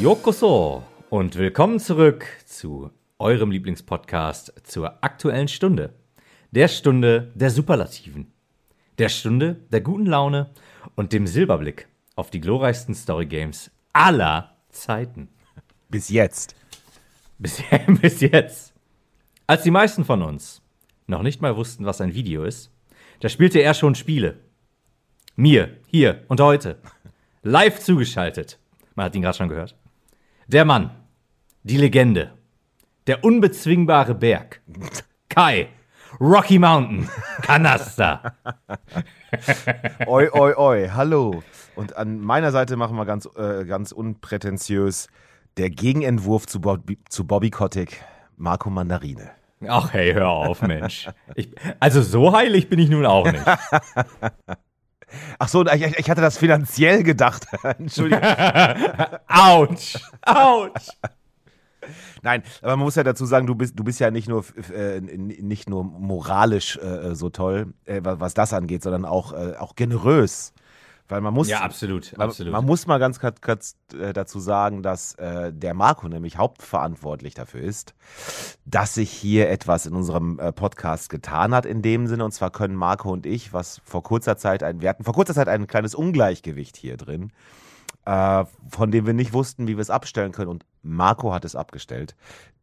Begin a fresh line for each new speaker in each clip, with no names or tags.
Yokoso und willkommen zurück zu eurem Lieblingspodcast zur aktuellen Stunde. Der Stunde der Superlativen. Der Stunde der guten Laune und dem Silberblick auf die glorreichsten Story Games aller Zeiten.
Bis jetzt.
Bis, bis jetzt. Als die meisten von uns noch nicht mal wussten, was ein Video ist, da spielte er schon Spiele. Mir, hier und heute. Live zugeschaltet. Man hat ihn gerade schon gehört. Der Mann, die Legende, der unbezwingbare Berg, Kai, Rocky Mountain, Kanaster.
oi, oi, oi, hallo. Und an meiner Seite machen wir ganz, äh, ganz unprätentiös der Gegenentwurf zu, Bobby, zu Bobby Kotick, Marco Mandarine.
Ach hey, hör auf, Mensch. Ich, also so heilig bin ich nun auch nicht.
Ach so, ich, ich hatte das finanziell gedacht. Entschuldigung.
Autsch. Autsch.
Nein, aber man muss ja dazu sagen, du bist, du bist ja nicht nur, äh, nicht nur moralisch äh, so toll, äh, was das angeht, sondern auch, äh, auch generös. Weil man muss.
Ja, absolut,
man,
absolut.
Man muss mal ganz kurz, äh, dazu sagen, dass äh, der Marco nämlich hauptverantwortlich dafür ist, dass sich hier etwas in unserem äh, Podcast getan hat in dem Sinne. Und zwar können Marco und ich, was vor kurzer Zeit ein, wir hatten vor kurzer Zeit ein kleines Ungleichgewicht hier drin, äh, von dem wir nicht wussten, wie wir es abstellen können. Und Marco hat es abgestellt.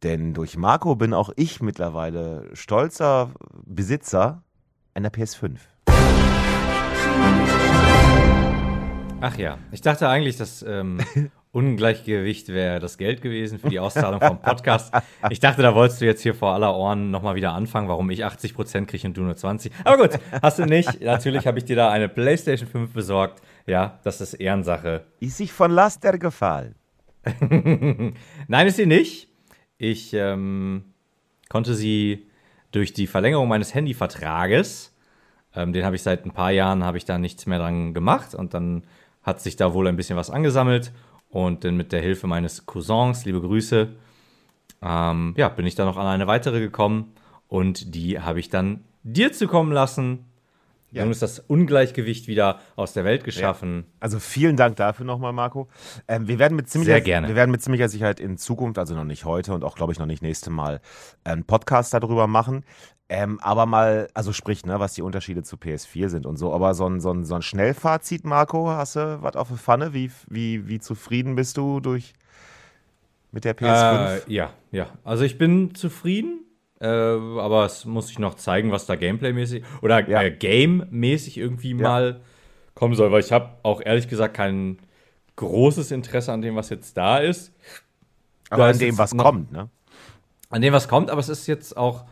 Denn durch Marco bin auch ich mittlerweile stolzer Besitzer einer PS5.
Ach ja, ich dachte eigentlich, das ähm, Ungleichgewicht wäre das Geld gewesen für die Auszahlung vom Podcast. Ich dachte, da wolltest du jetzt hier vor aller Ohren nochmal wieder anfangen, warum ich 80 Prozent kriege und du nur 20. Aber gut, hast du nicht. Natürlich habe ich dir da eine PlayStation 5 besorgt. Ja, das ist Ehrensache.
Ist sich von Laster gefallen?
Nein, ist sie nicht. Ich ähm, konnte sie durch die Verlängerung meines Handyvertrages, ähm, den habe ich seit ein paar Jahren, habe ich da nichts mehr dran gemacht und dann hat sich da wohl ein bisschen was angesammelt und dann mit der Hilfe meines Cousins, liebe Grüße, ähm, ja, bin ich dann noch an eine weitere gekommen und die habe ich dann dir zukommen lassen. Ja. Dann ist das Ungleichgewicht wieder aus der Welt geschaffen. Ja.
Also vielen Dank dafür nochmal, Marco. Ähm, wir werden mit
ziemlicher, Sehr gerne.
Wir werden mit ziemlicher Sicherheit in Zukunft, also noch nicht heute und auch glaube ich noch nicht nächste Mal, einen Podcast darüber machen. Ähm, aber mal, also sprich, ne, was die Unterschiede zu PS4 sind und so. Aber so ein, so ein, so ein Schnellfazit, Marco, hast du was auf der Pfanne? Wie, wie, wie zufrieden bist du durch mit der PS5?
Äh, ja, ja. Also ich bin zufrieden, äh, aber es muss sich noch zeigen, was da Gameplay-mäßig oder ja. äh, Game-mäßig irgendwie ja. mal kommen soll, weil ich habe auch ehrlich gesagt kein großes Interesse an dem, was jetzt da ist.
Aber da an dem, was noch, kommt, ne?
An dem, was kommt, aber es ist jetzt auch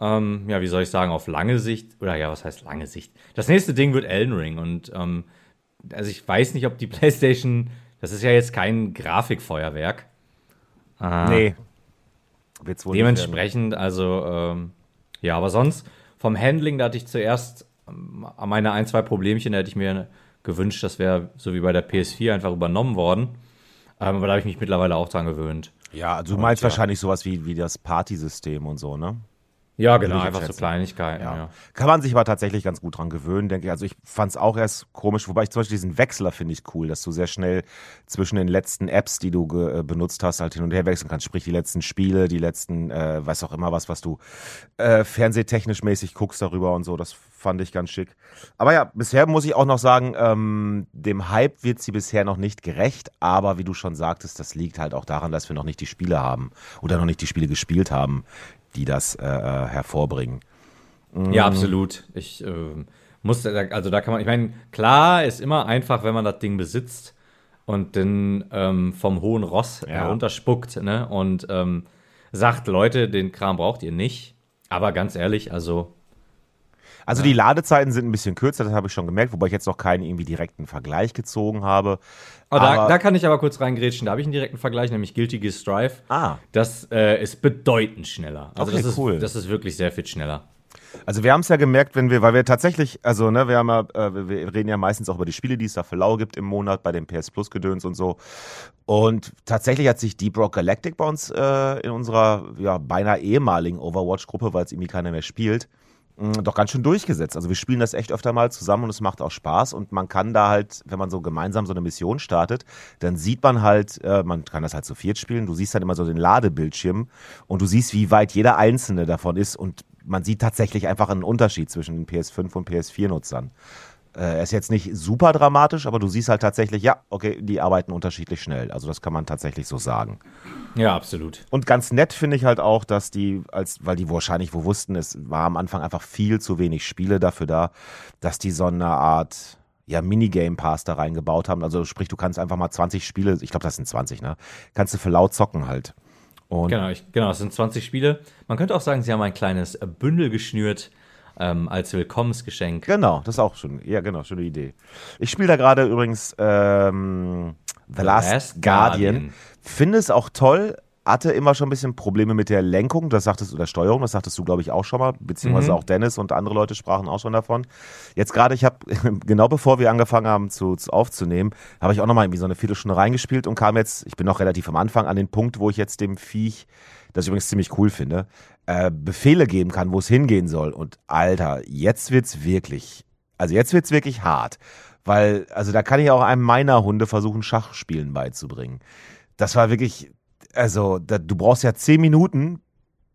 ähm, ja, wie soll ich sagen, auf lange Sicht, oder ja, was heißt lange Sicht? Das nächste Ding wird Elden Ring und ähm, also ich weiß nicht, ob die PlayStation, das ist ja jetzt kein Grafikfeuerwerk.
Äh, nee.
Wird's wohl dementsprechend, also ähm, ja, aber sonst vom Handling, da hatte ich zuerst ähm, meine ein, zwei Problemchen, da hätte ich mir gewünscht, das wäre so wie bei der PS4 einfach übernommen worden. Ähm, aber da habe ich mich mittlerweile auch dran gewöhnt.
Ja, also du meinst und, wahrscheinlich sowas wie, wie das Partysystem und so, ne?
Ja, genau, einfach so Kleinigkeiten.
Ja. ja. Kann man sich aber tatsächlich ganz gut dran gewöhnen, denke ich. Also ich fand es auch erst komisch, wobei ich zum Beispiel diesen Wechsler finde ich cool, dass du sehr schnell zwischen den letzten Apps, die du äh, benutzt hast, halt hin und her wechseln kannst. Sprich, die letzten Spiele, die letzten, äh, weiß auch immer was, was du äh, fernsehtechnisch mäßig guckst darüber und so. Das fand ich ganz schick. Aber ja, bisher muss ich auch noch sagen, ähm, dem Hype wird sie bisher noch nicht gerecht. Aber wie du schon sagtest, das liegt halt auch daran, dass wir noch nicht die Spiele haben oder noch nicht die Spiele gespielt haben, die das äh, äh hervorbringen.
Ja, mm. absolut. Ich äh, muss, also da kann man, ich meine, klar ist immer einfach, wenn man das Ding besitzt und dann ähm, vom hohen Ross ja. herunterspuckt ne, und ähm, sagt, Leute, den Kram braucht ihr nicht. Aber ganz ehrlich, also
also ja. die Ladezeiten sind ein bisschen kürzer, das habe ich schon gemerkt, wobei ich jetzt noch keinen irgendwie direkten Vergleich gezogen habe.
Oh, da, da, kann ich aber kurz reingrätschen. Da habe ich einen direkten Vergleich, nämlich Guilty Gear Strive.
Ah.
Das äh, ist bedeutend schneller. Also
okay,
das ist,
cool.
Das ist wirklich sehr viel schneller.
Also wir haben es ja gemerkt, wenn wir, weil wir tatsächlich, also ne, wir haben ja, äh, wir reden ja meistens auch über die Spiele, die es da für lau gibt im Monat bei dem PS Plus Gedöns und so. Und tatsächlich hat sich Deep Rock Galactic bei uns äh, in unserer ja beinahe ehemaligen Overwatch Gruppe, weil es irgendwie keiner mehr spielt, doch ganz schön durchgesetzt. Also wir spielen das echt öfter mal zusammen und es macht auch Spaß und man kann da halt, wenn man so gemeinsam so eine Mission startet, dann sieht man halt, äh, man kann das halt zu viert spielen, du siehst dann immer so den Ladebildschirm und du siehst, wie weit jeder einzelne davon ist und man sieht tatsächlich einfach einen Unterschied zwischen den PS5 und PS4-Nutzern. Äh, er ist jetzt nicht super dramatisch, aber du siehst halt tatsächlich, ja, okay, die arbeiten unterschiedlich schnell. Also das kann man tatsächlich so sagen.
Ja, absolut.
Und ganz nett finde ich halt auch, dass die, als, weil die wahrscheinlich wo wussten, es war am Anfang einfach viel zu wenig Spiele dafür da, dass die so eine Art ja, Minigame Pass da reingebaut haben. Also sprich, du kannst einfach mal 20 Spiele, ich glaube, das sind 20, ne? Kannst du für laut zocken halt.
Und genau, ich, genau, es sind 20 Spiele. Man könnte auch sagen, sie haben ein kleines Bündel geschnürt ähm, als Willkommensgeschenk.
Genau, das ist auch schon, ja genau, schöne Idee. Ich spiele da gerade übrigens ähm, The, The Last, Last Guardian. Guardian. Finde es auch toll, hatte immer schon ein bisschen Probleme mit der Lenkung, das sagtest du, der Steuerung, das sagtest du, glaube ich, auch schon mal, beziehungsweise mhm. auch Dennis und andere Leute sprachen auch schon davon. Jetzt gerade, ich habe, genau bevor wir angefangen haben zu, zu aufzunehmen, habe ich auch nochmal irgendwie so eine Viertelstunde reingespielt und kam jetzt, ich bin noch relativ am Anfang, an den Punkt, wo ich jetzt dem Viech, das ich übrigens ziemlich cool finde, äh, Befehle geben kann, wo es hingehen soll. Und Alter, jetzt wird's wirklich, also jetzt wird's wirklich hart. Weil, also da kann ich auch einem meiner Hunde versuchen, Schachspielen beizubringen. Das war wirklich, also da, du brauchst ja zehn Minuten,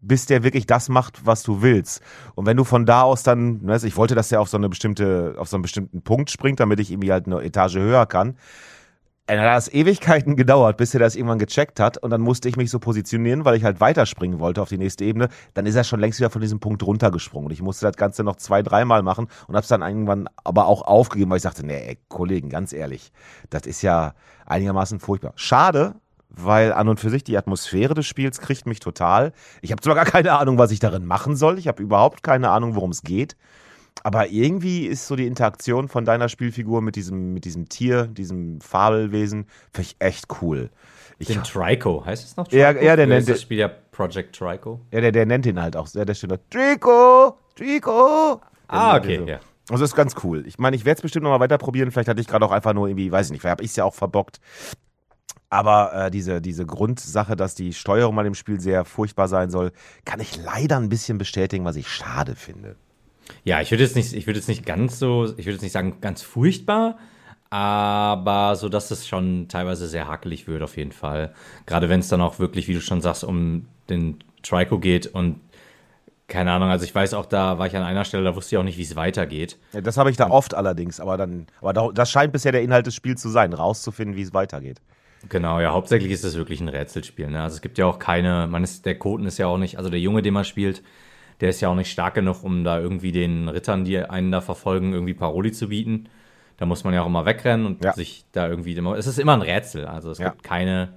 bis der wirklich das macht, was du willst. Und wenn du von da aus dann, weißt, ich wollte, dass der auf so eine bestimmte, auf so einen bestimmten Punkt springt, damit ich irgendwie halt eine Etage höher kann. Dann hat das Ewigkeiten gedauert, bis er das irgendwann gecheckt hat. Und dann musste ich mich so positionieren, weil ich halt weiterspringen wollte auf die nächste Ebene. Dann ist er schon längst wieder von diesem Punkt runtergesprungen. Und ich musste das Ganze noch zwei, dreimal machen und hab's dann irgendwann aber auch aufgegeben, weil ich sagte, nee, ey, Kollegen, ganz ehrlich, das ist ja einigermaßen furchtbar. Schade, weil an und für sich die Atmosphäre des Spiels kriegt mich total. Ich habe zwar gar keine Ahnung, was ich darin machen soll. Ich habe überhaupt keine Ahnung, worum es geht. Aber irgendwie ist so die Interaktion von deiner Spielfigur mit diesem, mit diesem Tier, diesem Fabelwesen, finde ich echt cool. Ich
Den Trico, heißt es noch
Trico? Ja, ja der nennt
das Spiel ja Project Trico.
Ja, der, der nennt ihn halt auch. Der, der steht da, Trico, Trico.
Ah, okay, so. ja.
Also das ist ganz cool. Ich meine, ich werde es bestimmt noch mal weiter probieren. Vielleicht hatte ich gerade auch einfach nur irgendwie, weiß ich nicht, vielleicht habe ich es ja auch verbockt. Aber äh, diese, diese Grundsache, dass die Steuerung mal im Spiel sehr furchtbar sein soll, kann ich leider ein bisschen bestätigen, was ich schade finde.
Ja, ich würde jetzt nicht, ich würde jetzt nicht ganz so, ich würde jetzt nicht sagen ganz furchtbar, aber so, dass es schon teilweise sehr hakelig wird auf jeden Fall. Gerade wenn es dann auch wirklich, wie du schon sagst, um den Trico geht und keine Ahnung, also ich weiß auch, da war ich an einer Stelle, da wusste ich auch nicht, wie es weitergeht.
Ja, das habe ich da oft allerdings, aber dann, aber das scheint bisher der Inhalt des Spiels zu sein, rauszufinden, wie es weitergeht.
Genau, ja, hauptsächlich ist es wirklich ein Rätselspiel. Ne? Also es gibt ja auch keine, man ist, der Koten ist ja auch nicht, also der Junge, den man spielt, der ist ja auch nicht stark genug, um da irgendwie den Rittern, die einen da verfolgen, irgendwie Paroli zu bieten. Da muss man ja auch immer wegrennen und ja. sich da irgendwie immer. Es ist immer ein Rätsel. Also es ja. gibt keine,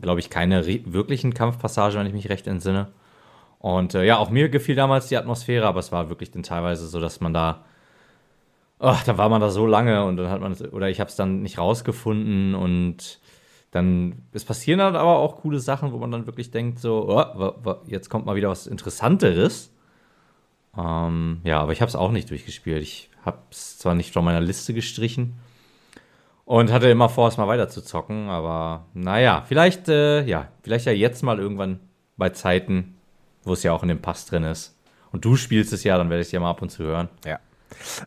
glaube ich, keine wirklichen Kampfpassagen, wenn ich mich recht entsinne. Und äh, ja, auch mir gefiel damals die Atmosphäre, aber es war wirklich dann teilweise so, dass man da ach, da war man da so lange und dann hat man, oder ich habe es dann nicht rausgefunden und dann, es passieren dann aber auch coole Sachen, wo man dann wirklich denkt, so, oh, jetzt kommt mal wieder was Interessanteres. Ähm, ja, aber ich habe es auch nicht durchgespielt. Ich habe es zwar nicht von meiner Liste gestrichen und hatte immer vor, es mal weiter zu zocken, aber naja, vielleicht, äh, ja, vielleicht ja jetzt mal irgendwann bei Zeiten, wo es ja auch in dem Pass drin ist. Und du spielst es ja, dann werde ich es ja mal ab und zu hören.
Ja.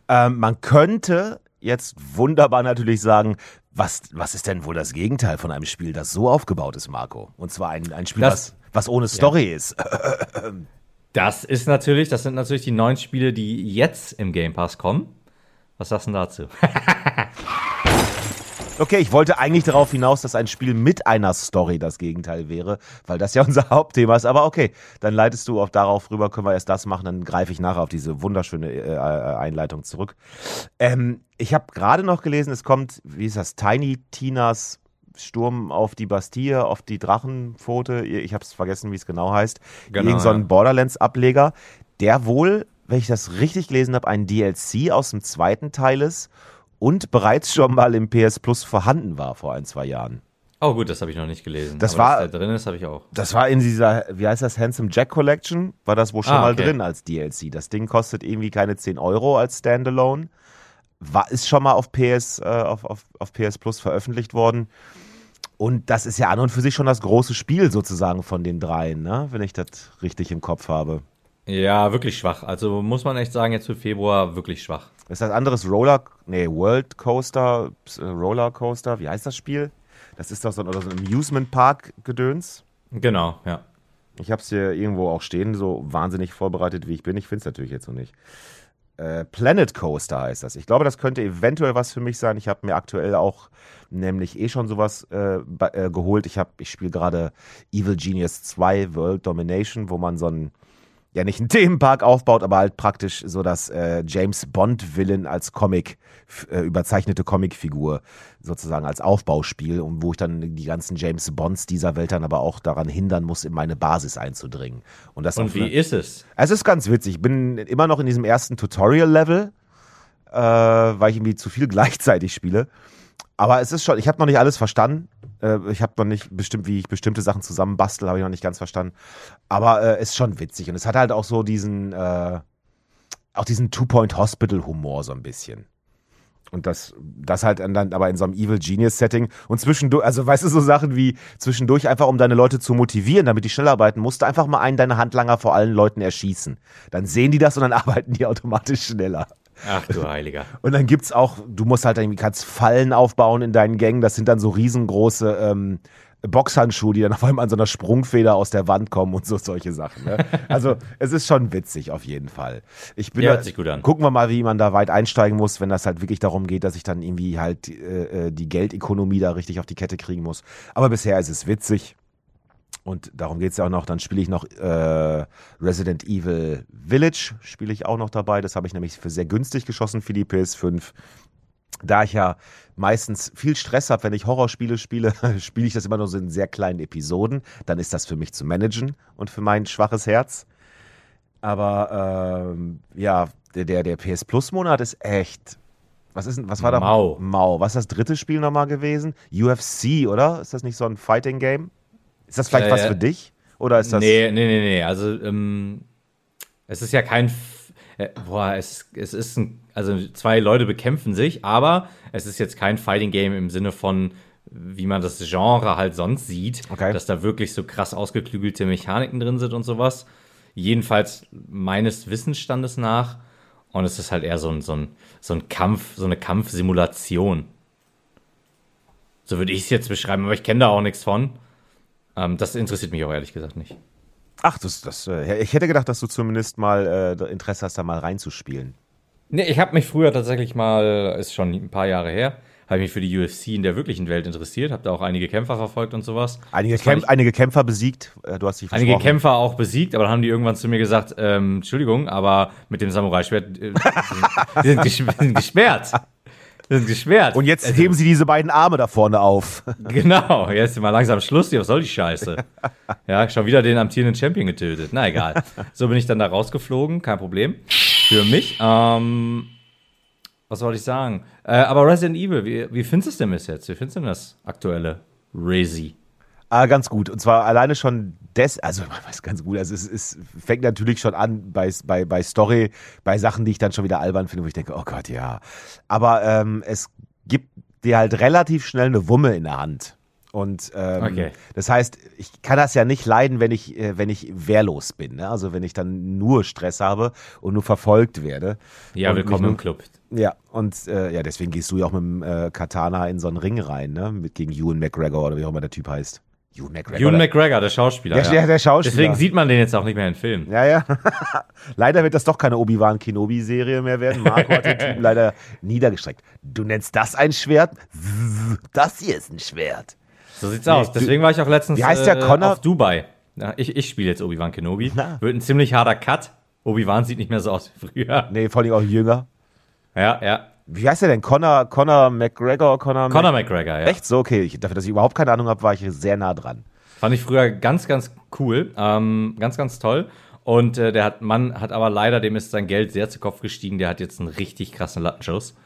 Ähm, man könnte jetzt wunderbar natürlich sagen, was, was ist denn wohl das Gegenteil von einem Spiel, das so aufgebaut ist, Marco? Und zwar ein, ein Spiel, das, was, was ohne Story ja. ist.
das ist natürlich, das sind natürlich die neun Spiele, die jetzt im Game Pass kommen. Was sagst du dazu?
Okay, ich wollte eigentlich darauf hinaus, dass ein Spiel mit einer Story das Gegenteil wäre, weil das ja unser Hauptthema ist. Aber okay, dann leitest du auch darauf rüber, können wir erst das machen, dann greife ich nachher auf diese wunderschöne äh, äh Einleitung zurück. Ähm, ich habe gerade noch gelesen, es kommt, wie ist das, Tiny Tinas Sturm auf die Bastille, auf die Drachenpfote. Ich habe es vergessen, wie es genau heißt. Genau, Irgend so ein ja. Borderlands-Ableger, der wohl, wenn ich das richtig gelesen habe, ein DLC aus dem zweiten Teil ist und bereits schon mal im PS Plus vorhanden war vor ein, zwei Jahren.
Oh gut, das habe ich noch nicht gelesen.
Das Aber war
dass da drin ist, habe ich auch.
Das war in dieser, wie heißt das, Handsome Jack Collection, war das wohl schon ah, mal drin als DLC. Das Ding kostet irgendwie keine 10 Euro als Standalone. War, ist schon mal auf PS, äh, auf, auf, auf PS Plus veröffentlicht worden. Und das ist ja an und für sich schon das große Spiel sozusagen von den dreien, ne? wenn ich das richtig im Kopf habe.
Ja, wirklich schwach. Also muss man echt sagen, jetzt für Februar wirklich schwach.
Ist das anderes Roller, nee, World Coaster, äh, Roller Coaster, wie heißt das Spiel? Das ist doch so ein, oder so ein Amusement Park Gedöns.
Genau, ja.
Ich habe es hier irgendwo auch stehen, so wahnsinnig vorbereitet wie ich bin. Ich finde es natürlich jetzt noch nicht. Äh, Planet Coaster heißt das. Ich glaube, das könnte eventuell was für mich sein. Ich habe mir aktuell auch nämlich eh schon sowas äh, äh, geholt. Ich, ich spiele gerade Evil Genius 2 World Domination, wo man so ein ja nicht einen Themenpark aufbaut, aber halt praktisch so das äh, James Bond Villain als Comic äh, überzeichnete Comicfigur sozusagen als Aufbauspiel und wo ich dann die ganzen James Bonds dieser Welt dann aber auch daran hindern muss, in meine Basis einzudringen.
Und, das und wie ist es?
Es ist ganz witzig. Ich bin immer noch in diesem ersten Tutorial-Level, äh, weil ich irgendwie zu viel gleichzeitig spiele. Aber es ist schon, ich habe noch nicht alles verstanden. Äh, ich habe noch nicht bestimmt, wie ich bestimmte Sachen zusammenbastel, habe ich noch nicht ganz verstanden. Aber es äh, ist schon witzig. Und es hat halt auch so diesen, äh, auch diesen Two-Point-Hospital-Humor so ein bisschen. Und das, das halt dann aber in so einem Evil Genius Setting und zwischendurch, also weißt du, so Sachen wie zwischendurch einfach, um deine Leute zu motivieren, damit die schnell arbeiten, musst du einfach mal einen deiner Handlanger vor allen Leuten erschießen. Dann sehen die das und dann arbeiten die automatisch schneller.
Ach du Heiliger.
Und dann gibt's auch, du musst halt irgendwie, kannst Fallen aufbauen in deinen Gängen. Das sind dann so riesengroße ähm, Boxhandschuhe, die dann auf einmal an so einer Sprungfeder aus der Wand kommen und so solche Sachen. Ne? Also es ist schon witzig auf jeden Fall. Ich bin
ja, hört sich gut an.
Gucken wir mal, wie man da weit einsteigen muss, wenn das halt wirklich darum geht, dass ich dann irgendwie halt äh, äh die Geldökonomie da richtig auf die Kette kriegen muss. Aber bisher ist es witzig. Und darum geht es ja auch noch. Dann spiele ich noch äh, Resident Evil Village, spiele ich auch noch dabei. Das habe ich nämlich für sehr günstig geschossen für die PS5. Da ich ja meistens viel Stress habe, wenn ich Horrorspiele spiele, spiele ich das immer nur so in sehr kleinen Episoden. Dann ist das für mich zu managen und für mein schwaches Herz. Aber ähm, ja, der, der PS Plus Monat ist echt. Was ist was war da?
Mau.
Mau. Was ist das dritte Spiel nochmal gewesen? UFC, oder? Ist das nicht so ein Fighting Game? Ist das vielleicht äh, was für dich? Oder ist das.
Nee, nee, nee, nee. Also, ähm, es ist ja kein. Äh, boah, es, es ist ein. Also, zwei Leute bekämpfen sich, aber es ist jetzt kein Fighting Game im Sinne von, wie man das Genre halt sonst sieht,
okay.
dass da wirklich so krass ausgeklügelte Mechaniken drin sind und sowas. Jedenfalls meines Wissensstandes nach. Und es ist halt eher so ein, so ein, so ein Kampf, so eine Kampfsimulation. So würde ich es jetzt beschreiben, aber ich kenne da auch nichts von. Ähm, das interessiert mich auch ehrlich gesagt nicht.
Ach, das, das, äh, ich hätte gedacht, dass du zumindest mal äh, Interesse hast, da mal reinzuspielen.
Nee, ich habe mich früher tatsächlich mal, ist schon ein paar Jahre her, habe mich für die UFC in der wirklichen Welt interessiert, habe da auch einige Kämpfer verfolgt und sowas.
Einige, Kämp einige Kämpfer besiegt, äh, du hast dich
Einige Kämpfer auch besiegt, aber dann haben die irgendwann zu mir gesagt, ähm, Entschuldigung, aber mit dem Samurai-Schwert, äh, die sind, sind gesperrt. Das ist geschwert.
Und jetzt also, heben sie diese beiden Arme da vorne auf.
Genau, jetzt mal langsam Schluss. Was soll die Scheiße? Ja, schon wieder den amtierenden Champion getötet. Na egal. So bin ich dann da rausgeflogen, kein Problem. Für mich. Ähm, was wollte ich sagen? Äh, aber Resident Evil, wie, wie findest du es denn bis jetzt? Wie findest du denn das aktuelle Resi?
Ah, ganz gut. Und zwar alleine schon des, also was ganz gut, also es, es fängt natürlich schon an bei, bei, bei Story, bei Sachen, die ich dann schon wieder albern finde, wo ich denke, oh Gott, ja. Aber ähm, es gibt dir halt relativ schnell eine Wumme in der Hand. Und ähm, okay. das heißt, ich kann das ja nicht leiden, wenn ich, äh, wenn ich wehrlos bin. Ne? Also wenn ich dann nur Stress habe und nur verfolgt werde.
Ja, willkommen im Club.
Ja, und äh, ja, deswegen gehst du ja auch mit dem äh, Katana in so einen Ring rein, ne? Mit gegen Ewan McGregor oder wie auch immer der Typ heißt.
Ewan McGregor. Ewan McGregor, der Schauspieler.
Der, ja. der Schauspieler.
Deswegen sieht man den jetzt auch nicht mehr in Filmen.
Ja, ja. leider wird das doch keine Obi-Wan Kenobi-Serie mehr werden. Marco hat den Typen leider niedergestreckt. Du nennst das ein Schwert? Das hier ist ein Schwert.
So sieht's nee, aus. Deswegen war ich auch letztens
wie heißt der äh, Connor?
auf Dubai. Ich ich spiele jetzt Obi-Wan Kenobi. Na. Wird ein ziemlich harter Cut. Obi-Wan sieht nicht mehr so aus wie früher.
Nee, vor allem auch jünger.
Ja, ja.
Wie heißt der denn? Connor, Connor McGregor? Connor,
Conor Mac McGregor, ja.
Echt so? Okay, ich, dafür, dass ich überhaupt keine Ahnung habe, war ich sehr nah dran.
Fand ich früher ganz, ganz cool. Ähm, ganz, ganz toll. Und äh, der hat, Mann hat aber leider, dem ist sein Geld sehr zu Kopf gestiegen. Der hat jetzt einen richtig krassen Lattenschuss.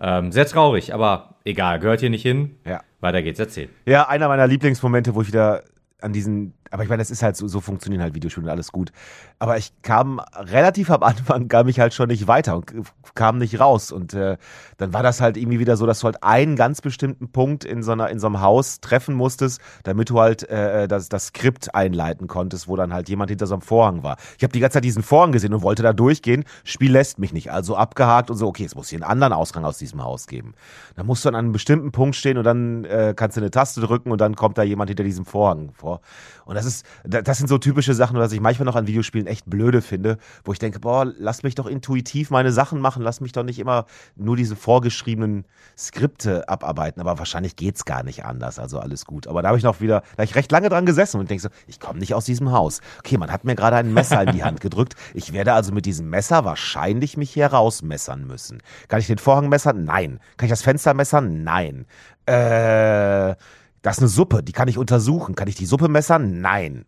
Ähm, sehr traurig, aber egal, gehört hier nicht hin.
Ja.
Weiter geht's, erzähl.
Ja, einer meiner Lieblingsmomente, wo ich wieder an diesen Aber ich meine, das ist halt so, so funktionieren halt Videospiele und alles gut. Aber ich kam relativ am Anfang, kam ich halt schon nicht weiter und kam nicht raus. Und äh, dann war das halt irgendwie wieder so, dass du halt einen ganz bestimmten Punkt in so, einer, in so einem Haus treffen musstest, damit du halt äh, das, das Skript einleiten konntest, wo dann halt jemand hinter so einem Vorhang war. Ich habe die ganze Zeit diesen Vorhang gesehen und wollte da durchgehen. Spiel lässt mich nicht. Also abgehakt und so, okay, es muss hier einen anderen Ausgang aus diesem Haus geben. Da musst du an einem bestimmten Punkt stehen und dann äh, kannst du eine Taste drücken und dann kommt da jemand hinter diesem Vorhang vor. Und das ist, das sind so typische Sachen, was ich manchmal noch an Videospielen echt blöde finde, wo ich denke, boah, lass mich doch intuitiv meine Sachen machen, lass mich doch nicht immer nur diese vorgeschriebenen Skripte abarbeiten. Aber wahrscheinlich geht's gar nicht anders, also alles gut. Aber da habe ich noch wieder, da habe ich recht lange dran gesessen und denke so, ich komme nicht aus diesem Haus. Okay, man hat mir gerade ein Messer in die Hand gedrückt. Ich werde also mit diesem Messer wahrscheinlich mich hier rausmessern müssen. Kann ich den Vorhang messern? Nein. Kann ich das Fenster messern? Nein. Äh, das ist eine Suppe, die kann ich untersuchen. Kann ich die Suppe messern? Nein.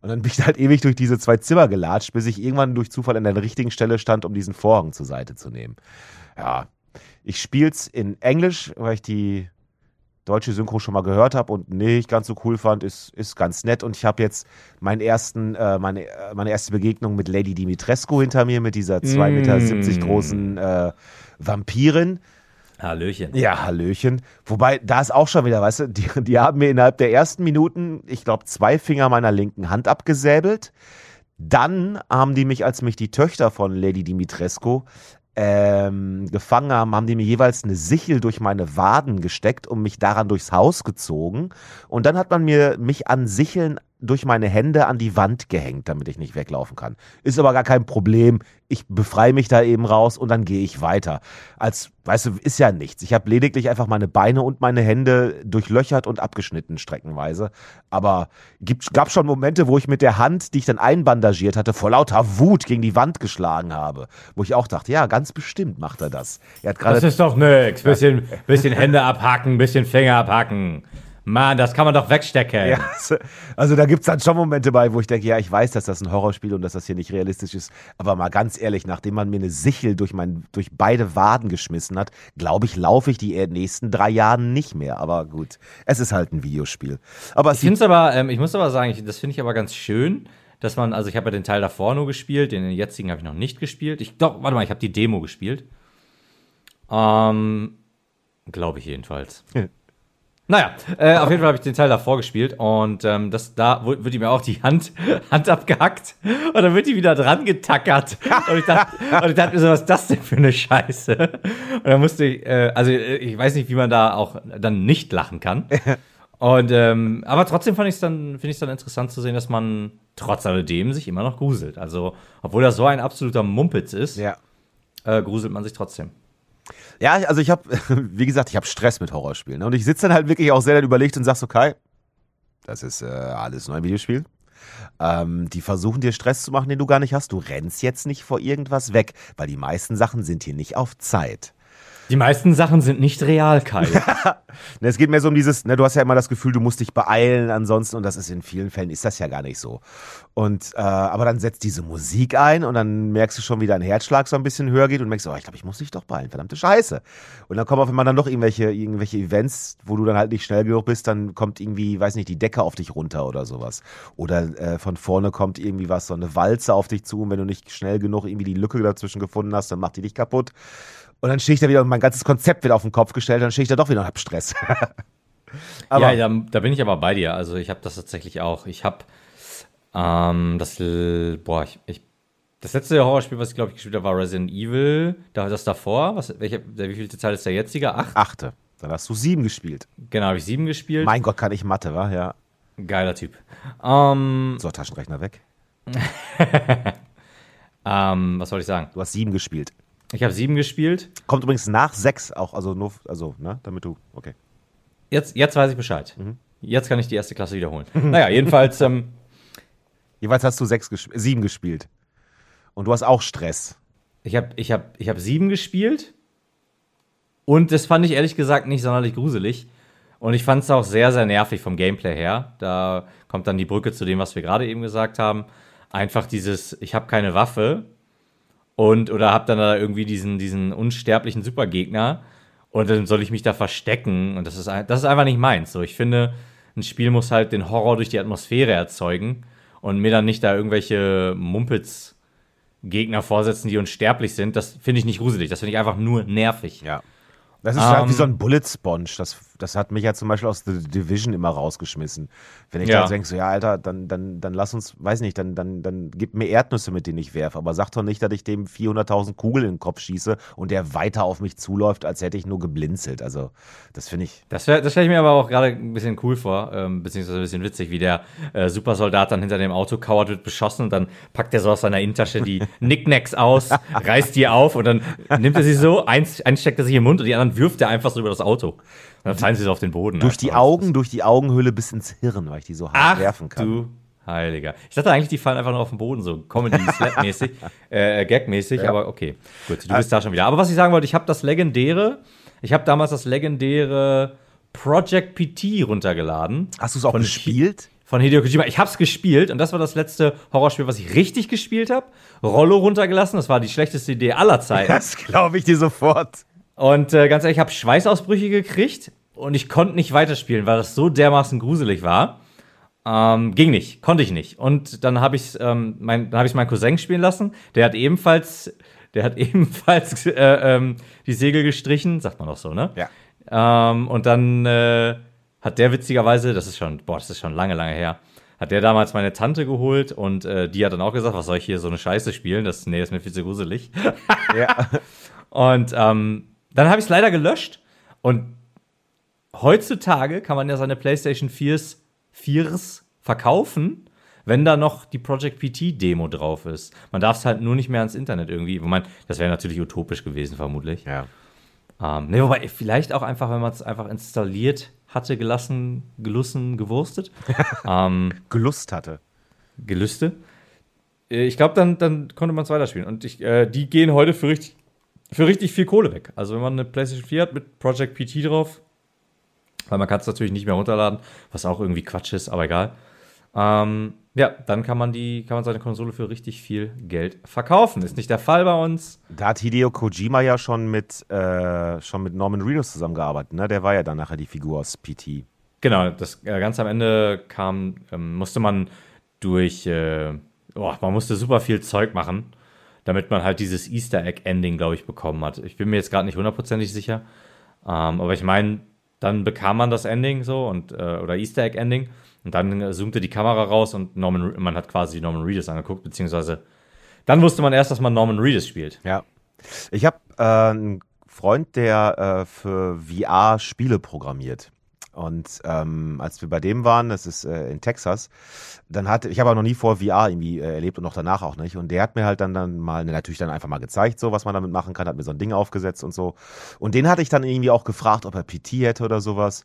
Und dann bin ich halt ewig durch diese zwei Zimmer gelatscht, bis ich irgendwann durch Zufall an der richtigen Stelle stand, um diesen Vorhang zur Seite zu nehmen. Ja, ich spiel's in Englisch, weil ich die deutsche Synchro schon mal gehört habe und nicht ganz so cool fand, ist, ist ganz nett. Und ich habe jetzt meinen ersten, äh, meine, äh, meine erste Begegnung mit Lady Dimitrescu hinter mir, mit dieser 2,70 Meter mm. großen äh, Vampirin.
Hallöchen.
Ja, Hallöchen. Wobei, da ist auch schon wieder, weißt du, die, die haben mir innerhalb der ersten Minuten, ich glaube, zwei Finger meiner linken Hand abgesäbelt. Dann haben die mich, als mich die Töchter von Lady Dimitrescu ähm, gefangen haben, haben die mir jeweils eine Sichel durch meine Waden gesteckt und mich daran durchs Haus gezogen. Und dann hat man mir mich an Sicheln durch meine Hände an die Wand gehängt, damit ich nicht weglaufen kann. Ist aber gar kein Problem. Ich befreie mich da eben raus und dann gehe ich weiter. Als, weißt du, ist ja nichts. Ich habe lediglich einfach meine Beine und meine Hände durchlöchert und abgeschnitten streckenweise. Aber gibt, gab schon Momente, wo ich mit der Hand, die ich dann einbandagiert hatte, vor lauter Wut gegen die Wand geschlagen habe. Wo ich auch dachte, ja, ganz bestimmt macht er das. Er
hat das ist doch nix. Bisschen, bisschen Hände abhacken, bisschen Finger abhacken. Mann, das kann man doch wegstecken. Ja,
also da gibt es dann schon Momente bei, wo ich denke, ja, ich weiß, dass das ein Horrorspiel und dass das hier nicht realistisch ist. Aber mal ganz ehrlich, nachdem man mir eine Sichel durch, mein, durch beide Waden geschmissen hat, glaube ich, laufe ich die nächsten drei Jahre nicht mehr. Aber gut, es ist halt ein Videospiel.
Aber ich finde es aber, ähm, ich muss aber sagen, ich, das finde ich aber ganz schön, dass man, also ich habe ja den Teil davor nur gespielt, den jetzigen habe ich noch nicht gespielt. Ich, doch, warte mal, ich habe die Demo gespielt. Ähm, glaube ich jedenfalls. Naja, äh, auf jeden Fall habe ich den Teil davor gespielt und ähm, das, da wird ihm ja auch die Hand, Hand abgehackt und dann wird die wieder dran getackert. Und ich dachte, und ich dachte mir so, was ist das denn für eine Scheiße? Und dann musste ich, äh, also äh, ich weiß nicht, wie man da auch dann nicht lachen kann. Und ähm, aber trotzdem fand ich es dann, finde ich es dann interessant zu sehen, dass man trotz alledem sich immer noch gruselt. Also, obwohl das so ein absoluter Mumpitz ist,
ja.
äh, gruselt man sich trotzdem.
Ja, also ich habe, wie gesagt, ich habe Stress mit Horrorspielen. Ne? Und ich sitze dann halt wirklich auch sehr dann überlegt und sag so, Kai, das ist äh, alles nur ein Videospiel. Ähm, die versuchen dir Stress zu machen, den du gar nicht hast. Du rennst jetzt nicht vor irgendwas weg, weil die meisten Sachen sind hier nicht auf Zeit.
Die meisten Sachen sind nicht real, Kai.
Ne, es geht mehr so um dieses, ne, du hast ja immer das Gefühl, du musst dich beeilen ansonsten und das ist in vielen Fällen ist das ja gar nicht so. Und äh, aber dann setzt diese Musik ein und dann merkst du schon, wie dein Herzschlag so ein bisschen höher geht und merkst, oh, ich glaube, ich muss dich doch beeilen, verdammte Scheiße. Und dann kommen auf einmal dann noch irgendwelche irgendwelche Events, wo du dann halt nicht schnell genug bist, dann kommt irgendwie, weiß nicht, die Decke auf dich runter oder sowas. Oder äh, von vorne kommt irgendwie was, so eine Walze auf dich zu und wenn du nicht schnell genug irgendwie die Lücke dazwischen gefunden hast, dann macht die dich kaputt. Und dann stehe ich da wieder und mein ganzes Konzept wird auf den Kopf gestellt, dann stehe ich da doch wieder und hab Stress.
aber, ja, da, da, bin ich aber bei dir. Also ich habe das tatsächlich auch. Ich habe ähm, das, boah, ich, ich, das letzte Horrorspiel, was ich glaube ich gespielt habe, war Resident Evil. Da, das davor, was, welcher, der, wie vielte Teil ist der jetzige? Acht?
Achte. Dann hast du sieben gespielt.
Genau, habe ich sieben gespielt.
Mein Gott, kann ich Mathe, wa? Ja.
Geiler Typ. Ähm,
so, Taschenrechner weg.
ähm, was soll ich sagen?
Du hast sieben gespielt.
Ich habe sieben gespielt.
Kommt übrigens nach sechs auch, also nur, also, ne, damit du, okay.
Jetzt, jetzt weiß ich Bescheid. Mhm. Jetzt kann ich die erste Klasse wiederholen. naja, jedenfalls. Ähm,
jedenfalls hast du sechs gesp sieben gespielt. Und du hast auch Stress.
Ich habe ich hab, ich hab sieben gespielt. Und das fand ich ehrlich gesagt nicht sonderlich gruselig. Und ich fand es auch sehr, sehr nervig vom Gameplay her. Da kommt dann die Brücke zu dem, was wir gerade eben gesagt haben. Einfach dieses, ich habe keine Waffe und oder hab dann da irgendwie diesen, diesen unsterblichen Supergegner und dann soll ich mich da verstecken und das ist, das ist einfach nicht meins. So, ich finde, ein Spiel muss halt den Horror durch die Atmosphäre erzeugen und mir dann nicht da irgendwelche Mumpels Gegner vorsetzen, die unsterblich sind. Das finde ich nicht gruselig. Das finde ich einfach nur nervig.
Ja. Das ist um, halt wie so ein ähm, Bullet Sponge. Das, das hat mich ja zum Beispiel aus The Division immer rausgeschmissen. Wenn ich ja. dann denke, so, ja, Alter, dann, dann, dann lass uns, weiß nicht, dann, dann, dann gib mir Erdnüsse, mit denen ich werfe. Aber sag doch nicht, dass ich dem 400.000 Kugeln in den Kopf schieße und der weiter auf mich zuläuft, als hätte ich nur geblinzelt. Also, das finde ich.
Das, das stelle ich mir aber auch gerade ein bisschen cool vor, ähm, beziehungsweise ein bisschen witzig, wie der äh, Supersoldat dann hinter dem Auto kauert, wird beschossen und dann packt er so aus seiner Innentasche die Nicknacks aus, reißt die auf und dann nimmt er sie so, eins, eins steckt er sich im Mund und die anderen wirft er einfach so über das Auto. Dann fallen sie auf den Boden.
Durch die Augen, durch die Augenhöhle bis ins Hirn, weil ich die so hart Ach, werfen kann. Du
Heiliger. Ich dachte eigentlich, die fallen einfach nur auf den Boden, so Comedy-Slap-mäßig, äh, Gag-mäßig, ja. aber okay. Gut, du bist da schon wieder. Aber was ich sagen wollte, ich habe das legendäre, ich habe damals das legendäre Project PT runtergeladen.
Hast du es auch gespielt?
Von Hideo Kojima. Ich habe es gespielt und das war das letzte Horrorspiel, was ich richtig gespielt habe. Rollo runtergelassen, das war die schlechteste Idee aller Zeiten.
Das glaube ich dir sofort.
Und äh, ganz ehrlich, ich habe Schweißausbrüche gekriegt und ich konnte nicht weiterspielen, weil das so dermaßen gruselig war. Ähm, ging nicht, konnte ich nicht. Und dann habe ich ähm, mein, dann habe ich meinen Cousin spielen lassen. Der hat ebenfalls, der hat ebenfalls äh, ähm, die Segel gestrichen, sagt man doch so, ne?
Ja.
Ähm, und dann äh, hat der witzigerweise, das ist schon, boah, das ist schon lange, lange her, hat der damals meine Tante geholt und äh, die hat dann auch gesagt, was soll ich hier so eine Scheiße spielen? Das, nee, das ist mir viel zu gruselig. ja. Und ähm, dann habe ich es leider gelöscht und heutzutage kann man ja seine PlayStation 4s, 4s verkaufen, wenn da noch die Project PT Demo drauf ist. Man darf es halt nur nicht mehr ans Internet irgendwie. Ich meine, das wäre natürlich utopisch gewesen, vermutlich.
Ja.
Ähm, ne, wobei, vielleicht auch einfach, wenn man es einfach installiert hatte, gelassen, gelussen, gewurstet.
ähm, Gelust hatte.
Gelüste. Äh, ich glaube, dann, dann konnte man es weiterspielen. Und ich, äh, die gehen heute für richtig für richtig viel Kohle weg. Also wenn man eine PlayStation 4 hat mit Project PT drauf, weil man kann es natürlich nicht mehr runterladen, was auch irgendwie Quatsch ist, aber egal. Ähm, ja, dann kann man die, kann man seine Konsole für richtig viel Geld verkaufen. Ist nicht der Fall bei uns.
Da hat Hideo Kojima ja schon mit, äh, schon mit Norman Reedus zusammengearbeitet, ne? Der war ja dann nachher die Figur aus PT.
Genau, das äh, ganz am Ende kam, ähm, musste man durch, äh, oh, man musste super viel Zeug machen damit man halt dieses Easter Egg-Ending, glaube ich, bekommen hat. Ich bin mir jetzt gerade nicht hundertprozentig sicher. Ähm, aber ich meine, dann bekam man das Ending so und äh, oder Easter Egg-Ending und dann äh, zoomte die Kamera raus und Norman, man hat quasi Norman Reedus angeguckt, beziehungsweise dann wusste man erst, dass man Norman Reedus spielt.
Ja. Ich habe äh, einen Freund, der äh, für VR Spiele programmiert. Und ähm, als wir bei dem waren, das ist äh, in Texas, dann hatte ich habe auch noch nie vor VR irgendwie äh, erlebt und noch danach auch nicht. Und der hat mir halt dann dann mal natürlich dann einfach mal gezeigt, so was man damit machen kann, hat mir so ein Ding aufgesetzt und so. Und den hatte ich dann irgendwie auch gefragt, ob er PT hätte oder sowas.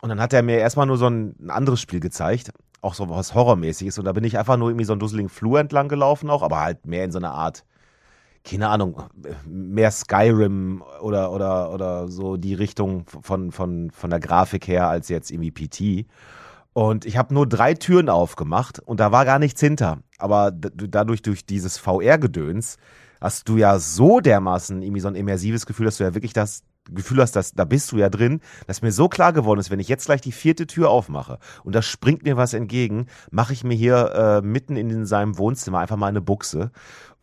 Und dann hat er mir erstmal nur so ein, ein anderes Spiel gezeigt, auch so was Horrormäßiges. Und da bin ich einfach nur irgendwie so einen dusseligen Flur entlang gelaufen auch, aber halt mehr in so einer Art keine Ahnung, mehr Skyrim oder, oder, oder so die Richtung von, von, von der Grafik her als jetzt irgendwie PT. Und ich habe nur drei Türen aufgemacht und da war gar nichts hinter. Aber dadurch, durch dieses VR-Gedöns, hast du ja so dermaßen irgendwie so ein immersives Gefühl, dass du ja wirklich das Gefühl hast, dass da bist du ja drin, dass mir so klar geworden ist, wenn ich jetzt gleich die vierte Tür aufmache und da springt mir was entgegen, mache ich mir hier äh, mitten in seinem Wohnzimmer einfach mal eine Buchse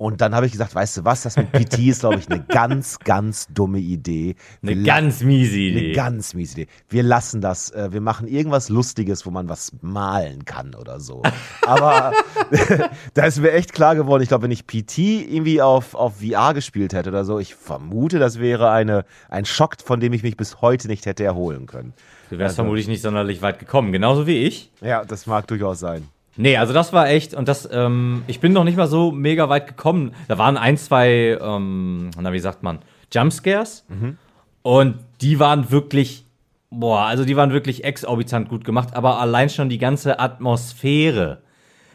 und dann habe ich gesagt, weißt du was, das mit PT ist, glaube ich, eine ganz, ganz dumme Idee.
Wir eine ganz miese Idee.
Eine ganz miese Idee. Wir lassen das, äh, wir machen irgendwas Lustiges, wo man was malen kann oder so. Aber da ist mir echt klar geworden, ich glaube, wenn ich PT irgendwie auf, auf VR gespielt hätte oder so, ich vermute, das wäre eine, ein Schock, von dem ich mich bis heute nicht hätte erholen können.
Du wärst also, vermutlich nicht sonderlich weit gekommen, genauso wie ich.
Ja, das mag durchaus sein.
Nee, also das war echt, und das, ähm, ich bin noch nicht mal so mega weit gekommen. Da waren ein, zwei, ähm, na, wie sagt man, Jumpscares. Mhm. Und die waren wirklich, boah, also die waren wirklich exorbitant gut gemacht, aber allein schon die ganze Atmosphäre,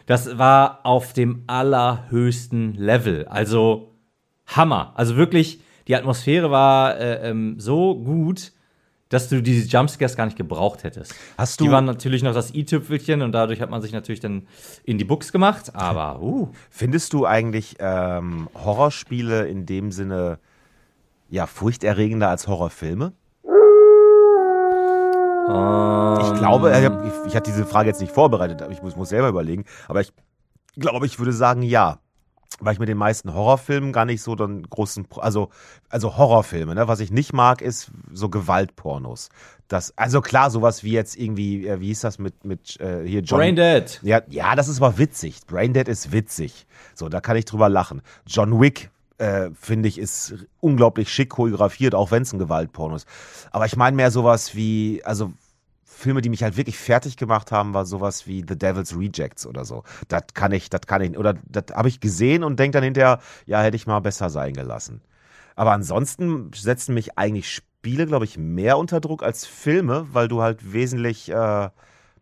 das war auf dem allerhöchsten Level. Also Hammer. Also wirklich, die Atmosphäre war äh, ähm, so gut, dass du diese Jumpscares gar nicht gebraucht hättest.
Hast du
die waren natürlich noch das i-Tüpfelchen und dadurch hat man sich natürlich dann in die Books gemacht, aber uh.
Findest du eigentlich ähm, Horrorspiele in dem Sinne ja furchterregender als Horrorfilme? Ich glaube, ich, hab, ich, ich hatte diese Frage jetzt nicht vorbereitet, aber ich muss, muss selber überlegen. Aber ich glaube, ich würde sagen, ja. Weil ich mit den meisten Horrorfilmen gar nicht so den großen, also, also Horrorfilme, ne? Was ich nicht mag, ist so Gewaltpornos. Das, also klar, sowas wie jetzt irgendwie, äh, wie hieß das mit, mit äh, hier John.
Brain Dead.
Ja, ja, das ist aber witzig. Brain Dead ist witzig. So, da kann ich drüber lachen. John Wick, äh, finde ich, ist unglaublich schick choreografiert, auch wenn es ein Gewaltporno ist. Aber ich meine mehr sowas wie, also Filme, die mich halt wirklich fertig gemacht haben, war sowas wie The Devil's Rejects oder so. Das kann ich, das kann ich, oder das habe ich gesehen und denke dann hinterher, ja, hätte ich mal besser sein gelassen. Aber ansonsten setzen mich eigentlich Spiele, glaube ich, mehr unter Druck als Filme, weil du halt wesentlich, äh, ja,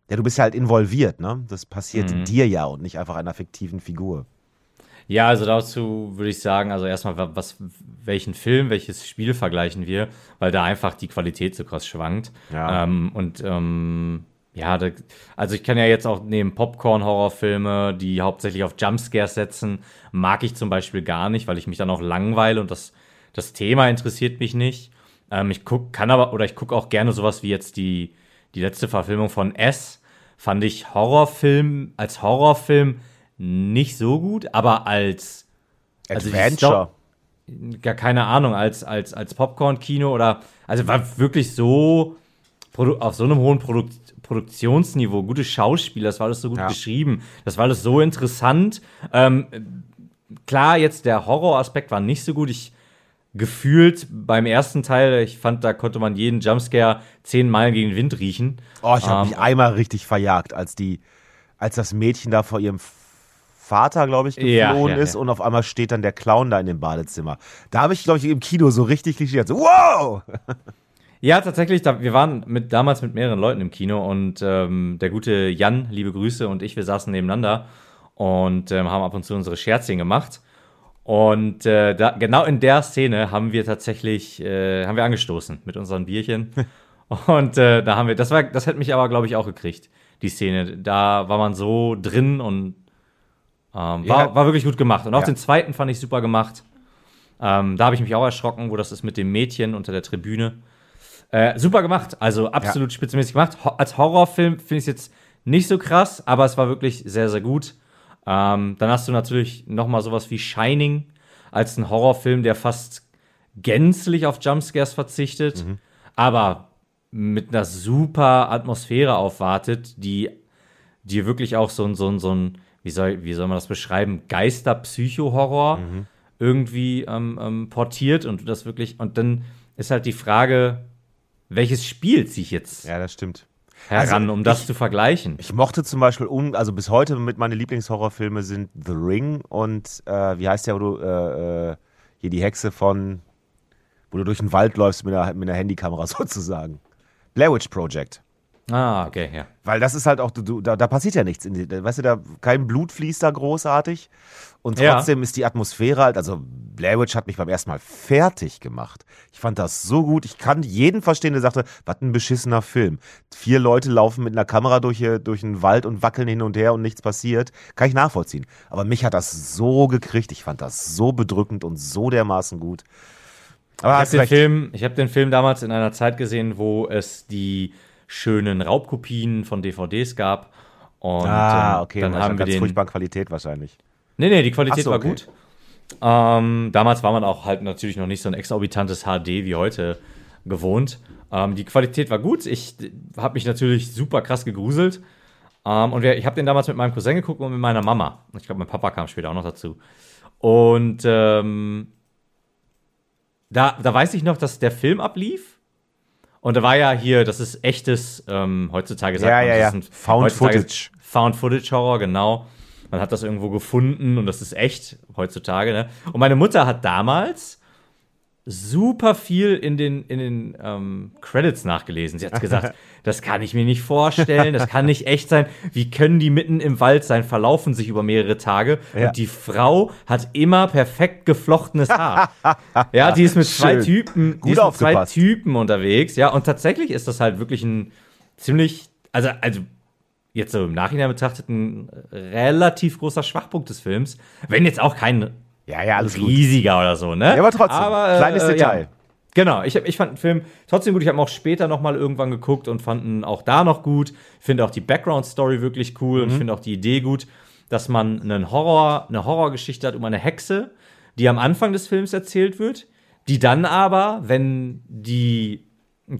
du bist ja halt involviert, ne? Das passiert
Mhm.
dir ja und nicht einfach einer fiktiven Figur.
Ja, also dazu würde ich sagen, also erstmal, wa- was, welchen Film, welches Spiel vergleichen wir, weil da einfach die Qualität so krass schwankt.
Ja.
Ähm, und ähm, ja, da, also ich kann ja jetzt auch neben Popcorn-Horrorfilme, die hauptsächlich auf Jumpscares setzen, mag ich zum Beispiel gar nicht, weil ich mich dann auch langweile und das, das Thema interessiert mich nicht. Ähm, ich guck, kann aber, oder ich gucke auch gerne sowas wie jetzt die, die letzte Verfilmung von S. Fand ich Horrorfilm, als Horrorfilm nicht so gut, aber als Also
Adventure.
gar keine Ahnung, als, als, als Popcorn-Kino oder, also war wirklich so auf so einem hohen Produk Produktionsniveau, gute Schauspieler, das war alles so gut
Ja.
geschrieben, das war alles so interessant. Ähm, klar, jetzt der Horroraspekt war nicht so gut. Ich gefühlt beim ersten Teil, ich fand, da konnte man jeden Jumpscare zehn Meilen gegen den Wind riechen.
Oh, ich habe
Ähm,
mich einmal richtig verjagt, als die, als das Mädchen da vor ihrem Vater, glaube ich,
Ja,
geflohen
ja,
ist
ja.
und auf einmal steht dann der Clown da in dem Badezimmer. Da habe ich, glaube ich, im Kino so richtig gedacht, so, wow!
Ja, tatsächlich, da, wir waren mit, damals mit mehreren Leuten im Kino und ähm, der gute Jan, liebe Grüße, und ich, wir saßen nebeneinander und ähm, haben ab und zu unsere Scherzchen gemacht. Und äh, da, genau in der Szene haben wir tatsächlich, äh, haben wir angestoßen mit unseren Bierchen. und äh, da haben wir, das war, das hätte mich aber, glaube ich, auch gekriegt, die Szene. Da war man so drin und ähm, war,
Ja.
war wirklich gut gemacht. Und auch
Ja.
den zweiten fand ich super gemacht. Ähm, da habe ich mich auch erschrocken, wo das ist mit dem Mädchen unter der Tribüne. Äh, super gemacht, also absolut spitzenmäßig gemacht. Ho als Horrorfilm finde ich es jetzt nicht so krass, aber es war wirklich sehr, sehr gut. Ähm, dann hast du natürlich noch mal sowas wie Shining als ein Horrorfilm, der fast gänzlich auf Jumpscares verzichtet, aber mit einer super Atmosphäre aufwartet, die dir wirklich auch so ein, so ein, so ein wie, soll, wie soll man das beschreiben, Geister-Psycho-Horror irgendwie ähm, ähm, portiert und du das wirklich, und dann ist halt die Frage, welches Spiel ziehe ich jetzt
Ja, das stimmt.
heran,
Also,
um das
ich-
zu vergleichen?
Ich mochte zum Beispiel, um, also bis heute mit meine Lieblingshorrorfilme sind The Ring und äh, wie heißt der, wo du äh, äh, hier die Hexe von, wo du durch den Wald läufst mit einer, mit einer Handykamera sozusagen. Blair Witch Project.
Ah, okay, ja.
Weil das ist halt auch, du, da, da passiert ja nichts. In die, weißt du, da kein Blut fließt da großartig. Und
Ja.
trotzdem ist die Atmosphäre halt, also Blair Witch hat mich beim ersten Mal fertig gemacht. Ich fand das so gut. Ich kann jeden verstehen, der sagte, was ein beschissener Film. Vier Leute laufen mit einer Kamera durch, äh, durch den Wald und wackeln hin und her und nichts passiert. Kann ich nachvollziehen. Aber mich hat das so gekriegt. Ich fand das so bedrückend und so dermaßen gut. Aber
Ich habe den. Film, ich hab den Film damals in einer Zeit gesehen, wo es die schönen Raubkopien von DVDs gab. Und
ah,
ähm,
okay.
dann
und
haben wir
ganz
den.
furchtbaren Qualität wahrscheinlich.
Nee, nee, die Qualität
so,
war
okay.
gut. Ähm, damals war man auch halt natürlich noch nicht so ein exorbitantes HD wie heute gewohnt. Ähm, die Qualität war gut. Ich habe mich natürlich super krass gegruselt. Ähm, und wir, ich habe den damals mit meinem Cousin geguckt und mit meiner Mama. Ich glaube, mein Papa kam später auch noch dazu. Und ähm, da, da weiß ich noch, dass der Film ablief. Und da war ja hier, das ist echtes, ähm, heutzutage sagt
Ja,
man,
ja,
das
ja.
ist ein
Found Footage.
Found Footage Horror, genau. Man hat das irgendwo gefunden und das ist echt heutzutage. Ne? Und meine Mutter hat damals super viel in den, in den ähm, Credits nachgelesen. Sie hat gesagt, das kann ich mir nicht vorstellen, das kann nicht echt sein. Wie können die mitten im Wald sein, verlaufen sich über mehrere Tage
Ja.
und die Frau hat immer perfekt geflochtenes Haar. ja, die ist mit zwei
Schön.
Typen,
Gut
die ist mit zwei. Typen unterwegs. Ja, und tatsächlich ist das halt wirklich ein ziemlich, also, also jetzt so im Nachhinein betrachtet ein relativ großer Schwachpunkt des Films. Wenn jetzt auch kein
Ja, ja, alles gut.
riesiger oder so, ne?
Ja, aber trotzdem,
äh,
kleines Detail.
Ja. Genau, ich, ich fand den Film trotzdem gut. Ich habe ihn auch später noch mal irgendwann geguckt und fand ihn auch da noch gut. Ich finde auch die Background-Story wirklich cool und ich finde auch die Idee gut, dass man einen Horror, eine Horrorgeschichte hat um eine Hexe, die am Anfang des Films erzählt wird, die dann aber, wenn die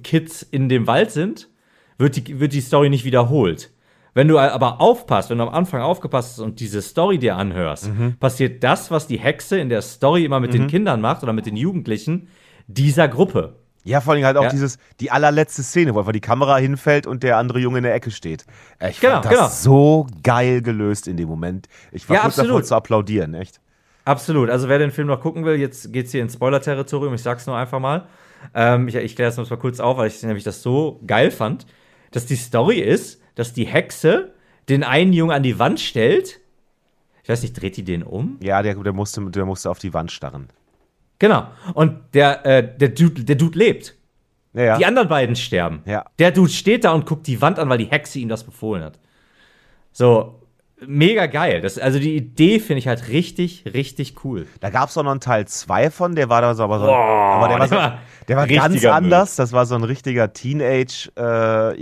Kids in dem Wald sind, wird die, wird die Story nicht wiederholt. Wenn du aber aufpasst, wenn du am Anfang aufgepasst hast und diese Story dir anhörst, passiert das, was die Hexe in der Story immer mit den Kindern macht oder mit den Jugendlichen, dieser Gruppe.
Ja, vor allem halt auch
Ja.
dieses, die allerletzte Szene, wo einfach die Kamera hinfällt und der andere Junge in der Ecke steht. Ich
Genau,
fand das
genau.
so geil gelöst in dem Moment. Ich war
Ja,
kurz davor
absolut.
zu applaudieren, echt.
Absolut. Also wer den Film noch gucken will, jetzt geht's hier ins Spoiler-Territorium. Ich sag's nur einfach mal. Ähm, ich ich kläre das mal kurz auf, weil ich nämlich das so geil fand, dass die Story ist, dass die Hexe den einen Jungen an die Wand stellt. Ich weiß nicht, dreht die den um?
Ja, der, der, musste, der musste auf die Wand starren.
Genau. Und der, äh, der, Dude, der Dude lebt.
Ja, ja.
Die anderen beiden sterben.
Ja.
Der Dude steht da und guckt die Wand an, weil die Hexe ihm das befohlen hat. So, mega geil. Das, also die Idee finde ich halt richtig, richtig cool.
Da gab es auch noch einen Teil 2 von, der war da so, aber so, aber der war, so,
der war
ganz anders. Das war so ein richtiger Teenage äh,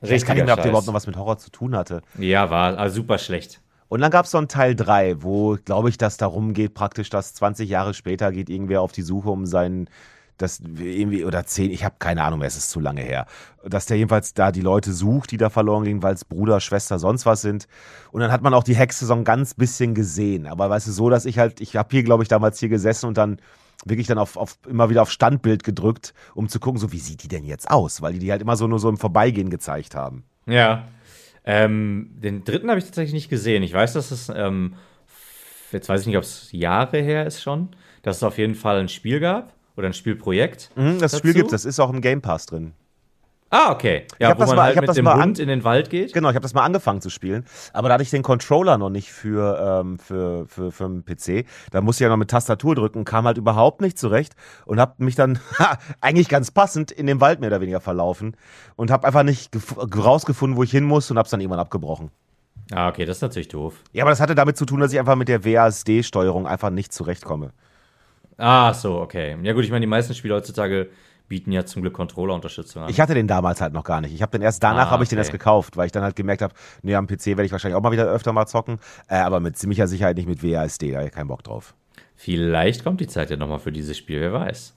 Horrorfilm. Ich weiß gar nicht mehr, ob der
Richtiger
überhaupt noch was mit Horror zu tun hatte.
Ja, war also super schlecht.
Und dann gab es so einen Teil 3, wo, glaube ich, das darum geht, praktisch, dass 20 Jahre später geht irgendwer auf die Suche um seinen, das irgendwie, oder 10, ich habe keine Ahnung mehr, es ist zu lange her. Dass der jedenfalls da die Leute sucht, die da verloren gehen, weil es Bruder, Schwester, sonst was sind. Und dann hat man auch die Hexe so ein ganz bisschen gesehen. Aber weißt du, so, dass ich halt, ich habe hier, glaube ich, damals hier gesessen und dann wirklich dann auf, auf immer wieder auf Standbild gedrückt, um zu gucken, so wie sieht die denn jetzt aus? Weil die die halt immer so nur so im Vorbeigehen gezeigt haben.
Ja. Ähm, den dritten habe ich tatsächlich nicht gesehen. Ich weiß, dass es, ähm, jetzt weiß ich nicht, ob es Jahre her ist schon, dass es auf jeden Fall ein Spiel gab oder ein Spielprojekt.
Mhm, das Spiel
dazu.
gibt das ist auch im Game Pass drin.
Ah, okay. Ja, wo
das
man
mal- ich
halt mit
das
dem Hund in den Wald geht.
Genau, ich habe das mal angefangen zu spielen, aber da hatte ich den Controller noch nicht für, ähm, für, für, für den PC. Da musste ich ja noch mit Tastatur drücken, kam halt überhaupt nicht zurecht und habe mich dann eigentlich ganz passend in dem Wald mehr oder weniger verlaufen und habe einfach nicht gef- rausgefunden, wo ich hin muss und habe es dann irgendwann abgebrochen.
Ah, okay, das ist natürlich doof.
Ja, aber das hatte damit zu tun, dass ich einfach mit der WASD-Steuerung einfach nicht zurechtkomme.
Ah, so, okay. Ja, gut, ich meine, die meisten Spiele heutzutage bieten ja zum Glück Controller-Unterstützung an.
Ich hatte den damals halt noch gar nicht. Ich habe den erst danach
Ah,
habe ich den
okay.
erst gekauft, weil ich dann halt gemerkt habe, nee, am PC werde ich wahrscheinlich auch mal wieder öfter mal zocken, äh, aber mit ziemlicher Sicherheit nicht mit WASD, da habe ich keinen Bock drauf.
Vielleicht kommt die Zeit ja nochmal für dieses Spiel, wer weiß.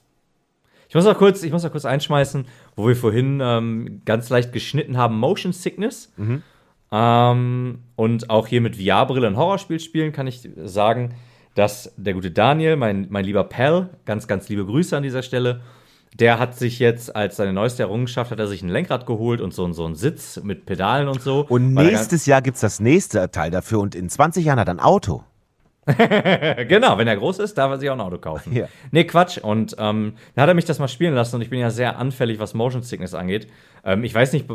Ich muss noch kurz, ich muss noch kurz einschmeißen, wo wir vorhin ähm, ganz leicht geschnitten haben, Motion Sickness. Ähm, und auch hier mit VR-Brille ein Horrorspiel spielen, kann ich sagen, dass der gute Daniel, mein, mein lieber Pal, ganz, ganz liebe Grüße an dieser Stelle, der hat sich jetzt als seine neueste Errungenschaft, hat er sich ein Lenkrad geholt und so, so einen Sitz mit Pedalen und so.
Und nächstes Jahr gibt's das nächste Teil dafür und in 20 Jahren hat er ein Auto.
Genau, wenn er groß ist, darf er sich auch ein Auto kaufen.
Ja.
Nee, Quatsch. Und ähm, dann hat er mich das mal spielen lassen und ich bin ja sehr anfällig, was Motion Sickness angeht. Ähm, ich weiß nicht,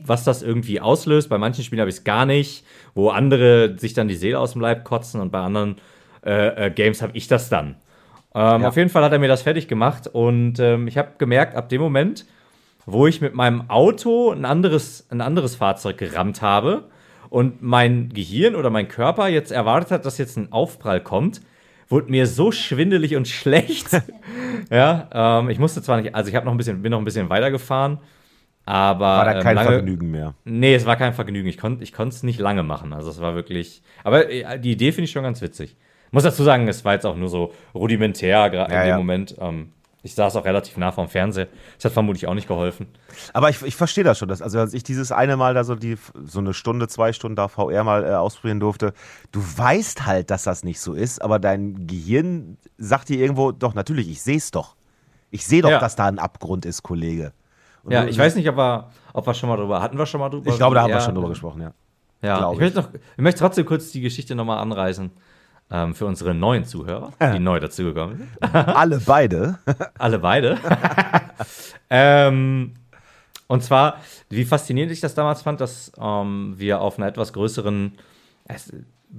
was das irgendwie auslöst. Bei manchen Spielen habe ich es gar nicht, wo andere sich dann die Seele aus dem Leib kotzen und bei anderen äh, äh, Games habe ich das dann. Ähm,
Ja.
Auf jeden Fall hat er mir das fertig gemacht und ähm, ich habe gemerkt, ab dem Moment, wo ich mit meinem Auto ein anderes, ein anderes Fahrzeug gerammt habe und mein Gehirn oder mein Körper jetzt erwartet hat, dass jetzt ein Aufprall kommt, wurde mir so schwindelig und schlecht. ja, ähm, ich musste zwar nicht, also ich habe noch ein bisschen, bin noch ein bisschen weitergefahren, aber
War da
ähm,
kein
lange,
Vergnügen mehr.
Nee, es war kein Vergnügen. Ich konnte ich es nicht lange machen. Also es war wirklich. Aber äh, die Idee finde ich schon ganz witzig. Muss dazu sagen, es war jetzt auch nur so rudimentär gerade
Ja,
in dem
ja.
Moment. Ähm, ich saß auch relativ nah vorm Fernseher. Das hat vermutlich auch nicht geholfen.
Aber ich, ich verstehe das schon. Dass, also als ich dieses eine Mal da so, die, so eine Stunde, zwei Stunden da VR mal äh, ausprobieren durfte, du weißt halt, dass das nicht so ist, aber dein Gehirn sagt dir irgendwo, doch, natürlich, ich sehe es doch. Ich sehe doch,
Ja.
dass da ein Abgrund ist, Kollege. Und
Ja, ich weiß nicht, ob wir, ob wir schon mal drüber. Hatten wir schon mal drüber?
Ich glaube, da haben wir
Ja,
schon drüber gesprochen, ja.
Ja,
glaub
ich möchte, noch, ich möchte trotzdem kurz die Geschichte nochmal anreißen. Ähm, für unsere neuen Zuhörer, die neu dazugekommen sind.
Alle beide.
Alle beide. ähm, und zwar, wie faszinierend ich das damals fand, dass ähm, wir auf einer etwas größeren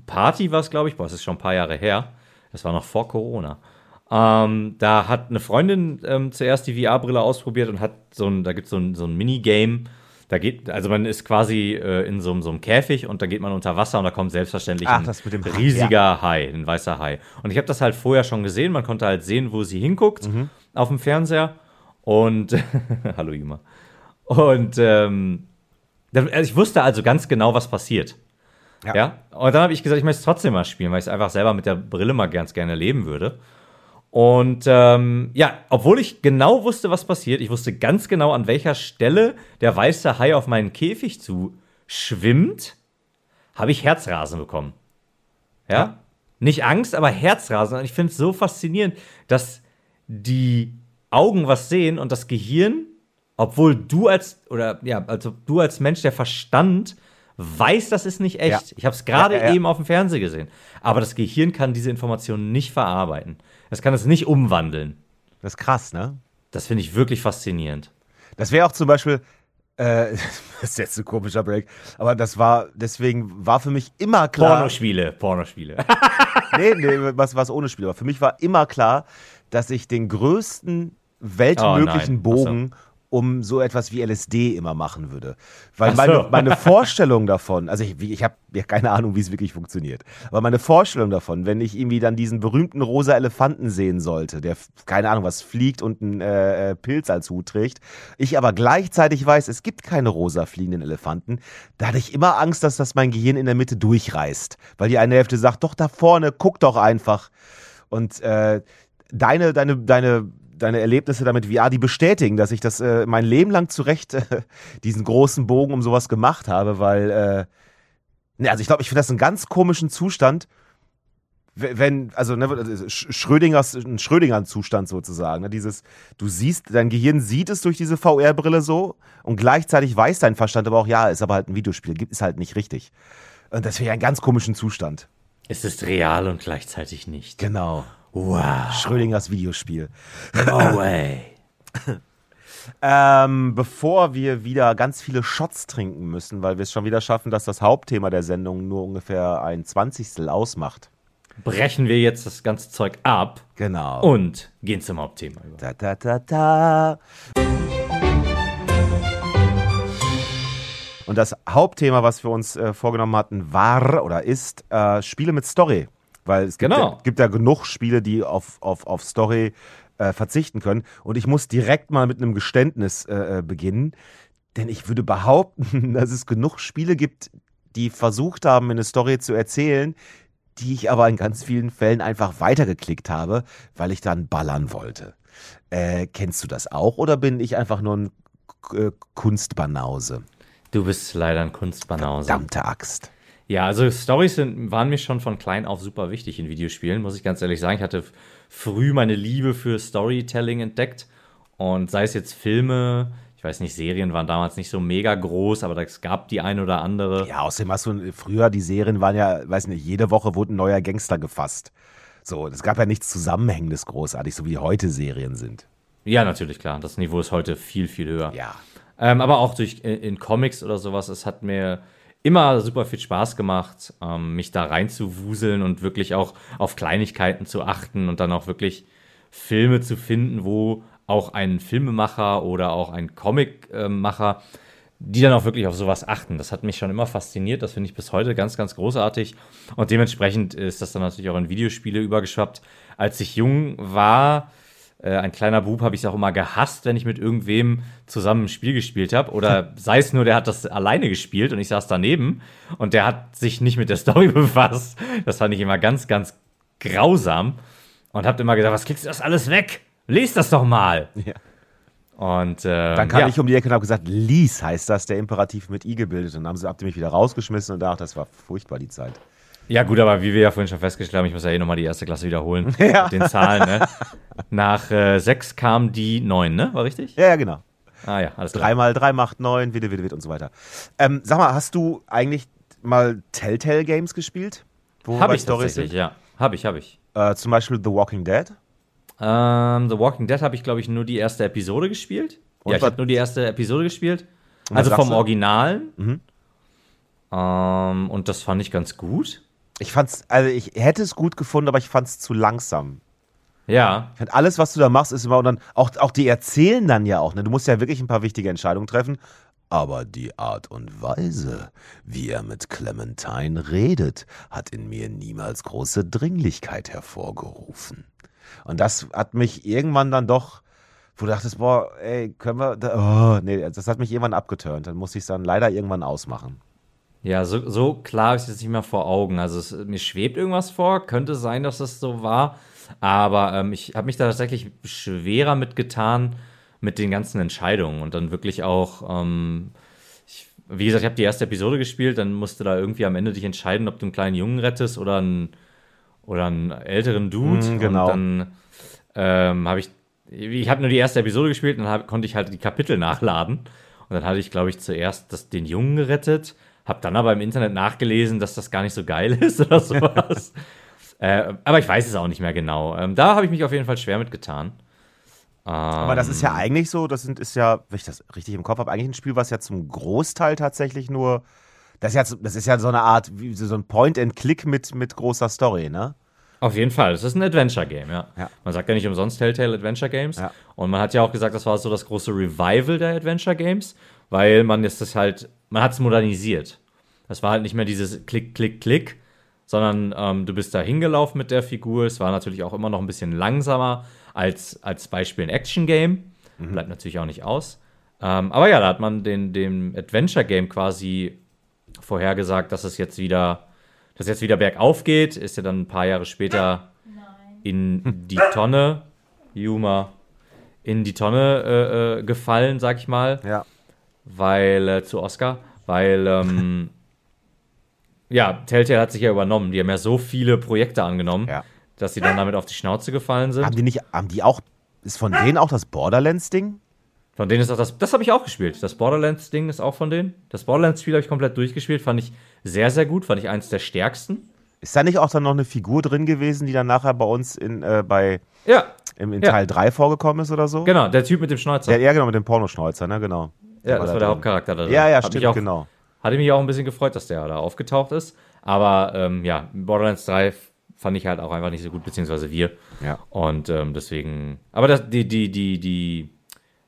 Party war es, glaube ich, boah, es ist schon ein paar Jahre her. Das war noch vor Corona. Ähm, da hat eine Freundin ähm, zuerst die VR-Brille ausprobiert und hat so ein, da gibt so es ein, so ein Minigame. Da geht, also man ist quasi äh, in so, so, einem Käfig und da geht man unter Wasser und da kommt selbstverständlich
Ach,
ein
das mit dem Hai,
riesiger
ja.
Hai, ein weißer Hai. Und ich habe das halt vorher schon gesehen. Man konnte halt sehen, wo sie hinguckt
Mhm.
auf dem Fernseher. Und hallo Ima. Und ähm, also ich wusste also ganz genau, was passiert.
Ja.
Ja. Und dann habe ich gesagt, ich möchte es trotzdem mal spielen, weil ich es einfach selber mit der Brille mal ganz gerne erleben würde. Und ähm, ja, obwohl ich genau wusste, was passiert, ich wusste ganz genau, an welcher Stelle der weiße Hai auf meinen Käfig zu schwimmt, habe ich Herzrasen bekommen. Ja?
Ja.
Nicht Angst, aber Herzrasen. Und ich finde es so faszinierend, dass die Augen was sehen und das Gehirn, obwohl du als, oder ja, also du als Mensch, der Verstand weiß, das ist nicht echt.
Ja.
Ich habe es gerade
Ja,
eben auf dem Fernseher gesehen. Aber das Gehirn kann diese Informationen nicht verarbeiten. Es kann es nicht umwandeln.
Das ist krass, ne?
Das finde ich wirklich faszinierend.
Das wäre auch zum Beispiel, äh, das ist jetzt ein komischer Break, aber das war, deswegen war für mich immer klar.
Pornospiele, Pornospiele.
Nee, nee, was, was ohne Spiel. Aber für mich war immer klar, dass ich den größten weltmöglichen
Oh. Ach so.
Um so etwas wie LSD immer machen würde. Weil
Ach
meine,
so.
meine Vorstellung davon, also ich, ich habe ja keine Ahnung, wie es wirklich funktioniert, aber meine Vorstellung davon, wenn ich irgendwie dann diesen berühmten rosa Elefanten sehen sollte, der, keine Ahnung, was fliegt und einen äh, äh, Pilz als Hut trägt, ich aber gleichzeitig weiß, es gibt keine rosa fliegenden Elefanten, da hatte ich immer Angst, dass das mein Gehirn in der Mitte durchreißt. Weil die eine Hälfte sagt, doch da vorne, guck doch einfach. Und äh, deine, deine, deine, deine Erlebnisse damit VR, die bestätigen, dass ich das äh, mein Leben lang zurecht äh, diesen großen Bogen um sowas gemacht habe, weil, äh, ne, also ich glaube, ich finde das einen ganz komischen Zustand, wenn, also ne, Sch- Schrödingers, ein Schrödinger-Zustand sozusagen. Ne, dieses, du siehst, dein Gehirn sieht es durch diese VR-Brille so und gleichzeitig weiß dein Verstand aber auch, ja, ist aber halt ein Videospiel, ist halt nicht richtig. Und das finde ich einen ganz komischen Zustand.
es ist real und gleichzeitig nicht.
Genau.
Wow.
Schrödingers Videospiel.
No way.
Ähm, bevor wir wieder ganz viele Shots trinken müssen, weil wir es schon wieder schaffen, dass das Hauptthema der Sendung nur ungefähr ein Zwanzigstel ausmacht.
Brechen wir jetzt das ganze Zeug ab
Genau.
und gehen zum Hauptthema über.
Da, da, da, da. Und das Hauptthema, was wir uns äh, vorgenommen hatten, war oder ist äh, Spiele mit Story. Weil es gibt,
Genau.
ja, gibt ja genug Spiele, die auf, auf, auf Story äh, verzichten können. Und ich muss direkt mal mit einem Geständnis äh, äh, beginnen. Denn ich würde behaupten, dass es genug Spiele gibt, die versucht haben, mir eine Story zu erzählen, die ich aber in ganz vielen Fällen einfach weitergeklickt habe, weil ich dann ballern wollte. Äh, kennst du das auch oder bin ich einfach nur ein äh, Kunstbanause?
Du bist leider ein Kunstbanause.
Verdammte Axt.
Ja, also Stories sind, waren mir schon von klein auf super wichtig in Videospielen, muss ich ganz ehrlich sagen. Ich hatte früh meine Liebe für Storytelling entdeckt und sei es jetzt Filme, ich weiß nicht, Serien waren damals nicht so mega groß, aber es gab die ein oder andere.
Ja, außerdem hast du früher, die Serien waren ja, weiß nicht, jede Woche wurde ein neuer Gangster gefasst. So, es gab ja nichts Zusammenhängendes großartig, so wie heute Serien sind.
Ja, natürlich, klar. Das Niveau ist heute viel, viel höher.
Ja.
Ähm, aber auch durch in, in Comics oder sowas, es hat mir immer super viel Spaß gemacht, ähm, mich da reinzuwuseln und wirklich auch auf Kleinigkeiten zu achten und dann auch wirklich Filme zu finden, wo auch ein Filmemacher oder auch ein Comicmacher, die dann auch wirklich auf sowas achten. Das hat mich schon immer fasziniert, das finde ich bis heute ganz, ganz großartig. Und dementsprechend ist das dann natürlich auch in Videospiele übergeschwappt. Als ich jung war, äh, ein kleiner Bub, habe ich es auch immer gehasst, wenn ich mit irgendwem zusammen ein Spiel gespielt habe. Oder sei es nur, der hat das alleine gespielt und ich saß daneben und der hat sich nicht mit der Story befasst. Das fand ich immer ganz, ganz grausam und habe immer gesagt, was kriegst du das alles weg? Lies das doch mal.
Ja.
Und äh,
Dann kam
ja.
ich um die Ecke und habe gesagt, Lies heißt das, der Imperativ mit I gebildet. Und dann haben sie, ihr mich wieder rausgeschmissen und da, das war furchtbar die Zeit.
Ja, gut, aber wie wir ja vorhin schon festgestellt haben, ich muss ja eh nochmal die erste Klasse wiederholen.
Ja.
Mit den Zahlen, ne? Nach äh, sechs kam die neun, ne? War richtig?
Ja, ja, genau.
Ah ja, alles klar.
Drei mal drei macht neun, witte, witte, witte und so weiter. Ähm, sag mal, hast du eigentlich mal Telltale Games gespielt? Wo
Habe ich
Storys
tatsächlich, ja. Habe ich, habe ich.
Äh, zum Beispiel The Walking Dead.
Ähm, The Walking Dead habe ich, glaube ich, nur die erste Episode gespielt.
Und
ja, ich habe nur die erste Episode gespielt. Also vom? Originalen.
Mhm.
Ähm, und das fand ich ganz gut.
Ich fand's, also ich hätte es gut gefunden, aber ich fand's zu langsam.
Ja.
Ich find, alles, was du da machst, ist immer und dann auch, auch die erzählen dann ja auch. Ne? Du musst ja wirklich ein paar wichtige Entscheidungen treffen. aber die Art und Weise, wie er mit Clementine redet, hat in mir niemals große Dringlichkeit hervorgerufen. Und das hat mich irgendwann dann doch, wo du dachtest, boah, ey, können wir, da, oh, nee, das hat mich irgendwann abgeturnt. Dann musste ich es dann leider irgendwann ausmachen.
Ja, so, so klar habe ich es jetzt nicht mehr vor Augen. Also es, mir schwebt irgendwas vor, könnte sein, dass es so war. Aber ähm, ich habe mich da tatsächlich schwerer mitgetan mit den ganzen Entscheidungen und dann wirklich auch, ähm, ich, wie gesagt, ich habe die erste Episode gespielt, dann musste da irgendwie am Ende dich entscheiden, ob du einen kleinen Jungen rettest oder einen, oder einen älteren Dude.
Mm, genau.
Und dann ähm, habe ich, ich habe nur die erste Episode gespielt und dann hab, konnte ich halt die Kapitel nachladen. Und dann hatte ich, glaube ich, zuerst das, den Jungen gerettet hab dann aber im Internet nachgelesen, dass das gar nicht so geil ist oder sowas. äh, aber ich weiß es auch nicht mehr genau. Ähm, da habe ich mich auf jeden Fall schwer mitgetan.
Ähm, aber das ist ja eigentlich so, das sind, ist ja, wenn ich das richtig im Kopf habe, eigentlich ein Spiel, was ja zum Großteil tatsächlich nur. Das ist ja, das ist ja so eine Art, wie so ein Point-and-Click mit, mit großer Story, ne?
Auf jeden Fall. Es ist ein Adventure-Game, ja.
ja.
Man sagt ja nicht umsonst Telltale Adventure Games.
Ja.
Und man hat ja auch gesagt, das war so das große Revival der Adventure Games, weil man ist das halt, man hat es modernisiert. Das war halt nicht mehr dieses Klick, Klick, Klick, sondern ähm, du bist da hingelaufen mit der Figur. Es war natürlich auch immer noch ein bisschen langsamer als, als Beispiel ein Action-Game. Mhm. Bleibt natürlich auch nicht aus. Ähm, aber ja, da hat man den, dem Adventure-Game quasi vorhergesagt, dass es jetzt wieder, dass jetzt wieder bergauf geht. Ist ja dann ein paar Jahre später Nein. in die Tonne, Yuma, in die Tonne äh, äh, gefallen, sag ich mal.
Ja.
Weil, äh, zu Oscar, weil ähm, ja, Telltale hat sich ja übernommen. Die haben ja so viele Projekte angenommen,
ja.
dass sie dann damit auf die Schnauze gefallen sind.
Haben die nicht, haben die auch, ist von denen auch das Borderlands-Ding?
Von denen ist auch das, das habe ich auch gespielt. Das Borderlands-Ding ist auch von denen. Das Borderlands-Spiel habe ich komplett durchgespielt, fand ich sehr, sehr gut, fand ich eins der stärksten.
Ist da nicht auch dann noch eine Figur drin gewesen, die dann nachher bei uns in, äh, bei,
ja.
im, in Teil ja. 3 vorgekommen ist oder so?
Genau, der Typ mit dem Schnäuzer.
Ja, genau, mit dem Pornoschnäuzer, ne, genau.
Ja, das war der Hauptcharakter da
drin. Ja, ja, stimmt, auch, genau.
Hatte mich auch ein bisschen gefreut, dass der da aufgetaucht ist. Aber ähm, ja, Borderlands 3 fand ich halt auch einfach nicht so gut, beziehungsweise wir.
Ja.
Und ähm, deswegen. Aber das, die, die, die, die,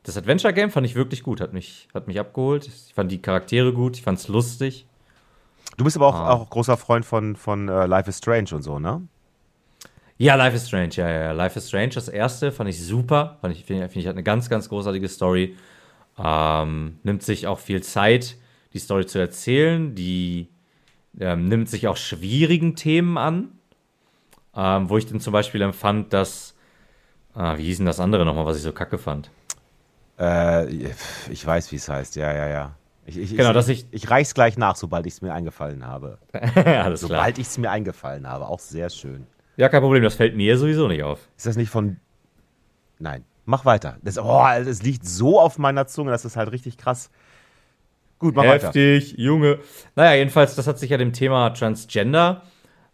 das Adventure-Game fand ich wirklich gut, hat mich, hat mich abgeholt. Ich fand die Charaktere gut, ich fand es lustig.
Du bist aber auch, ah. auch großer Freund von, von uh, Life is Strange und so, ne?
Ja, Life is Strange, ja, ja. Life is Strange, das erste, fand ich super. Fand ich, finde find ich, hat eine ganz, ganz großartige Story. Ähm, nimmt sich auch viel Zeit, die Story zu erzählen. Die ähm, nimmt sich auch schwierigen Themen an. Ähm, wo ich dann zum Beispiel empfand, dass. Ah, wie hieß denn das andere nochmal, was ich so kacke fand?
Äh, ich weiß, wie es heißt, ja, ja, ja. Ich, ich,
genau,
ich,
dass ich.
Ich reich's gleich nach, sobald ich es mir eingefallen habe.
Alles
sobald ich es mir eingefallen habe. Auch sehr schön.
Ja, kein Problem, das fällt mir sowieso nicht auf.
Ist das nicht von. Nein, mach weiter. Das, oh, das liegt so auf meiner Zunge, das ist halt richtig krass.
Gut, mach Heftig, weiter. Junge. Naja, jedenfalls, das hat sich ja dem Thema Transgender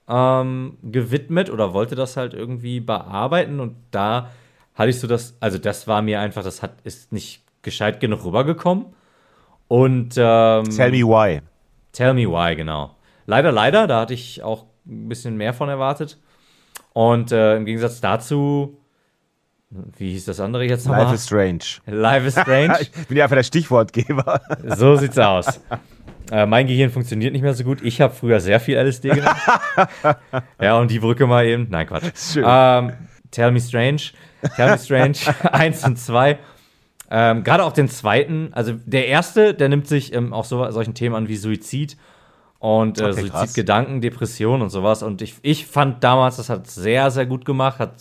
ähm, gewidmet oder wollte das halt irgendwie bearbeiten und da hatte ich so das, also das war mir einfach, das hat, ist nicht gescheit genug rübergekommen. Und ähm,
Tell me why.
Tell me why, genau. Leider, leider, da hatte ich auch ein bisschen mehr von erwartet. Und äh, im Gegensatz dazu wie hieß das andere jetzt nochmal?
Life is Strange.
Life is Strange.
ich bin ja einfach der Stichwortgeber.
so sieht's aus. Äh, mein Gehirn funktioniert nicht mehr so gut. Ich habe früher sehr viel LSD genommen. ja, und die Brücke mal eben. Nein, Quatsch.
Schön.
Ähm, Tell Me Strange. Tell Me Strange 1 und 2. Ähm, Gerade auch den zweiten, also der erste, der nimmt sich ähm, auch so, solchen Themen an wie Suizid und äh, okay, Suizidgedanken, Depression und sowas. Und ich, ich fand damals, das hat sehr, sehr gut gemacht, hat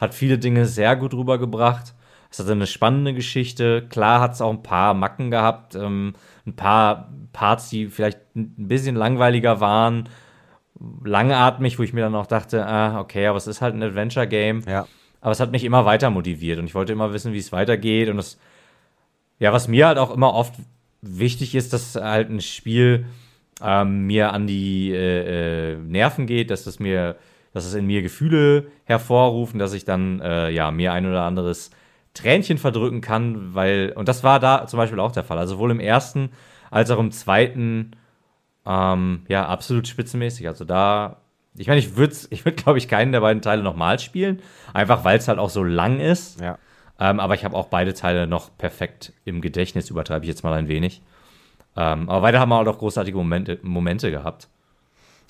hat viele Dinge sehr gut rübergebracht. Es hatte eine spannende Geschichte. Klar hat es auch ein paar Macken gehabt, ähm, ein paar Parts, die vielleicht ein bisschen langweiliger waren, langatmig, wo ich mir dann auch dachte, ah, okay, aber es ist halt ein Adventure-Game.
Ja.
Aber es hat mich immer weiter motiviert und ich wollte immer wissen, wie es weitergeht. Und das, ja, was mir halt auch immer oft wichtig ist, dass halt ein Spiel ähm, mir an die äh, äh, Nerven geht, dass es mir dass es in mir Gefühle hervorrufen, dass ich dann äh, ja mir ein oder anderes Tränchen verdrücken kann, weil, und das war da zum Beispiel auch der Fall. Also sowohl im ersten als auch im zweiten, ähm, ja, absolut spitzenmäßig. Also da, ich meine, ich würde, ich würd, glaube ich, keinen der beiden Teile nochmal spielen, einfach weil es halt auch so lang ist.
Ja.
Ähm, aber ich habe auch beide Teile noch perfekt im Gedächtnis, übertreibe ich jetzt mal ein wenig. Ähm, aber weiter haben wir auch noch großartige Momente, Momente gehabt.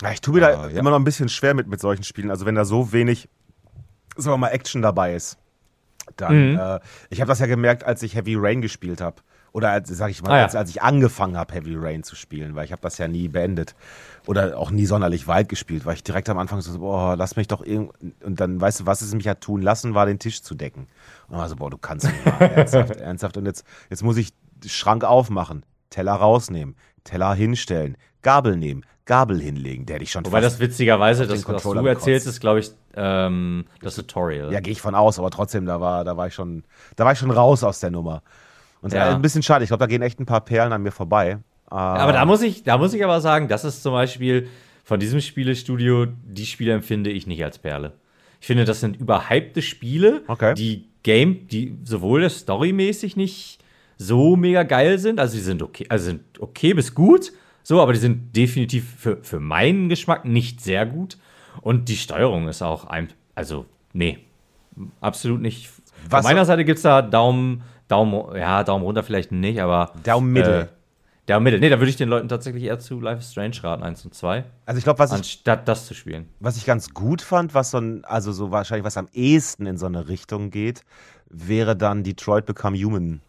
Ja, ich tue mir da ja. immer noch ein bisschen schwer mit, mit solchen Spielen. Also wenn da so wenig, sagen wir mal, Action dabei ist. Dann, mhm. äh, ich habe das ja gemerkt, als ich Heavy Rain gespielt habe. Oder als, sag ich mal, ah, ja. als, als, ich angefangen habe, Heavy Rain zu spielen, weil ich habe das ja nie beendet. Oder auch nie sonderlich weit gespielt, weil ich direkt am Anfang so, boah, lass mich doch irgendwie. Und dann, weißt du, was es mich hat tun lassen, war den Tisch zu decken. Und dann war so, boah, du kannst nicht mal, ernsthaft, ernsthaft. Und jetzt, jetzt muss ich Schrank aufmachen, Teller rausnehmen, Teller hinstellen, Gabel nehmen, Gabel hinlegen, der dich schon
Wobei das witzigerweise, das, was du erzählst, ist, glaube ich, ähm, das Tutorial.
Ja, gehe ich von aus, aber trotzdem, da war, da war ich schon, da war ich schon raus aus der Nummer. Und ja. ein bisschen schade. Ich glaube, da gehen echt ein paar Perlen an mir vorbei.
aber da muss ich, da muss ich aber sagen, das ist zum Beispiel von diesem Spielestudio, die Spiele empfinde ich nicht als Perle. Ich finde, das sind überhypte Spiele, okay. die Game, die sowohl storymäßig nicht so mega geil sind, also sie sind okay, also sind okay bis gut, so, aber die sind definitiv für, für meinen Geschmack nicht sehr gut. Und die Steuerung ist auch ein, also, nee, absolut nicht. Was Von meiner Seite gibt es da Daumen, Daumen, ja, Daumen runter vielleicht nicht, aber.
Daumen Mittel. Äh,
Daumen Mittel. Nee, da würde ich den Leuten tatsächlich eher zu Life is Strange raten, 1 und 2.
Also ich glaube, was
anstatt ich, das zu spielen.
Was ich ganz gut fand, was so ein, also so wahrscheinlich was am ehesten in so eine Richtung geht, wäre dann Detroit Become Human.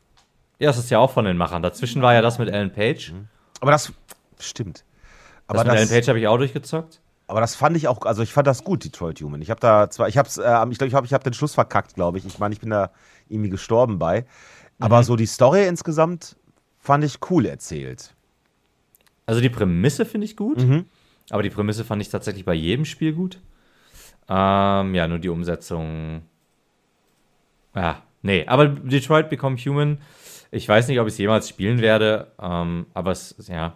Ja, das ist ja auch von den Machern. Dazwischen war ja das mit Alan Page. Mhm.
Aber das stimmt.
Aber das das, Page habe ich auch durchgezockt.
Aber das fand ich auch, also ich fand das gut, Detroit Human. Ich habe da zwar, ich habe äh, ich glaube, ich habe ich hab den Schluss verkackt, glaube ich. Ich meine, ich bin da irgendwie gestorben bei. Aber mhm. so die Story insgesamt fand ich cool erzählt.
Also die Prämisse finde ich gut, mhm. aber die Prämisse fand ich tatsächlich bei jedem Spiel gut. Ähm, ja, nur die Umsetzung. Ja, nee, aber Detroit Become Human, ich weiß nicht, ob ich es jemals spielen werde, ähm, aber es, ja,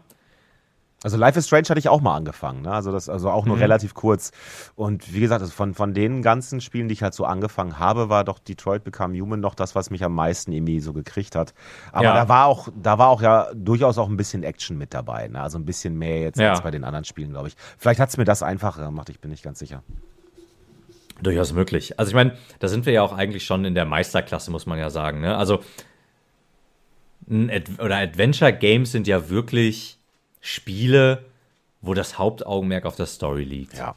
also Life is Strange hatte ich auch mal angefangen, ne? also das also auch nur mhm. relativ kurz. Und wie gesagt, also von, von den ganzen Spielen, die ich halt so angefangen habe, war doch Detroit Become Human noch das, was mich am meisten irgendwie so gekriegt hat. Aber ja. da war auch, da war auch ja durchaus auch ein bisschen Action mit dabei, ne? also ein bisschen mehr jetzt ja. als bei den anderen Spielen, glaube ich. Vielleicht hat es mir das einfacher gemacht, ich bin nicht ganz sicher.
Durchaus möglich. Also ich meine, da sind wir ja auch eigentlich schon in der Meisterklasse, muss man ja sagen. Ne? Also oder Adventure Games sind ja wirklich Spiele, wo das Hauptaugenmerk auf der Story liegt.
Ja.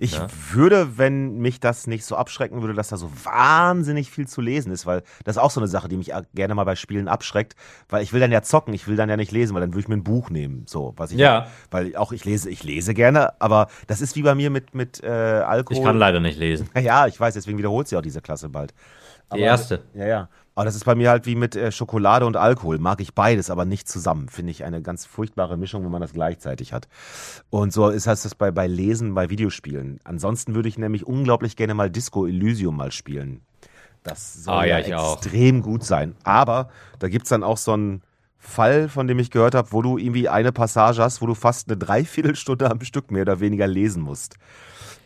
Ich ja? würde, wenn mich das nicht so abschrecken würde, dass da so wahnsinnig viel zu lesen ist, weil das ist auch so eine Sache, die mich gerne mal bei Spielen abschreckt, weil ich will dann ja zocken, ich will dann ja nicht lesen, weil dann würde ich mir ein Buch nehmen, so was ich
ja,
weil auch ich lese, ich lese gerne, aber das ist wie bei mir mit mit äh, Alkohol.
Ich kann leider nicht lesen.
Ja, ich weiß, deswegen wiederholt sie auch diese Klasse bald.
Aber, die erste.
Ja, ja. Aber das ist bei mir halt wie mit äh, Schokolade und Alkohol. Mag ich beides, aber nicht zusammen. Finde ich eine ganz furchtbare Mischung, wenn man das gleichzeitig hat. Und so ist das bei, bei Lesen, bei Videospielen. Ansonsten würde ich nämlich unglaublich gerne mal Disco Elysium mal spielen. Das soll ah, ja, ja extrem auch. gut sein. Aber da gibt es dann auch so einen Fall, von dem ich gehört habe, wo du irgendwie eine Passage hast, wo du fast eine Dreiviertelstunde am Stück mehr oder weniger lesen musst.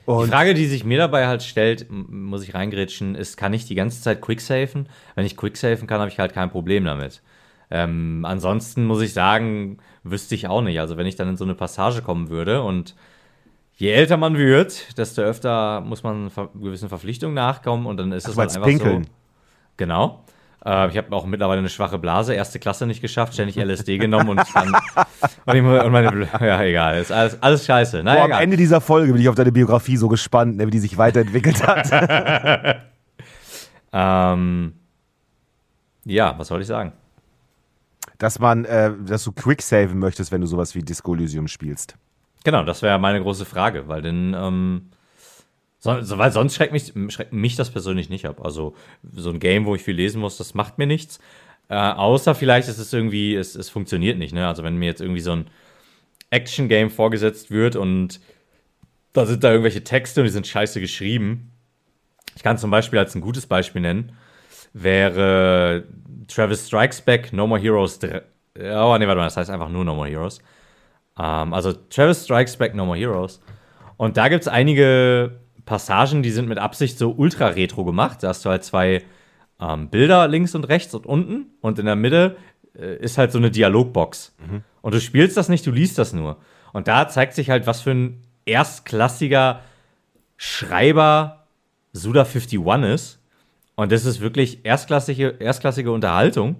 Und die Frage, die sich mir dabei halt stellt, muss ich reingrätschen, ist, kann ich die ganze Zeit quicksafen? Wenn ich quicksafen kann, habe ich halt kein Problem damit. Ähm, ansonsten muss ich sagen, wüsste ich auch nicht. Also wenn ich dann in so eine Passage kommen würde und je älter man wird, desto öfter muss man gewissen Verpflichtungen nachkommen und dann ist es halt einfach pinkeln. so. Genau. Äh, ich habe auch mittlerweile eine schwache Blase, erste Klasse nicht geschafft, ständig LSD genommen und dann. und, ich, und meine, ja, egal, ist alles, alles scheiße.
Naja, Boah, am Ende dieser Folge bin ich auf deine Biografie so gespannt, ne, wie die sich weiterentwickelt hat.
ähm, ja, was soll ich sagen?
Dass man, äh, dass du quicksaven möchtest, wenn du sowas wie Disco Elysium spielst.
Genau, das wäre meine große Frage, weil dann ähm, so, weil sonst schreckt mich, schreckt mich das persönlich nicht ab. Also so ein Game, wo ich viel lesen muss, das macht mir nichts. Äh, außer vielleicht ist es irgendwie, es, es funktioniert nicht. Ne? Also wenn mir jetzt irgendwie so ein Action-Game vorgesetzt wird und da sind da irgendwelche Texte und die sind scheiße geschrieben. Ich kann zum Beispiel als ein gutes Beispiel nennen, wäre Travis Strikes Back No More Heroes 3. Oh, nee, warte mal, das heißt einfach nur No More Heroes. Ähm, also Travis Strikes Back No More Heroes. Und da gibt es einige Passagen, die sind mit Absicht so ultra retro gemacht. Da hast du halt zwei ähm, Bilder links und rechts und unten und in der Mitte äh, ist halt so eine Dialogbox. Mhm. Und du spielst das nicht, du liest das nur. Und da zeigt sich halt, was für ein erstklassiger Schreiber Suda 51 ist. Und das ist wirklich erstklassige, erstklassige Unterhaltung.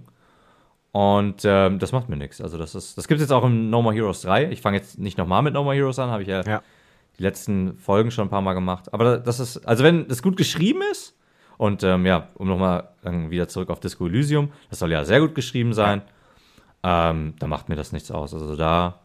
Und ähm, das macht mir nichts. Also das ist, das gibt es jetzt auch in No More Heroes 3. Ich fange jetzt nicht nochmal mit No More Heroes an, habe ich ja,
Ja.
Die letzten Folgen schon ein paar Mal gemacht. Aber das ist, also wenn das gut geschrieben ist, und ähm, ja, um nochmal wieder zurück auf Disco Elysium, das soll ja sehr gut geschrieben sein, ähm, da macht mir das nichts aus. Also da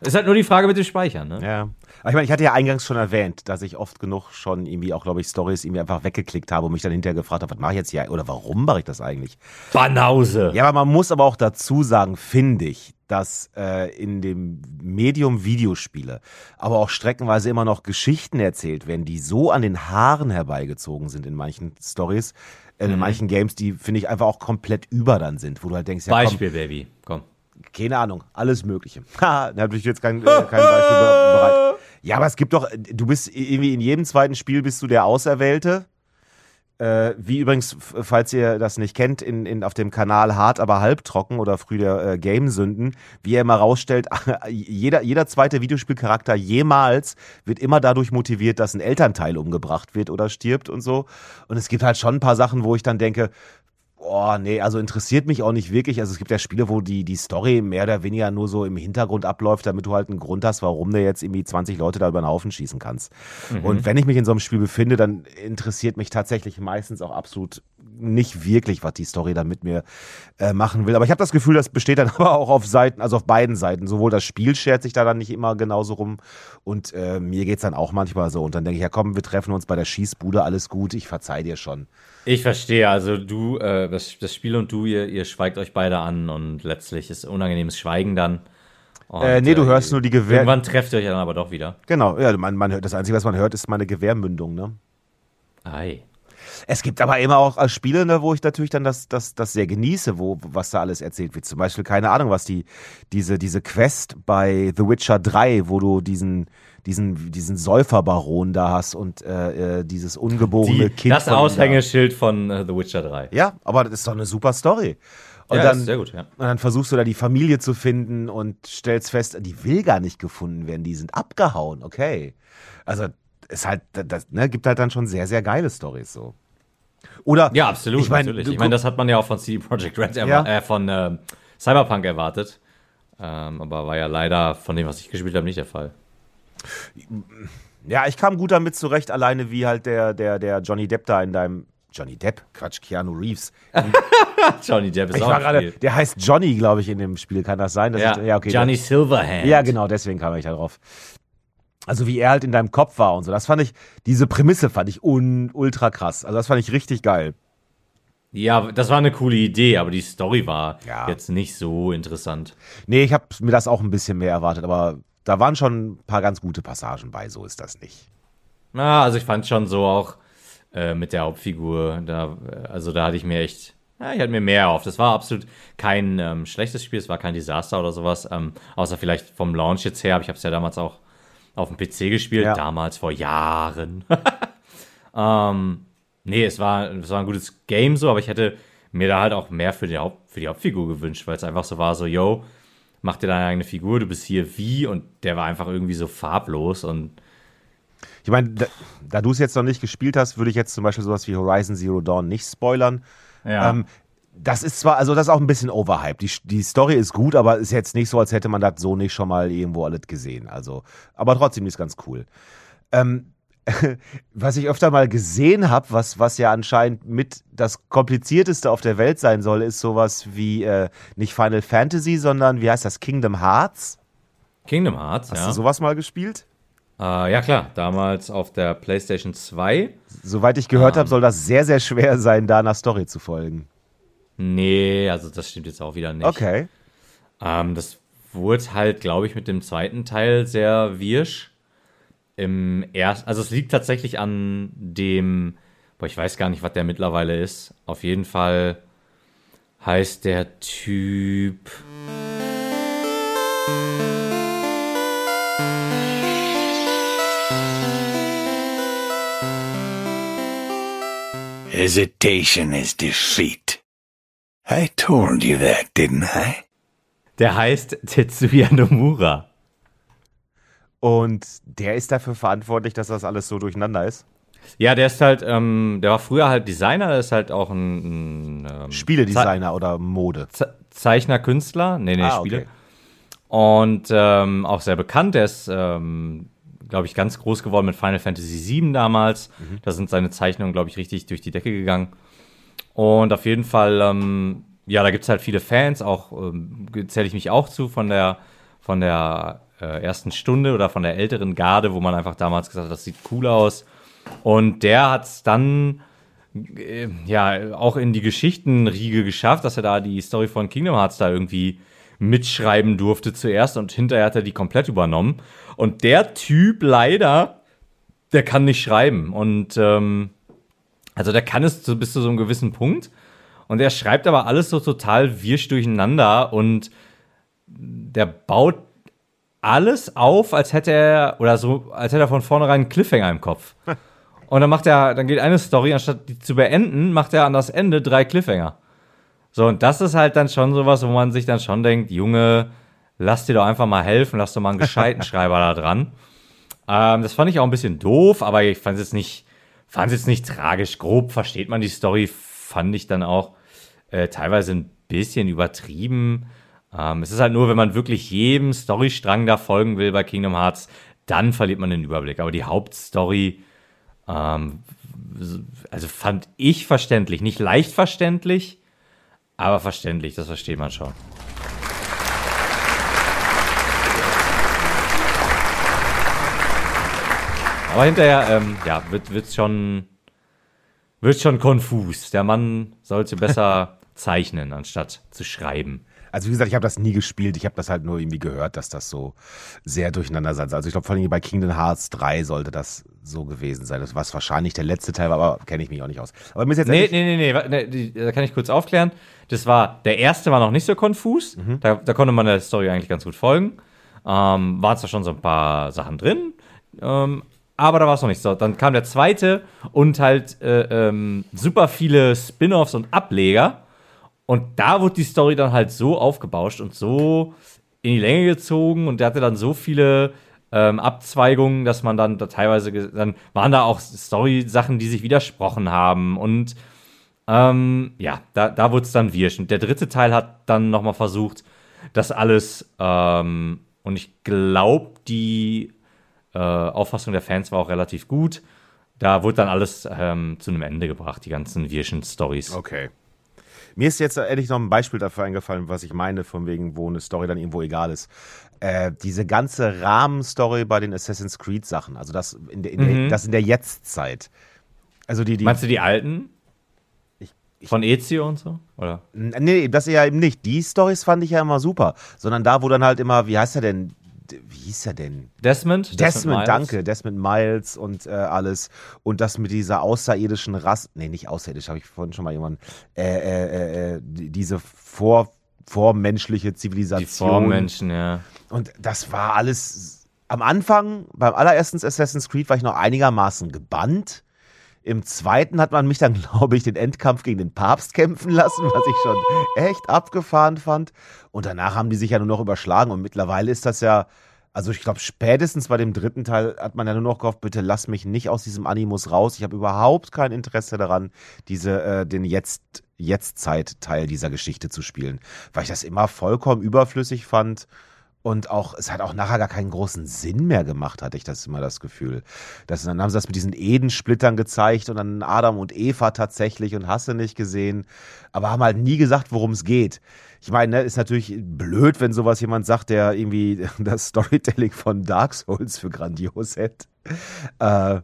ist halt nur die Frage mit dem Speichern, ne?
Ja. Aber ich meine, ich hatte ja eingangs schon erwähnt, dass ich oft genug schon irgendwie auch, glaube ich, Stories irgendwie einfach weggeklickt habe und mich dann hinterher gefragt habe, was mache ich jetzt hier oder warum mache ich das eigentlich?
Banause.
Ja, aber man muss aber auch dazu sagen, finde ich, dass äh, in dem Medium Videospiele aber auch streckenweise immer noch Geschichten erzählt werden, die so an den Haaren herbeigezogen sind in manchen Stories, äh, in
Mhm.
manchen Games, die finde ich einfach auch komplett über dann sind, wo du halt denkst, ja komm,
Beispiel, Baby. Komm.
Keine Ahnung, alles Mögliche. Ha, da habe ich jetzt kein, äh, kein Beispiel be- bereit. Ja, aber es gibt doch, du bist irgendwie in jedem zweiten Spiel bist du der Auserwählte. Äh, wie übrigens, falls ihr das nicht kennt, in, in, auf dem Kanal Hart, aber halbtrocken oder früher äh, Gamesünden, wie er immer rausstellt, jeder, jeder zweite Videospielcharakter jemals wird immer dadurch motiviert, dass ein Elternteil umgebracht wird oder stirbt und so. Und es gibt halt schon ein paar Sachen, wo ich dann denke, Oh, nee, also interessiert mich auch nicht wirklich. Also es gibt ja Spiele, wo die, die Story mehr oder weniger nur so im Hintergrund abläuft, damit du halt einen Grund hast, warum du jetzt irgendwie 20 Leute da über den Haufen schießen kannst. Und wenn ich mich in so einem Spiel befinde, dann interessiert mich tatsächlich meistens auch absolut nicht wirklich, was die Story da mit mir äh, machen will. Aber ich habe das Gefühl, das besteht dann aber auch auf Seiten, also auf beiden Seiten. Sowohl das Spiel schert sich da dann nicht immer genauso rum und äh, mir geht's dann auch manchmal so. Und dann denke ich, ja komm, wir treffen uns bei der Schießbude, alles gut, ich verzeih dir schon.
Ich verstehe, also du, äh, das, das Spiel und du, ihr, ihr schweigt euch beide an und letztlich ist unangenehmes Schweigen dann. Und,
Äh, nee, du hörst nur die Gewehr.
Irgendwann trefft ihr euch dann aber doch wieder.
Genau, ja, man, man hört, das Einzige, was man hört, ist meine Gewehrmündung, ne?
Ei.
Es gibt aber immer auch äh, Spiele, ne, wo ich natürlich dann das, das, das sehr genieße, wo, was da alles erzählt wird. Zum Beispiel, keine Ahnung, was die, diese, diese Quest bei The Witcher 3, wo du diesen, diesen, diesen Säuferbaron da hast und äh, äh, dieses ungeborene
Die,
Kind.
das
ihm da.
Aushängeschild von äh, The Witcher 3.
Ja, aber das ist doch eine super Story. Und
Ja,
dann,
gut, ja.
Und dann versuchst du da die Familie zu finden und stellst fest, die will gar nicht gefunden werden, die sind abgehauen, okay. Also, ist halt, das ne, gibt halt dann schon sehr, sehr geile Stories so. Oder,
Ja, absolut,
Ich mein,
natürlich.
du
Ich meine, das hat man ja auch von CD Projekt Red, erwa-
Ja.
äh, von ähm, Cyberpunk erwartet. Ähm, aber war ja leider von dem, was ich gespielt habe, nicht der Fall.
Ja, ich kam gut damit zurecht, alleine wie halt der, der, der Johnny Depp da in deinem, Johnny Depp, Quatsch, Keanu Reeves.
Johnny Depp ist
Ich
auch
war
Spiel.
der heißt Johnny, glaube ich, in dem Spiel, kann das sein? Das
Ja,
ist, ja okay.
Johnny Silverhand.
Ja, genau, deswegen kam ich da drauf. Also wie er halt in deinem Kopf war und so. Das fand ich, diese Prämisse fand ich un, ultra krass. Also das fand ich richtig geil.
Ja, das war eine coole Idee, aber die Story war
Ja.
jetzt nicht so interessant.
Nee, ich habe mir das auch ein bisschen mehr erwartet, aber da waren schon ein paar ganz gute Passagen bei, so ist das nicht.
Na, also ich fand schon so auch äh, mit der Hauptfigur, da, äh, also da hatte ich mir echt, ja, ich hatte mir mehr auf. Das war absolut kein ähm, schlechtes Spiel, es war kein Desaster oder sowas, ähm, außer vielleicht vom Launch jetzt her, aber ich habe es ja damals auch auf dem PC gespielt,
Ja.
damals vor Jahren. ähm, nee, es war, es war ein gutes Game so, aber ich hätte mir da halt auch mehr für die, Haupt, für die Hauptfigur gewünscht, weil es einfach so war, so, yo, mach dir deine eigene Figur, du bist hier wie und der war einfach irgendwie so farblos und
Ich meine, da, da du es jetzt noch nicht gespielt hast, würde ich jetzt zum Beispiel sowas wie Horizon Zero Dawn nicht spoilern.
ja.
Ähm, das ist zwar, also das ist auch ein bisschen overhyped. Die, die Story ist gut, aber ist jetzt nicht so, als hätte man das so nicht schon mal irgendwo alles gesehen. Also, aber trotzdem ist ganz cool. Ähm, was ich öfter mal gesehen habe, was, was ja anscheinend mit das komplizierteste auf der Welt sein soll, ist sowas wie äh, nicht Final Fantasy, sondern wie heißt das? Kingdom Hearts?
Kingdom Hearts,
Hast
ja.
du sowas mal gespielt?
Äh, ja, klar, damals auf der PlayStation 2.
Soweit ich gehört
Ah.
habe, soll das sehr, sehr schwer sein, da einer Story zu folgen.
Nee, also das stimmt jetzt auch wieder nicht.
Okay.
Ähm, das wurde halt, glaube ich, mit dem zweiten Teil sehr wirsch. Im ersten, also es liegt tatsächlich an dem, boah, ich weiß gar nicht, was der mittlerweile ist. Auf jeden Fall heißt der Typ.
Hesitation is defeat. I told you that, didn't I?
Der heißt Tetsuya Nomura.
Und der ist dafür verantwortlich, dass das alles so durcheinander ist.
Ja, der ist halt, ähm, der war früher halt Designer, der ist halt auch ein, ein ähm,
Spieledesigner oder Mode.
Ze Zeichner, Künstler. Nee, nee,
Ah,
Spiele.
okay.
Und ähm, auch sehr bekannt. Der ist, ähm, glaube ich, ganz groß geworden mit Final Fantasy VII damals. Da sind seine Zeichnungen, glaube ich, richtig durch die Decke gegangen. Und auf jeden Fall, ähm, ja, da gibt es halt viele Fans, auch ähm, zähle ich mich auch zu von der, von der äh, ersten Stunde oder von der älteren Garde, wo man einfach damals gesagt hat, das sieht cool aus. Und der hat es dann äh, ja auch in die Geschichtenriege geschafft, dass er da die Story von Kingdom Hearts da irgendwie mitschreiben durfte zuerst und hinterher hat er die komplett übernommen. Und der Typ leider, der kann nicht schreiben. Und ähm, also der kann es bis zu so einem gewissen Punkt. Und er schreibt aber alles so total wirsch durcheinander und der baut alles auf, als hätte er, oder so, als hätte er von vornherein einen Cliffhanger im Kopf. Und dann macht er, dann geht eine Story, anstatt die zu beenden, macht er an das Ende drei Cliffhanger. So, und das ist halt dann schon sowas, wo man sich dann schon denkt, Junge, lass dir doch einfach mal helfen, lass doch mal einen gescheiten Schreiber da dran. Ähm, das fand ich auch ein bisschen doof, aber ich fand es jetzt nicht, fand es jetzt nicht tragisch. Grob versteht man die Story, fand ich dann auch äh, teilweise ein bisschen übertrieben. Ähm, es ist halt nur, wenn man wirklich jedem Storystrang da folgen will bei Kingdom Hearts, dann verliert man den Überblick. Aber die Hauptstory, ähm, also fand ich verständlich. Nicht leicht verständlich, aber verständlich, das versteht man schon. Aber hinterher, ähm, ja, wird, wird schon, wird schon konfus. Der Mann sollte besser zeichnen, anstatt zu schreiben.
Also wie gesagt, ich habe das nie gespielt. Ich habe das halt nur irgendwie gehört, dass das so sehr durcheinander sein soll. Also ich glaube, vor allem bei Kingdom Hearts 3 sollte das so gewesen sein. Das was wahrscheinlich der letzte Teil war, aber kenne ich mich auch nicht aus. Aber mir ist jetzt
Nee, nee, nee, nee, nee, da kann ich kurz aufklären. Das war, der erste war noch nicht so konfus. Da, da konnte man der Story eigentlich ganz gut folgen. Ähm, waren zwar schon so ein paar Sachen drin, ähm, aber da war es noch nicht so. Dann kam der zweite und halt äh, ähm, super viele Spin-offs und Ableger. Und da wurde die Story dann halt so aufgebauscht und so in die Länge gezogen und der hatte dann so viele ähm, Abzweigungen, dass man dann da teilweise, dann waren da auch Story-Sachen, die sich widersprochen haben und ähm, ja, da, da wurde es dann wirsch. Und der dritte Teil hat dann nochmal versucht, das alles, ähm, und ich glaube, die äh, Auffassung der Fans war auch relativ gut. Da wurde dann alles ähm, zu einem Ende gebracht, die ganzen wirschen Stories.
Okay. Mir ist jetzt endlich noch ein Beispiel dafür eingefallen, was ich meine, von wegen, wo eine Story dann irgendwo egal ist. Äh, diese ganze Rahmenstory bei den Assassin's Creed Sachen, also das in der, in der, das in der Jetztzeit. Also die, die
Meinst du die alten? Von Ezio und so? Oder?
Nee, das ja eben nicht. Die Stories fand ich ja immer super. Sondern da, wo dann halt immer, wie heißt er denn? Wie hieß er denn?
Desmond?
Desmond,
Miles?
danke. Desmond Miles und äh, alles. Und das mit dieser außerirdischen Rasse. Nee, nicht außerirdisch, habe ich vorhin schon mal jemanden. Äh, äh, äh, äh, die- diese vor, vormenschliche
Die
Zivilisation.
Vormenschen, ja.
Und das war alles. Am Anfang, beim allerersten Assassin's Creed, war ich noch einigermaßen gebannt. Im zweiten hat man mich dann, glaube ich, den Endkampf gegen den Papst kämpfen lassen, was ich schon echt abgefahren fand. Und danach haben die sich ja nur noch überschlagen. Und mittlerweile ist das ja, also ich glaube, spätestens bei dem dritten Teil hat man ja nur noch gehofft, bitte lass mich nicht aus diesem Animus raus. Ich habe überhaupt kein Interesse daran, diese, äh, den jetzt, Jetztzeit-Teil dieser Geschichte zu spielen. Weil ich das immer vollkommen überflüssig fand. Und auch, es hat auch nachher gar keinen großen Sinn mehr gemacht, hatte ich das immer das Gefühl. Das, dann haben sie das mit diesen Edensplittern gezeigt und dann Adam und Eva tatsächlich und hast nicht gesehen, aber haben halt nie gesagt, worum es geht. Ich meine, ne, ist natürlich blöd, wenn sowas jemand sagt, der irgendwie das Storytelling von Dark Souls für grandios hält. Äh,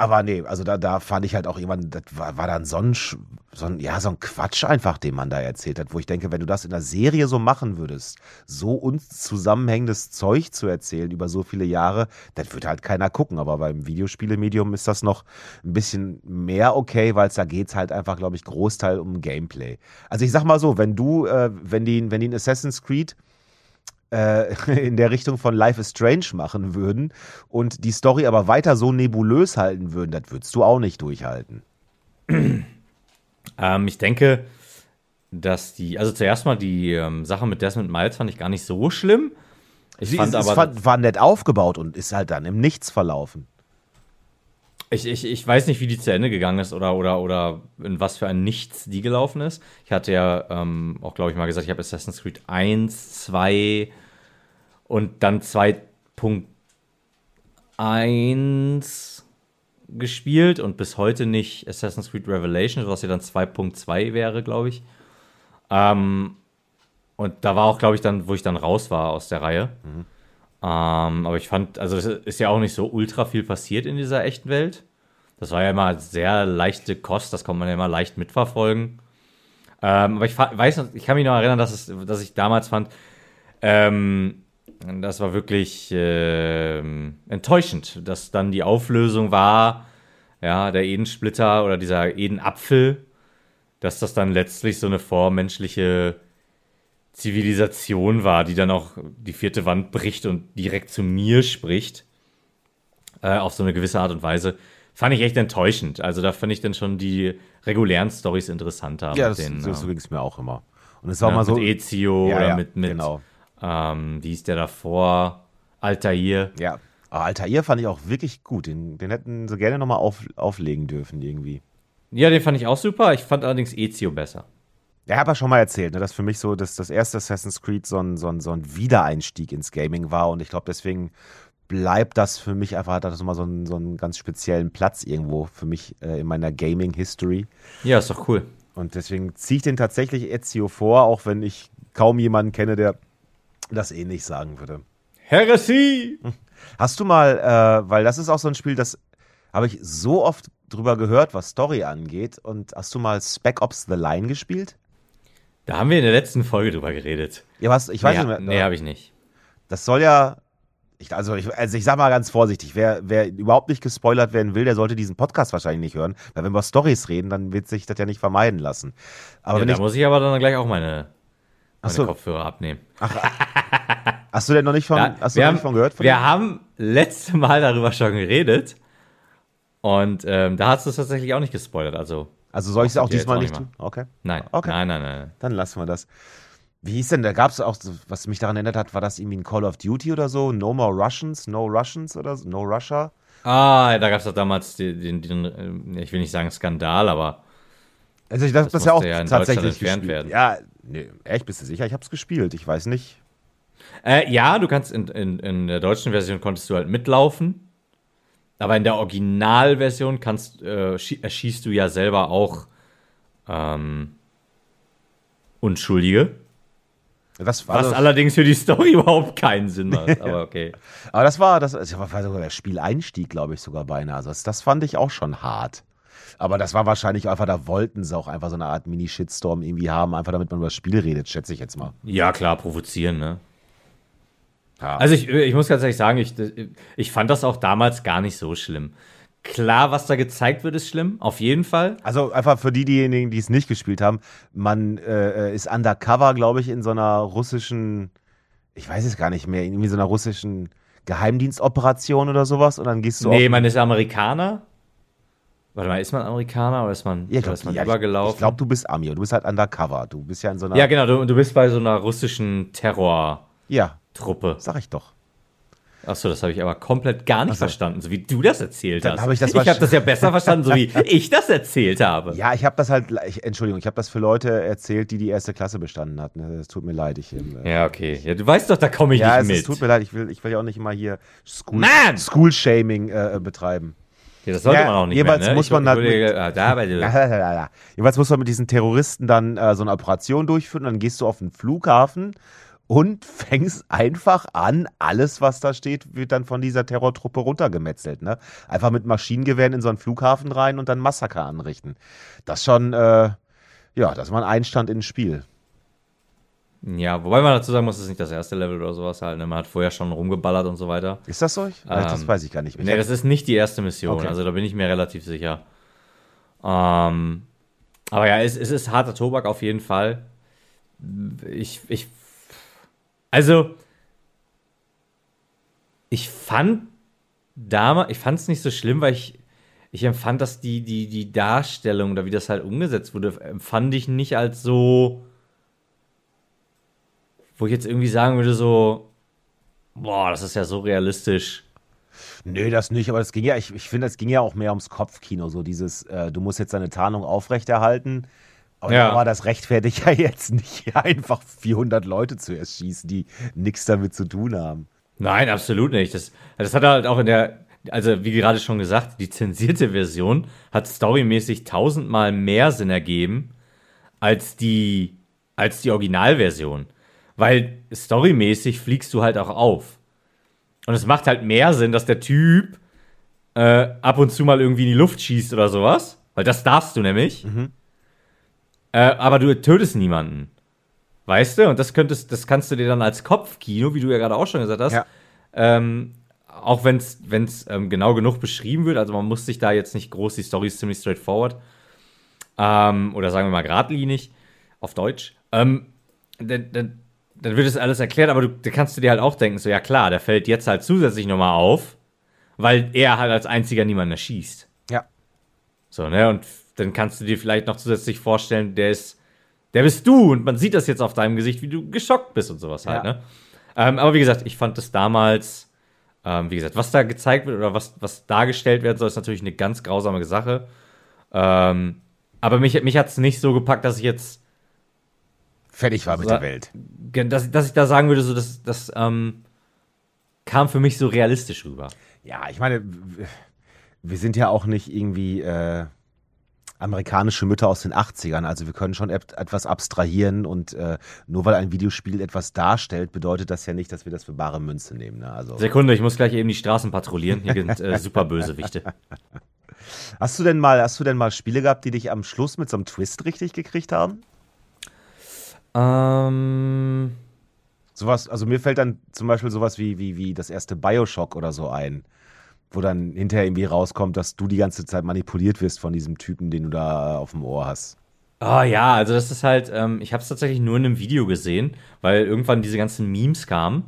aber nee, also da, da fand ich halt auch jemand, das war, war dann so ein, so ein, ja, so ein Quatsch einfach, den man da erzählt hat, wo ich denke, wenn du das in der Serie so machen würdest, so unzusammenhängendes Zeug zu erzählen über so viele Jahre, das würde halt keiner gucken. Aber beim Videospielemedium ist das noch ein bisschen mehr okay, weil da geht's halt einfach, glaube ich, Großteil um Gameplay. Also ich sag mal so, wenn du, äh, wenn die, wenn die ein Assassin's Creed in der Richtung von Life is Strange machen würden und die Story aber weiter so nebulös halten würden, das würdest du auch nicht durchhalten.
Ähm, ich denke, dass die, also zuerst mal die ähm, Sache mit Desmond Miles fand ich gar nicht so schlimm. Ich
Sie
fand
es, es
aber,
fand, war nett aufgebaut und ist halt dann im Nichts verlaufen.
Ich, ich, ich weiß nicht, wie die zu Ende gegangen ist oder, oder, oder in was für ein Nichts die gelaufen ist. Ich hatte ja ähm, auch, glaube ich, mal gesagt, ich habe Assassin's Creed 1, 2 und dann 2.1 gespielt und bis heute nicht Assassin's Creed Revelation, was ja dann 2.2 wäre, glaube ich. Ähm, und da war auch, glaube ich, dann, wo ich dann raus war aus der Reihe. Mhm. Ähm, aber ich fand, also es ist ja auch nicht so ultra viel passiert in dieser echten Welt. Das war ja immer sehr leichte Kost, das konnte man ja immer leicht mitverfolgen. Ähm, aber ich weiß, ich kann mich noch erinnern, dass, es, dass ich damals fand, ähm, das war wirklich äh, enttäuschend, dass dann die Auflösung war, ja, der Edensplitter oder dieser Edenapfel, dass das dann letztlich so eine vormenschliche Zivilisation war, die dann auch die vierte Wand bricht und direkt zu mir spricht. Äh, auf so eine gewisse Art und Weise. Fand ich echt enttäuschend. Also da fand ich dann schon die regulären Stories interessanter.
Ja, das, den, so,
ähm,
ging es mir auch immer. Und es war ja, mal so.
Mit Ezio
ja,
oder
ja,
mit, mit
genau.
ähm, wie hieß der davor? Altair.
Ja. Aber Altair fand ich auch wirklich gut. Den, den hätten sie gerne nochmal auf, auflegen dürfen, irgendwie.
Ja, den fand ich auch super. Ich fand allerdings Ezio besser.
Ja, habe ja schon mal erzählt, ne, dass für mich so dass das erste Assassin's Creed so ein, so, ein, so ein Wiedereinstieg ins Gaming war und ich glaube, deswegen bleibt das für mich einfach, hat das nochmal so einen, so einen ganz speziellen Platz irgendwo für mich äh, in meiner Gaming-History.
Ja, ist doch cool.
Und deswegen ziehe ich den tatsächlich Ezio vor, auch wenn ich kaum jemanden kenne, der das ähnlich sagen würde.
Heresy!
Hast du mal, äh, weil das ist auch so ein Spiel, das habe ich so oft drüber gehört, was Story angeht. Und hast du mal Spec Ops The Line gespielt?
Da haben wir in der letzten Folge drüber geredet.
Ja, was? Ich weiß
nee,
nicht mehr.
Nee, habe ich nicht.
Das soll ja. Ich, also, ich, also ich sag mal ganz vorsichtig, wer, wer überhaupt nicht gespoilert werden will, der sollte diesen Podcast wahrscheinlich nicht hören. Weil wenn wir Stories reden, dann wird sich das ja nicht vermeiden lassen. Aber
ja,
wenn
da
ich,
muss ich aber dann gleich auch meine, meine
so.
Kopfhörer abnehmen.
Ach, hast du denn noch nicht von,
Ja,
hast du noch
haben,
nicht von gehört? Von
wir
dem?
haben letzte Mal darüber schon geredet. Und ähm, da hast du es tatsächlich auch nicht gespoilert. Also,
also soll ich es auch diesmal nicht tun? Okay.
nein.
Okay.
Nein, nein, nein.
Dann lassen wir das. Wie hieß denn, da gab es auch, was mich daran erinnert hat, war das irgendwie ein Call of Duty oder so? No More Russians, No Russians oder so? No Russia?
Ah, da gab es doch damals den, den, den, äh, ich will nicht sagen Skandal, aber
Also ich dachte,
Das
das, ja auch
ja
tatsächlich
entfernt werden.
Ja, nee, echt, bist du sicher? Ich hab's gespielt, ich weiß nicht.
Äh, ja, du kannst in, in, in der deutschen Version konntest du halt mitlaufen. Aber in der Originalversion kannst, äh, schie- erschießt du ja selber auch ähm, Unschuldige.
Das war
Was
das,
allerdings für die Story überhaupt keinen Sinn macht. Aber okay.
aber das war, das, das war sogar der Spieleinstieg, glaube ich, sogar beinahe. Also das, das fand ich auch schon hart. Aber das war wahrscheinlich einfach, da wollten sie auch einfach so eine Art Mini-Shitstorm irgendwie haben, einfach damit man über das Spiel redet, schätze ich jetzt mal.
Ja, klar, provozieren, ne?
Ja.
Also ich, ich muss ganz ehrlich sagen, ich, ich fand das auch damals gar nicht so schlimm. Klar, was da gezeigt wird, ist schlimm, auf jeden Fall.
Also einfach für die, diejenigen, die es nicht gespielt haben, man äh, ist undercover, glaube ich, in so einer russischen, ich weiß es gar nicht mehr, irgendwie so einer russischen Geheimdienstoperation oder sowas und dann gehst du
nee, man ist Amerikaner. Warte mal, ist man Amerikaner oder ist man,
Ja, glaub,
ist man
ja,
übergelaufen?
ich glaube, du bist Ami und du bist halt undercover. Du bist ja in so einer.
ja, genau, du, du bist bei so einer russischen Terrortruppe.
ja sag ich doch.
Achso, das habe ich aber komplett gar nicht
so.
verstanden, so wie du das erzählt
Dann
hast.
hab ich das
ich habe das ja besser verstanden, so wie ich das erzählt habe.
Ja, ich habe das halt, ich, Entschuldigung, ich habe das für Leute erzählt, die die erste Klasse bestanden hatten. Es tut mir leid. Ich, ähm,
Ja, okay. Ja, du weißt doch, da komme ich
ja,
nicht
es,
mit.
es tut mir leid. Ich will, ich will ja auch nicht immer hier School,
Mann!
School-Shaming äh, betreiben.
ja, das sollte
Ja,
man auch nicht
jeweils
mehr, ne?
muss
ich,
man
ich ah, da, du,
Jeweils muss man mit diesen Terroristen dann äh, so eine Operation durchführen. Dann gehst du auf den Flughafen und fängst einfach an, alles, was da steht, wird dann von dieser Terrortruppe runtergemetzelt. Ne? Einfach mit Maschinengewehren in so einen Flughafen rein und dann Massaker anrichten. Das schon, äh, ja, das war ein Einstand ins Spiel.
Ja, wobei man dazu sagen muss, das ist nicht das erste Level oder sowas halt. Ne? Man hat vorher schon rumgeballert und so weiter.
Ist das so? Das
Ähm,
weiß ich gar nicht mehr.
Nee, das ist nicht die erste Mission,
Okay.
also da bin ich mir relativ sicher. Ähm, aber ja, es, es ist harter Tobak auf jeden Fall. Ich, ich, also, ich fand damals, ich fand es nicht so schlimm, weil ich, ich empfand, dass die, die, die Darstellung, oder wie das halt umgesetzt wurde, empfand ich nicht als so, wo ich jetzt irgendwie sagen würde, so, boah, das ist ja so realistisch.
Nö, das nicht, aber es ging ja, ich, ich finde, es ging ja auch mehr ums Kopfkino, so dieses, äh, du musst jetzt deine Tarnung aufrechterhalten. Aber
Ja.
da war das rechtfertigt ja jetzt nicht, einfach 400 Leute zu erschießen, die nichts damit zu tun haben.
Nein, absolut nicht. Das, das hat halt auch in der, also wie gerade schon gesagt, die zensierte Version hat storymäßig tausendmal mehr Sinn ergeben als die, als die Originalversion. Weil storymäßig fliegst du halt auch auf. Und es macht halt mehr Sinn, dass der Typ äh, ab und zu mal irgendwie in die Luft schießt oder sowas. Weil das darfst du nämlich. Äh, aber du tötest niemanden. Weißt du? Und das könntest, das kannst du dir dann als Kopfkino, wie du ja gerade auch schon gesagt hast,
Ja.
ähm, auch wenn es ähm, genau genug beschrieben wird, also man muss sich da jetzt nicht groß, die Story ist ziemlich straightforward, ähm, oder sagen wir mal geradlinig, auf Deutsch, ähm, dann, dann, dann wird es alles erklärt, aber du, da kannst du dir halt auch denken, so ja klar, der fällt jetzt halt zusätzlich nochmal auf, weil er halt als einziger niemanden erschießt.
Ja.
So, ne, und dann kannst du dir vielleicht noch zusätzlich vorstellen, der ist, der bist du und man sieht das jetzt auf deinem Gesicht, wie du geschockt bist und sowas halt,
Ja.
ne? Ähm, aber wie gesagt, ich fand das damals, ähm, wie gesagt, was da gezeigt wird oder was, was dargestellt werden soll, ist natürlich eine ganz grausame Sache. Ähm, aber mich, mich hat es nicht so gepackt, dass ich jetzt,
Fertig war mit der Welt.
dass, dass ich da sagen würde, so, das, das ähm, kam für mich so realistisch rüber.
Ja, ich meine, wir sind ja auch nicht irgendwie äh, amerikanische Mütter aus den 80ern. Also wir können schon et etwas abstrahieren und äh, nur weil ein Videospiel etwas darstellt, bedeutet das ja nicht, dass wir das für bare Münze nehmen. Ne? Also,
Sekunde, ich muss gleich eben die Straßen patrouillieren. Hier sind äh, super Bösewichte.
hast du denn mal, hast du denn mal Spiele gehabt, die dich am Schluss mit so einem Twist richtig gekriegt haben?
Ähm,
Sowas, also mir fällt dann zum Beispiel sowas wie, wie, wie das erste Bioshock oder so ein, wo dann hinterher irgendwie rauskommt, dass du die ganze Zeit manipuliert wirst von diesem Typen, den du da auf dem Ohr hast.
Oh ja, also das ist halt, ähm, ich habe es tatsächlich nur in einem Video gesehen, weil irgendwann diese ganzen Memes kamen.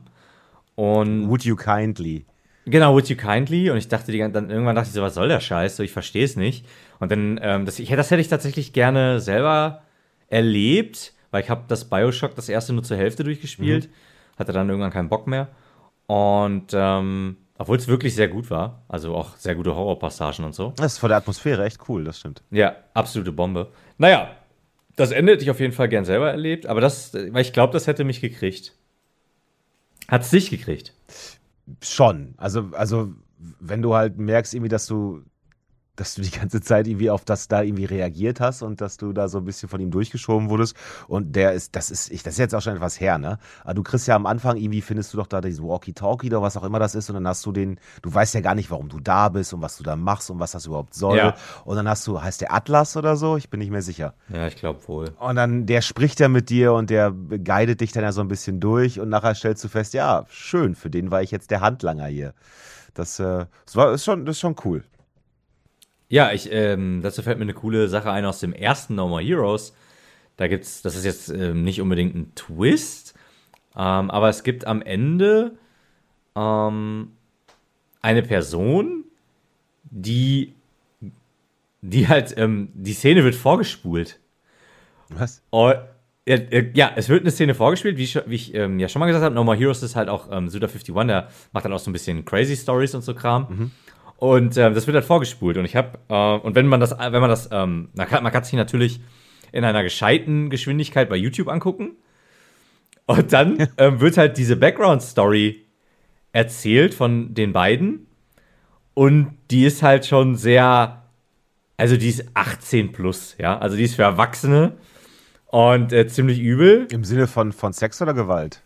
Und
Would you kindly?
genau, Would You Kindly? Und ich dachte, die, dann irgendwann dachte ich so, was soll der Scheiß? So, ich verstehe es nicht. Und dann, ähm, das, ich, das hätte ich tatsächlich gerne selber erlebt, weil ich habe das Bioshock das erste nur zur Hälfte durchgespielt, hatte dann irgendwann keinen Bock mehr. Und ähm, obwohl es wirklich sehr gut war, also auch sehr gute Horrorpassagen und so.
Das ist von der Atmosphäre echt cool, das stimmt.
Ja, absolute Bombe. Naja, das Ende hätte ich auf jeden Fall gern selber erlebt, aber das, weil ich glaube, das hätte mich gekriegt. Hat es dich gekriegt?
Schon. Also, also, wenn du halt merkst, irgendwie, dass du, dass du die ganze Zeit irgendwie auf das da irgendwie reagiert hast und dass du da so ein bisschen von ihm durchgeschoben wurdest. Und der ist, das ist, ich, das ist jetzt auch schon etwas her, ne? Aber du kriegst ja am Anfang irgendwie, findest du doch da diesen Walkie-Talkie oder was auch immer das ist und dann hast du den, du weißt ja gar nicht, warum du da bist und was du da machst und was das überhaupt soll.
Ja.
Und dann hast du, heißt der Atlas oder so? Ich bin nicht mehr sicher.
Ja, ich glaube wohl.
Und dann, der spricht ja mit dir und der guidet dich dann ja so ein bisschen durch und nachher stellst du fest, ja, schön, für den war ich jetzt der Handlanger hier. Das, äh, das war, ist, schon, das ist schon cool.
Ja, ich, ähm, dazu fällt mir eine coole Sache ein aus dem ersten No More Heroes. Da gibt's, das ist jetzt ähm, nicht unbedingt ein Twist, ähm, aber es gibt am Ende ähm, eine Person, die, die halt, ähm, die Szene wird vorgespult.
Was?
Oh, ja, äh, ja, es wird eine Szene vorgespielt, wie ich, wie ich ähm, ja schon mal gesagt habe. No More Heroes ist halt auch ähm, Suda51, der macht dann auch so ein bisschen Crazy Stories und so Kram. Und ähm, das wird halt vorgespult. Und ich habe, äh, und wenn man das, wenn man das, ähm, man kann, man kann sich natürlich in einer gescheiten Geschwindigkeit bei YouTube angucken. Und dann ähm, wird halt diese Background-Story erzählt von den beiden. Und die ist halt schon sehr, also die ist 18 plus, ja. Also die ist für Erwachsene und äh, ziemlich übel.
Im Sinne von, von Sex oder Gewalt?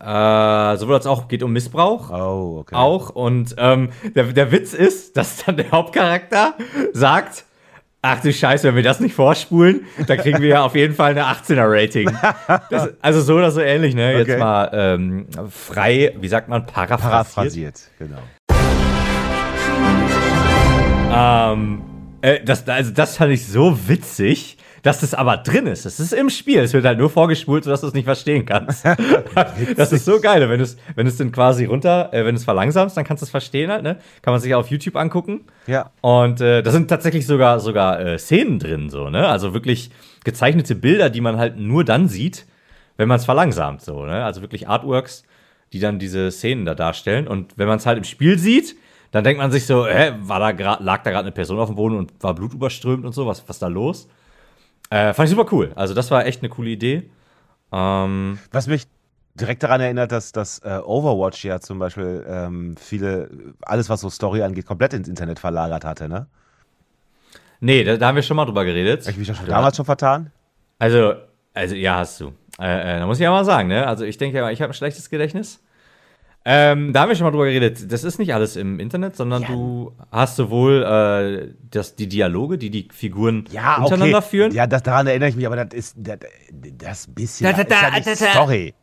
Äh, sowohl als auch geht um Missbrauch.
Oh, okay.
Auch. Und ähm, der, der Witz ist, dass dann der Hauptcharakter sagt, ach du Scheiße, wenn wir das nicht vorspulen, dann kriegen wir ja auf jeden Fall eine 18er-Rating. Das- Also so oder so ähnlich, ne?
Okay.
Jetzt mal ähm, frei, wie sagt man, paraphrasiert.
Paraphrasiert, genau.
Ähm, äh, das, also das fand ich so witzig, dass das aber drin ist. Das ist im Spiel. Es wird halt nur vorgespult, sodass du es nicht verstehen kannst. das ist so geil. Wenn du es wenn du es dann quasi runter, äh, wenn du es verlangsamst, dann kannst du es verstehen halt, ne? Kann man sich auf YouTube angucken.
Ja.
Und äh, da sind tatsächlich sogar, sogar äh, Szenen drin, so, ne? Also wirklich gezeichnete Bilder, die man halt nur dann sieht, wenn man es verlangsamt, so, ne? Also wirklich Artworks, die dann diese Szenen da darstellen. Und wenn man es halt im Spiel sieht, dann denkt man sich so, hä, war da grad, lag da gerade eine Person auf dem Boden und war blutüberströmt und so, was, was da los? Äh, fand ich super cool. Also das war echt eine coole Idee. Ähm,
Was mich direkt daran erinnert, dass das äh, Overwatch ja zum Beispiel ähm, viele, alles was so Story angeht, komplett ins Internet verlagert hatte, ne?
nee, da, da haben wir schon mal drüber geredet.
Habe ich mich doch schon damals schon vertan?
Also, also ja, hast du. Äh, äh, da muss ich ja mal sagen, ne? Also ich denke ja, ich habe ein schlechtes Gedächtnis. Ähm, da haben wir schon mal drüber geredet. Das ist nicht alles im Internet, sondern du hast sowohl äh, das, die Dialoge, die die Figuren
Ja,
untereinander
okay.
führen.
Ja, das, daran erinnere ich mich, aber das ist das, das bisschen
Da, da,
ist ja
da,
nicht
da, da.
Story.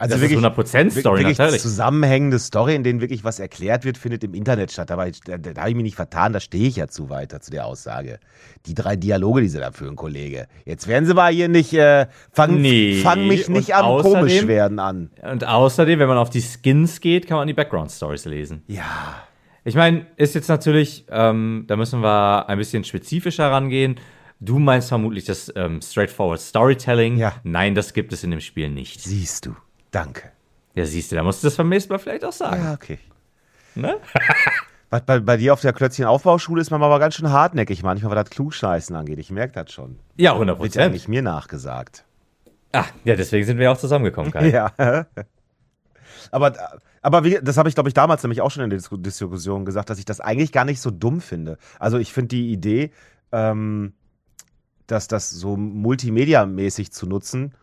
Also
Das ist 100% Story,
wirklich
natürlich.
zusammenhängende Story, in denen wirklich was erklärt wird, findet im Internet statt. Aber ich, da, da habe ich mich nicht vertan, da stehe ich ja zu weiter zu der Aussage. Die drei Dialoge, die sie da führen, Kollege. Jetzt werden sie mal hier nicht, äh, fang,
Nee,
fang mich nicht
und
an, komisch
außerdem-
werden an.
Und außerdem, wenn man auf die Skins geht, kann man die Background Stories lesen.
Ja.
Ich meine, ist jetzt natürlich, ähm, da müssen wir ein bisschen spezifischer rangehen. Du meinst vermutlich das ähm, straightforward Storytelling.
Ja.
Nein, das gibt es in dem Spiel nicht.
Siehst du. Danke.
Ja, siehst du, da musst du das beim nächsten Mal vielleicht auch sagen.
Ja, okay.
Ne?
Was, bei, bei dir auf der Klötzchen-Aufbauschule ist man aber ganz schön hartnäckig manchmal, was das Klugscheißen angeht. Ich merke das schon.
Ja, 100
Wird ja
Prozent.
nicht mir nachgesagt.
Ah, ja, deswegen sind wir auch zusammengekommen, Kai.
Ja. aber aber wie, das habe ich, glaube ich, damals nämlich auch schon in der Disku- Diskussion gesagt, dass ich das eigentlich gar nicht so dumm finde. Also ich finde die Idee, ähm, dass das so multimedia-mäßig zu nutzen,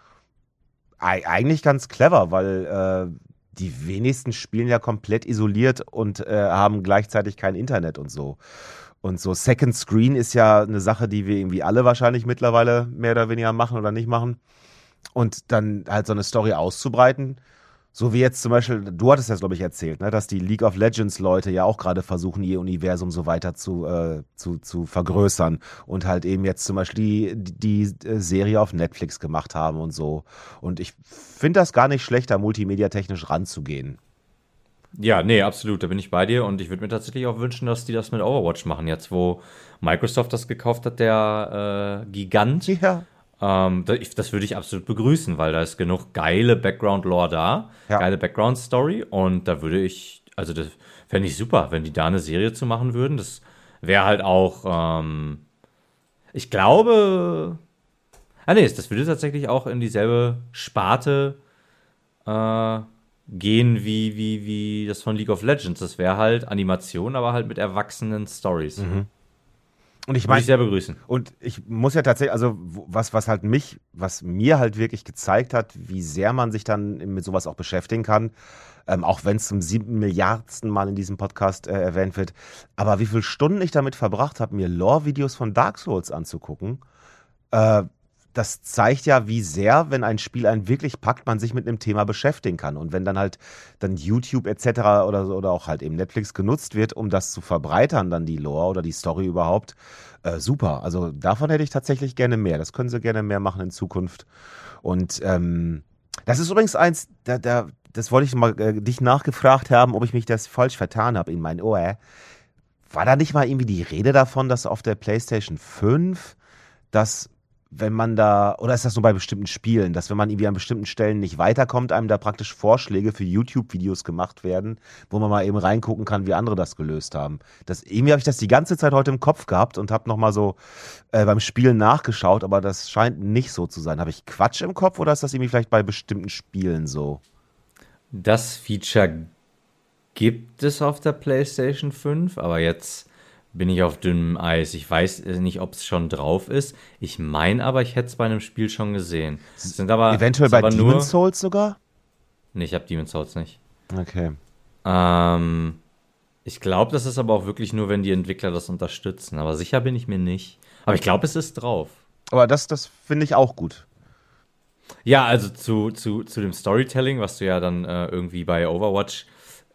eigentlich ganz clever, weil äh, die wenigsten spielen ja komplett isoliert und äh, haben gleichzeitig kein Internet und so. Und so Second Screen ist ja eine Sache, die wir irgendwie alle wahrscheinlich mittlerweile mehr oder weniger machen oder nicht machen. Und dann halt so eine Story auszubreiten. So wie jetzt zum Beispiel, du hattest das, glaube ich, erzählt, ne, dass die League of Legends Leute ja auch gerade versuchen, ihr Universum so weiter zu, äh, zu, zu vergrößern und halt eben jetzt zum Beispiel die, die äh, Serie auf Netflix gemacht haben und so. Und ich finde das gar nicht schlecht, da multimediatechnisch ranzugehen.
Ja, nee, absolut, da bin ich bei dir und ich würde mir tatsächlich auch wünschen, dass die das mit Overwatch machen, jetzt wo Microsoft das gekauft hat, der äh, Gigant.
Ja.
Ähm, das, würde ich absolut begrüßen, weil da ist genug geile Background-Lore da,
Ja.
geile Background-Story und da würde ich, also das fände ich super, wenn die da eine Serie zu machen würden. Das wäre halt auch, ähm, ich glaube, ah nee, das würde tatsächlich auch in dieselbe Sparte äh, gehen wie, wie, wie das von League of Legends. Das wäre halt Animation, aber halt mit erwachsenen Stories.
Und ich meine,
sehr begrüßen.
Und ich muss ja tatsächlich, also was, was halt mich, was mir halt wirklich gezeigt hat, wie sehr man sich dann mit sowas auch beschäftigen kann, ähm, auch wenn es zum siebten Milliardsten Mal in diesem Podcast äh, erwähnt wird, aber wie viele Stunden ich damit verbracht habe, mir Lore-Videos von Dark Souls anzugucken, äh, das zeigt ja, wie sehr, wenn ein Spiel einen wirklich packt, man sich mit einem Thema beschäftigen kann. Und wenn dann halt dann YouTube etc. oder, so- oder auch halt eben Netflix genutzt wird, um das zu verbreitern, dann die Lore oder die Story überhaupt, äh, super. Also davon hätte ich tatsächlich gerne mehr. Das können sie gerne mehr machen in Zukunft. Und ähm, das ist übrigens eins, da, da, das wollte ich mal äh, dich nachgefragt haben, ob ich mich das falsch vertan habe in mein Ohr. War da nicht mal irgendwie die Rede davon, dass auf der PlayStation 5, dass wenn man da, oder ist das nur bei bestimmten Spielen, dass wenn man irgendwie an bestimmten Stellen nicht weiterkommt, einem da praktisch Vorschläge für YouTube-Videos gemacht werden, wo man mal eben reingucken kann, wie andere das gelöst haben. Das, irgendwie habe ich das die ganze Zeit heute im Kopf gehabt und habe nochmal so äh, beim Spielen nachgeschaut, aber das scheint nicht so zu sein. Habe ich Quatsch im Kopf oder ist das irgendwie vielleicht bei bestimmten Spielen so?
Das Feature gibt es auf der PlayStation 5, aber jetzt bin ich auf dünnem Eis. Ich weiß nicht, ob es schon drauf ist. Ich meine aber, ich hätte es bei einem Spiel schon gesehen. Es Sind aber,
Eventuell bei Demon's
nur.
Souls sogar?
Nee, ich habe Demon's Souls nicht.
Okay.
Ähm, ich glaube, das ist aber auch wirklich nur, wenn die Entwickler das unterstützen. Aber sicher bin ich mir nicht. Aber ich glaube, es ist drauf.
Aber das, das finde ich auch gut.
Ja, also zu, zu, zu dem Storytelling, was du ja dann äh, irgendwie bei Overwatch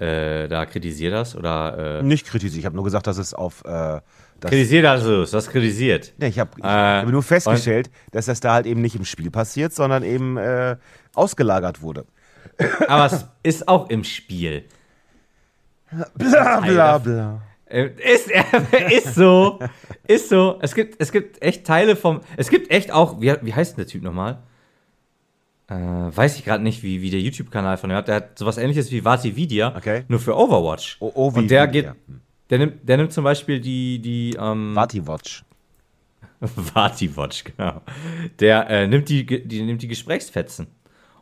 äh, da kritisiert hast. Oder äh,
Nicht kritisiert. Ich habe nur gesagt, dass es auf. Äh, das,
kritisiert also, du hast kritisiert.
nee, ich habe
Äh,
habe nur festgestellt, dass das da halt eben nicht im Spiel passiert, sondern eben äh, ausgelagert wurde.
Aber es ist auch im Spiel.
Bla bla bla.
Äh, Ist, ist so. Ist so. Es gibt, es gibt echt Teile vom. Es gibt echt auch. Wie, wie heißt denn der Typ nochmal? Äh, weiß ich gerade nicht, wie, wie der YouTube-Kanal von ihm hat. Der hat sowas ähnliches wie Vati Vidya,
Okay.
nur für Overwatch.
Oh, wie-
Und der geht, der nimmt, der nimmt zum Beispiel die, die, ähm,
Vati Watch.
Vati-Watch, genau. Der äh, nimmt, die, die, nimmt die Gesprächsfetzen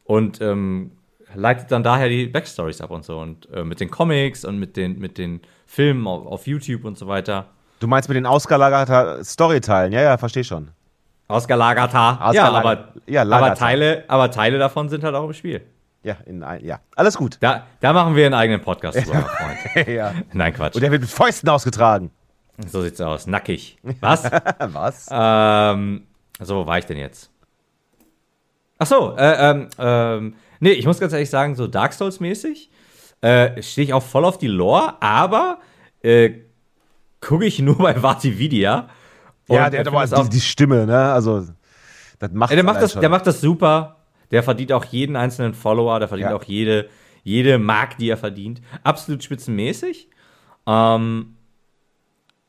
und ähm, leitet dann daher die Backstories ab und so. Und äh, mit den Comics und mit den, mit den Filmen auf, auf YouTube und so weiter.
Du meinst mit den ausgelagerten Storyteilen? Ja, ja, verstehe schon.
Ausgelagerter. Ja,
Ausgelager-
aber,
ja,
aber. Teile, aber Teile davon sind halt auch im Spiel.
Ja, in ein, ja. Alles gut.
Da, da machen wir einen eigenen Podcast drüber, Freund.
ja.
Nein, Quatsch.
Und der wird mit Fäusten ausgetragen.
So sieht's aus. Nackig. Was?
Was?
Ähm, so, wo war ich denn jetzt? Ach so, äh, ähm, ähm, nee, ich muss ganz ehrlich sagen, so Dark Souls-mäßig äh, stehe ich auch voll auf die Lore, aber äh, gucke ich nur bei Vatividia.
Ja, der hat aber
das
die, die Stimme, ne? Also, das macht
ja, der, macht das,
schon.
der macht das super. Der verdient auch jeden einzelnen Follower, der verdient
Ja.
auch jede, jede Mark, die er verdient. Absolut spitzenmäßig. Ähm,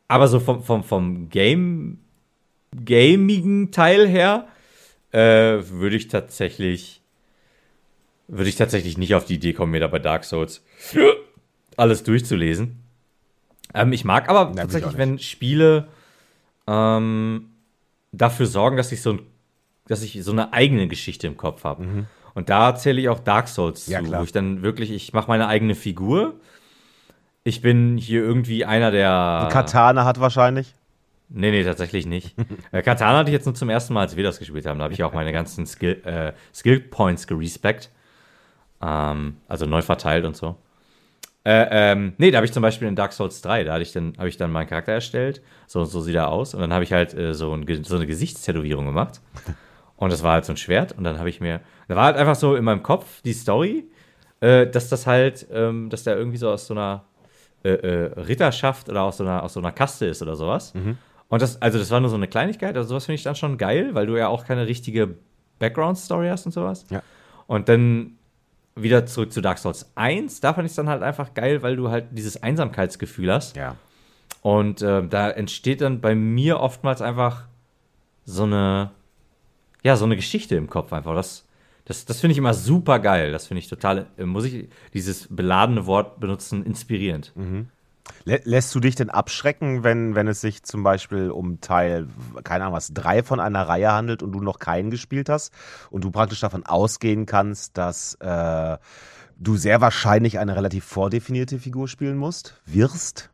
aber so vom, vom, vom Game, gamigen Teil her äh, würde ich tatsächlich würde ich tatsächlich nicht auf die Idee kommen, mir da bei Dark Souls alles durchzulesen. Ähm, ich mag aber
auch
tatsächlich, wenn Spiele ähm, dafür sorgen, dass ich so ein, dass ich so eine eigene Geschichte im Kopf habe. Und da zähle ich auch Dark Souls
Mhm. Ja,
zu,
klar.
wo ich dann wirklich, ich mache meine eigene Figur. Ich bin hier irgendwie einer der.
Katana hat wahrscheinlich.
Nee, nee, tatsächlich nicht. äh, Katana hatte ich jetzt nur zum ersten Mal, als wir das gespielt haben. Da habe ich auch meine ganzen Skill, äh, Skill Points gerespeckt. Ähm, also neu verteilt und so. Äh, ähm, nee, da habe ich zum Beispiel in Dark Souls 3, da ich dann, habe ich dann meinen Charakter erstellt. So und so sieht er aus. Und dann habe ich halt äh, so, ein, so eine Gesichtstätowierung gemacht. Und das war halt so ein Schwert. Und dann habe ich mir, da war halt einfach so in meinem Kopf die Story, äh, dass das halt, ähm, dass der irgendwie so aus so einer äh, äh, Ritterschaft oder aus so einer, aus so einer Kaste ist oder sowas. Und das, also das war nur so eine Kleinigkeit, also sowas finde ich dann schon geil, weil du ja auch keine richtige Background-Story hast und sowas.
Ja.
Und dann wieder zurück zu Dark Souls 1, da fand ich es dann halt einfach geil, weil du halt dieses Einsamkeitsgefühl hast.
Ja.
Und äh, da entsteht dann bei mir oftmals einfach so eine, ja, so eine Geschichte im Kopf einfach. Das, das, das finde ich immer super geil. Das finde ich total, äh, muss ich dieses beladene Wort benutzen, inspirierend.
Lä lässt du dich denn abschrecken, wenn, wenn es sich zum Beispiel um Teil, keine Ahnung was, drei von einer Reihe handelt und du noch keinen gespielt hast und du praktisch davon ausgehen kannst, dass äh, du sehr wahrscheinlich eine relativ vordefinierte Figur spielen musst, wirst?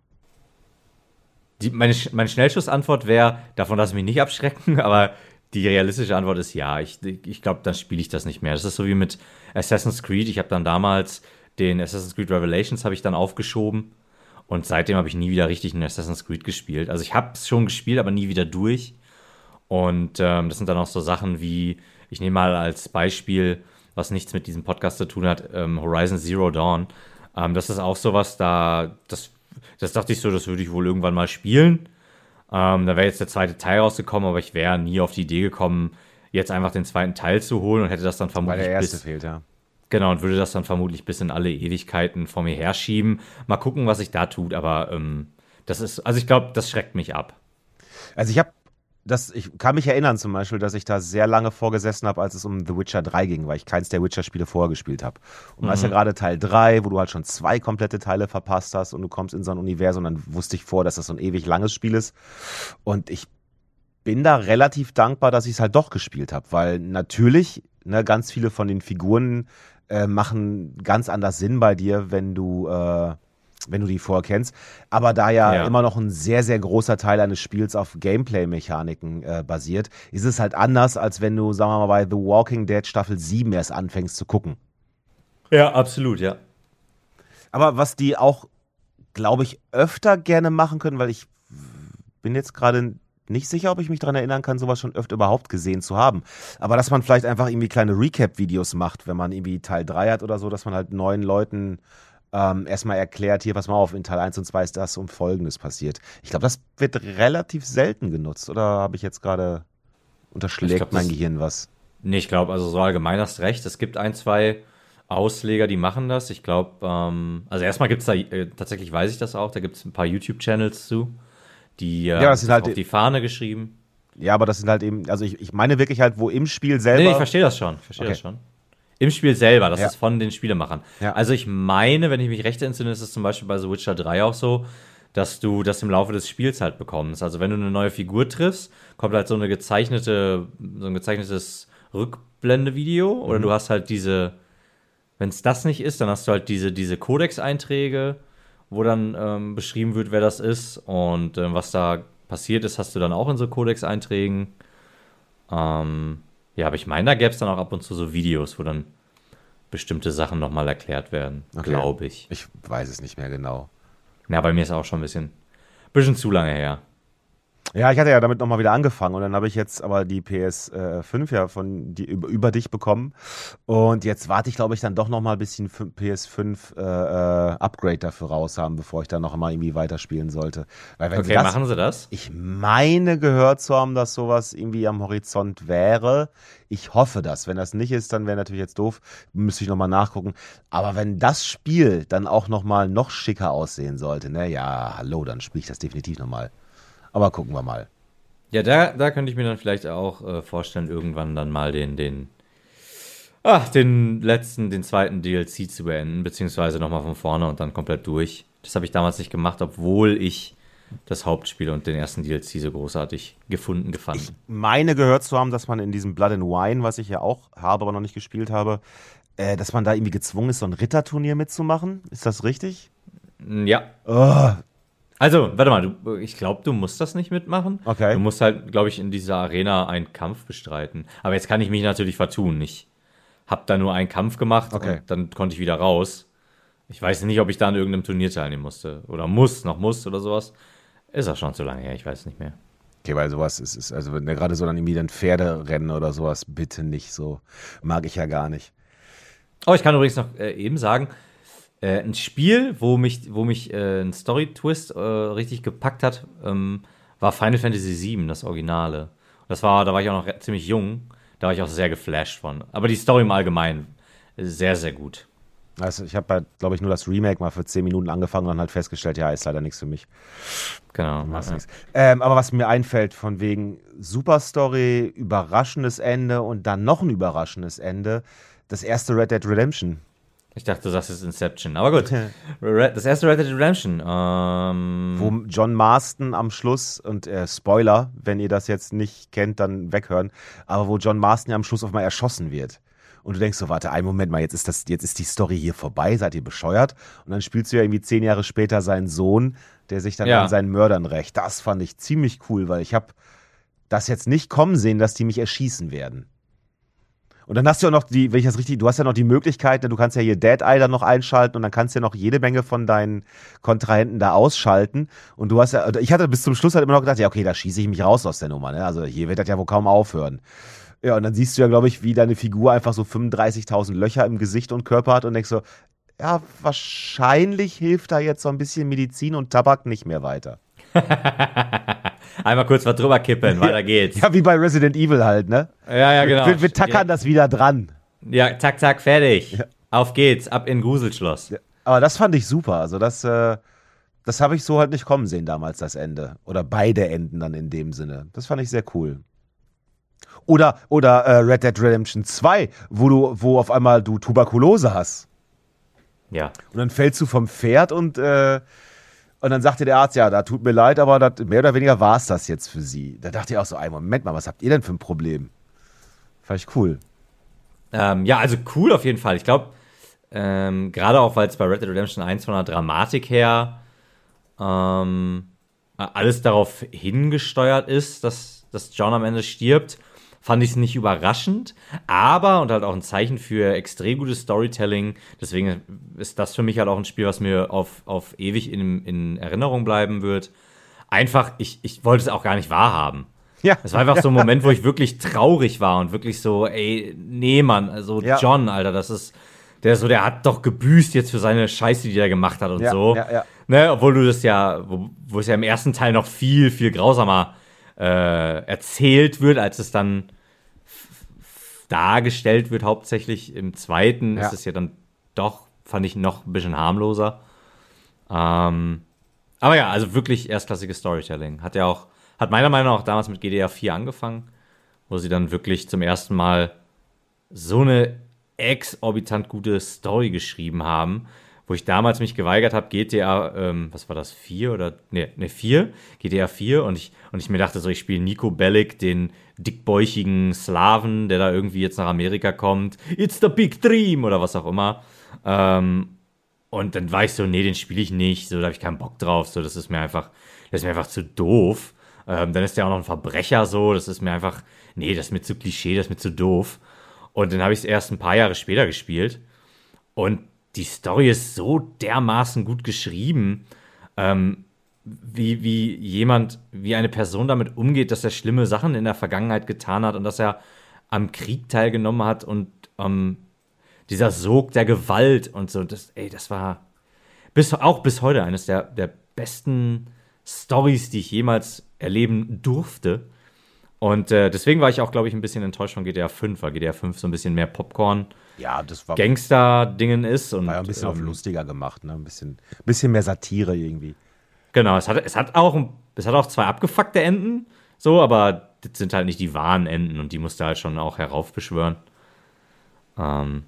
Die, meine, meine Schnellschussantwort wäre, davon lasse ich mich nicht abschrecken, aber die realistische Antwort ist ja. Ich, ich glaube, dann spiele ich das nicht mehr. Das ist so wie mit Assassin's Creed. Ich habe dann damals den Assassin's Creed Revelations ich dann aufgeschoben und seitdem habe ich nie wieder richtig einen Assassin's Creed gespielt. Also ich habe es schon gespielt, aber nie wieder durch. Und ähm, das sind dann auch so Sachen wie, ich nehme mal als Beispiel, was nichts mit diesem Podcast zu tun hat, ähm, Horizon Zero Dawn. Ähm, das ist auch sowas, da, das, das dachte ich so, das würde ich wohl irgendwann mal spielen. Ähm, da wäre jetzt der zweite Teil rausgekommen, aber ich wäre nie auf die Idee gekommen, jetzt einfach den zweiten Teil zu holen und hätte das dann
Weil
vermutlich
der erste
bis,
fehlt, ja.
Genau, und würde das dann vermutlich bis in alle Ewigkeiten vor mir herschieben. Mal gucken, was sich da tut, aber ähm, das ist, also ich glaube, das schreckt mich ab.
Also ich habe das, ich kann mich erinnern zum Beispiel, dass ich da sehr lange vorgesessen habe, als es um The Witcher 3 ging, weil ich keins der Witcher-Spiele vorher gespielt habe. Und da ist ja gerade Teil 3, wo du halt schon zwei komplette Teile verpasst hast und du kommst in so ein Universum, dann wusste ich vor, dass das so ein ewig langes Spiel ist. Und ich bin da relativ dankbar, dass ich es halt doch gespielt habe, weil natürlich, ne, ganz viele von den Figuren äh, machen ganz anders Sinn bei dir, wenn du, äh, wenn du die vorher kennst. Aber da ja,
Ja.
immer noch ein sehr, sehr großer Teil eines Spiels auf Gameplay-Mechaniken äh, basiert, ist es halt anders, als wenn du, sagen wir mal, bei The Walking Dead Staffel 7 erst anfängst zu gucken.
Ja, absolut, ja.
Aber was die auch, glaube ich, öfter gerne machen können, weil ich bin jetzt gerade nicht sicher, ob ich mich daran erinnern kann, sowas schon öfter überhaupt gesehen zu haben. Aber dass man vielleicht einfach irgendwie kleine Recap-Videos macht, wenn man irgendwie Teil 3 hat oder so, dass man halt neuen Leuten ähm, erstmal erklärt, hier, pass mal auf, in Teil 1 und 2 ist das und Folgendes passiert. Ich glaube, das wird relativ selten genutzt. Oder habe ich jetzt gerade unterschlägt
glaub,
mein Gehirn was?
Nee, ich glaube, also so allgemein hast recht. Es gibt ein, zwei Ausleger, die machen das. Ich glaube, ähm, also erstmal gibt es da, äh, tatsächlich weiß ich das auch, da gibt es ein paar YouTube-Channels zu, die äh,
Ja, das sind halt
auf
die-
Fahne geschrieben.
Ja, aber das sind halt eben, also ich, ich meine wirklich halt, wo im Spiel selber.
Nee, ich verstehe das schon. Ich verstehe das
Okay.
schon. Im Spiel selber, das
Ja.
ist von den Spielemachern.
Ja.
Also ich meine, wenn ich mich recht entsinne, ist es zum Beispiel bei The Witcher 3 auch so, dass du das im Laufe des Spiels halt bekommst. Also wenn du eine neue Figur triffst, kommt halt so eine gezeichnete, so ein gezeichnetes Rückblendevideo oder du hast halt diese, wenn es das nicht ist, dann hast du halt diese, diese Codex-Einträge, wo dann ähm, beschrieben wird, wer das ist und ähm, was da passiert ist, hast du dann auch in so Codex-Einträgen. Ähm, ja, aber ich meine, da gäbe es dann auch ab und zu so Videos, wo dann bestimmte Sachen nochmal erklärt werden,
Okay.
glaube ich.
Ich weiß es nicht mehr genau.
Ja, bei mir ist auch schon ein bisschen, bisschen zu lange her.
Ja, ich hatte ja damit nochmal wieder angefangen und dann habe ich jetzt aber die PS5 ja von die über, über dich bekommen und jetzt warte ich, glaube ich, dann doch nochmal ein bisschen für PS5 äh, äh, Upgrade dafür raus haben, bevor ich dann noch mal irgendwie weiterspielen sollte. Weil wenn
Okay,
das,
machen Sie das?
ich meine gehört zu haben, dass sowas irgendwie am Horizont wäre. Ich hoffe das. Wenn das nicht ist, dann wäre natürlich jetzt doof. Müsste ich nochmal nachgucken. Aber wenn das Spiel dann auch nochmal noch schicker aussehen sollte, ne, ja, hallo, dann spiele ich das definitiv nochmal. Aber gucken wir mal.
Ja, da, da könnte ich mir dann vielleicht auch äh, vorstellen, irgendwann dann mal den, den, ach, den letzten, den zweiten DLC zu beenden, beziehungsweise nochmal von vorne und dann komplett durch. Das habe ich damals nicht gemacht, obwohl ich das Hauptspiel und den ersten DLC so großartig gefunden gefand.
meine gehört zu haben, dass man in diesem Blood and Wine, was ich ja auch habe, aber noch nicht gespielt habe, äh, dass man da irgendwie gezwungen ist, so ein Ritterturnier mitzumachen. Ist das richtig?
ja.
Oh,
Also, warte mal, du, ich glaube, du musst das nicht mitmachen.
Okay.
Du musst halt, glaube ich, in dieser Arena einen Kampf bestreiten. Aber jetzt kann ich mich natürlich vertun. Ich habe da nur einen Kampf gemacht
Okay.
und dann konnte ich wieder raus. Ich weiß nicht, ob ich da an irgendeinem Turnier teilnehmen musste. Oder muss, noch muss oder sowas. Ist auch schon zu lange her, ich weiß nicht mehr.
Okay, weil sowas ist, ist also wenn da gerade so dann irgendwie dann Pferderennen oder sowas, bitte nicht so. Mag ich ja gar nicht.
Oh, ich kann übrigens noch äh, eben sagen, äh, ein Spiel, wo mich, wo mich äh, ein Story-Twist äh, richtig gepackt hat, ähm, war Final Fantasy VII, das Originale. Das war, da war ich auch noch ziemlich jung, da war ich auch sehr geflasht von. Aber die Story im Allgemeinen, äh, sehr, sehr gut.
Also ich habe halt, glaube ich, nur das Remake mal für 10 Minuten angefangen und dann halt festgestellt, ja, ist leider nichts für mich.
Genau. Ja.
Ähm, aber was mir einfällt, von wegen Super Story, überraschendes Ende und dann noch ein überraschendes Ende, das erste Red Dead Redemption.
Ich dachte, du sagst jetzt Inception. Aber gut. Das erste Red Dead Redemption. Ähm,
Wo John Marston am Schluss, und äh, Spoiler, wenn ihr das jetzt nicht kennt, dann weghören, aber wo John Marston ja am Schluss auf mal erschossen wird. Und du denkst so, warte, einen Moment mal, jetzt ist, das, jetzt ist die Story hier vorbei, seid ihr bescheuert? Und dann spielst du ja irgendwie zehn Jahre später seinen Sohn, der sich dann
Ja.
an seinen Mördern rächt. Das fand ich ziemlich cool, weil ich habe das jetzt nicht kommen sehen, dass die mich erschießen werden. Und dann hast du ja noch die, wenn ich das richtig, du hast ja noch die Möglichkeit, ne, du kannst ja hier Dead Eye dann noch einschalten und dann kannst du ja noch jede Menge von deinen Kontrahenten da ausschalten. Und du hast ja, ich hatte bis zum Schluss halt immer noch gedacht, ja, okay, da schieße ich mich raus aus der Nummer, ne? Also hier wird das ja wohl kaum aufhören. Ja, und dann siehst du ja, glaube ich, wie deine Figur einfach so 35.000 Löcher im Gesicht und Körper hat und denkst so, ja, wahrscheinlich hilft da jetzt so ein bisschen Medizin und Tabak nicht mehr weiter.
einmal kurz was drüber kippen, weiter geht's.
Ja, wie bei Resident Evil halt, ne?
Ja, ja, genau.
Wir, wir tackern das wieder dran.
Ja, zack, zack, fertig. Auf geht's, ab in Gruselschloss.
Aber das fand ich super. Also das, äh, das habe ich so halt nicht kommen sehen damals, das Ende. Oder beide Enden dann in dem Sinne. Das fand ich sehr cool. Oder, oder äh, Red Dead Redemption 2, wo du, wo auf einmal du Tuberkulose hast.
Ja.
Und dann fällst du vom Pferd und, äh, und dann sagte der Arzt, ja, da tut mir leid, aber das, mehr oder weniger war es das jetzt für sie. Da dachte ich auch so, ey, Moment mal, was habt ihr denn für ein Problem? Fand ich cool.
Ähm, ja, also cool auf jeden Fall. Ich glaube, ähm, gerade auch, weil es bei Red Dead Redemption 1 von der Dramatik her ähm, alles darauf hingesteuert ist, dass, dass John am Ende stirbt, fand ich es nicht überraschend, aber und halt auch ein Zeichen für extrem gutes Storytelling. Deswegen ist das für mich halt auch ein Spiel, was mir auf, auf ewig in, in Erinnerung bleiben wird. Einfach, ich, ich wollte es auch gar nicht wahrhaben.
Ja.
Es war einfach so ein Moment, wo ich wirklich traurig war und wirklich so, ey, nee, Mann, also
Ja.
John, Alter, das ist, der so, der hat doch gebüßt jetzt für seine Scheiße, die er gemacht hat und
Ja,
so.
ja, ja.
Ne, obwohl du das ja, wo, wo es ja im ersten Teil noch viel, viel grausamer äh, erzählt wird, als es dann dargestellt wird, hauptsächlich im zweiten
Ja.
ist es ja dann doch, fand ich, noch ein bisschen harmloser. Ähm, aber ja, also wirklich erstklassiges Storytelling. Hat ja auch, hat meiner Meinung nach auch damals mit GDR 4 angefangen, wo sie dann wirklich zum ersten Mal so eine exorbitant gute Story geschrieben haben, wo ich damals mich geweigert habe, GTA, ähm, was war das, 4 oder, ne, ne, 4, GTA 4 und ich, und ich mir dachte so, ich spiele Nico Bellic, den dickbäuchigen Slaven, der da irgendwie jetzt nach Amerika kommt, it's the big dream oder was auch immer. Ähm, und dann war ich so, nee, den spiele ich nicht, so, da habe ich keinen Bock drauf, so, das ist mir einfach, das ist mir einfach zu doof. Ähm, dann ist der auch noch ein Verbrecher, so, das ist mir einfach, nee, das ist mir zu Klischee, das ist mir zu doof. Und dann habe ich es erst ein paar Jahre später gespielt. Und die Story ist so dermaßen gut geschrieben, ähm, wie, wie jemand, wie eine Person damit umgeht, dass er schlimme Sachen in der Vergangenheit getan hat und dass er am Krieg teilgenommen hat und ähm, dieser Sog der Gewalt und so, das, ey, das war bis, auch bis heute eines der, der besten Stories, die ich jemals erleben durfte. Und äh, deswegen war ich auch, glaube ich, ein bisschen enttäuscht von GTA 5, weil GTA 5 so ein bisschen mehr Popcorn
ja, das war,
Gangster-Dingen ist. Und,
war ja ein bisschen
ähm,
auch lustiger gemacht, ne? Ein bisschen, bisschen mehr Satire irgendwie.
Genau, es hat, es hat auch es hat auch zwei abgefuckte Enden, so, aber das sind halt nicht die wahren Enden und die musst du halt schon auch heraufbeschwören. Ähm,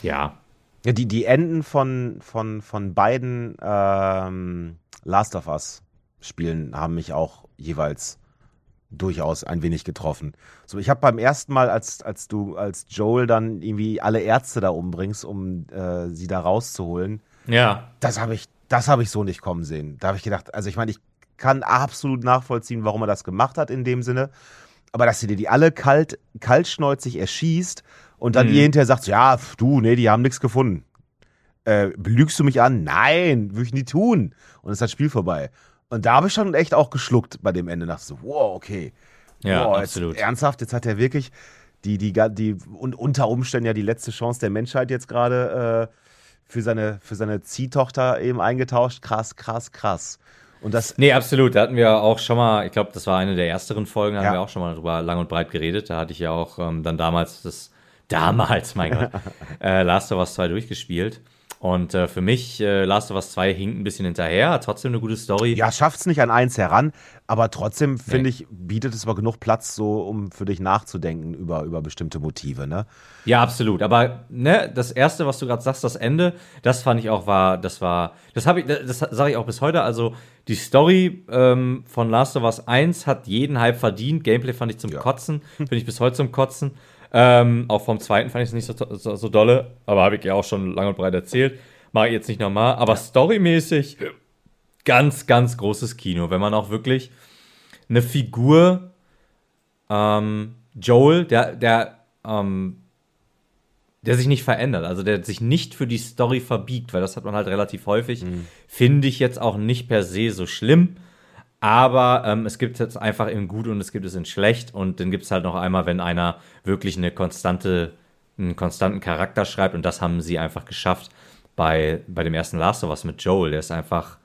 ja.
Ja, die, die Enden von, von, von beiden ähm, Last of Us Spielen haben mich auch jeweils durchaus ein wenig getroffen. So, ich habe beim ersten Mal, als, als du als Joel dann irgendwie alle Ärzte da umbringst, um äh, sie da rauszuholen,
Ja.
das habe ich, das habe ich so nicht kommen sehen. Da habe ich gedacht, also ich meine, ich kann absolut nachvollziehen, warum er das gemacht hat in dem Sinne. Aber dass sie dir die alle kalt, kaltschneuzig erschießt und dann
Mhm.
ihr hinterher sagt, ja, pf, du, nee, die haben nichts gefunden. Äh, belügst du mich an? Nein, würde ich nie tun. Und dann ist das Spiel vorbei. Und da habe ich schon echt auch geschluckt bei dem Ende. Dachte so, wow, okay.
Ja,
wow,
absolut.
Jetzt, ernsthaft, jetzt hat er wirklich die, die, die, und unter Umständen ja die letzte Chance der Menschheit jetzt gerade äh, für seine, für seine Ziehtochter eben eingetauscht. Krass, krass, krass. Und das,
Nee, absolut. Da hatten wir auch schon mal, ich glaube, das war eine der ersteren Folgen, da
Ja.
haben wir auch schon mal drüber lang und breit geredet. Da hatte ich ja auch ähm, dann damals das, damals, mein Gott, äh, Last of Us 2 durchgespielt. Und äh, für mich, äh, Last of Us 2 hinkt ein bisschen hinterher, hat trotzdem eine gute Story.
ja, schafft es nicht an eins heran, aber trotzdem, finde
Nee.
ich, bietet es aber genug Platz, so um für dich nachzudenken über, über bestimmte Motive, ne?
Ja, absolut. Aber ne, das erste, was du gerade sagst, das Ende, das fand ich auch war, das war, das habe ich, das sage ich auch bis heute. Also die Story ähm, von Last of Us 1 hat jeden Hype verdient. Gameplay fand ich zum
Ja.
Kotzen, finde ich bis heute zum Kotzen. Ähm, auch vom zweiten fand ich es nicht so, so, so dolle, aber habe ich ja auch schon lang und breit erzählt. Mache ich jetzt nicht nochmal. Aber storymäßig ganz, ganz großes Kino. Wenn man auch wirklich eine Figur, ähm, Joel, der, der, ähm, der sich nicht verändert, also der sich nicht für die Story verbiegt, weil das hat man halt relativ häufig. Finde ich jetzt auch nicht per se so schlimm. Aber ähm, es gibt jetzt einfach in gut und es gibt es in schlecht. Und dann gibt es halt noch einmal, wenn einer wirklich eine konstante, einen konstanten Charakter schreibt. Und das haben sie einfach geschafft bei, bei dem ersten Last of Us mit Joel. Der ist einfach,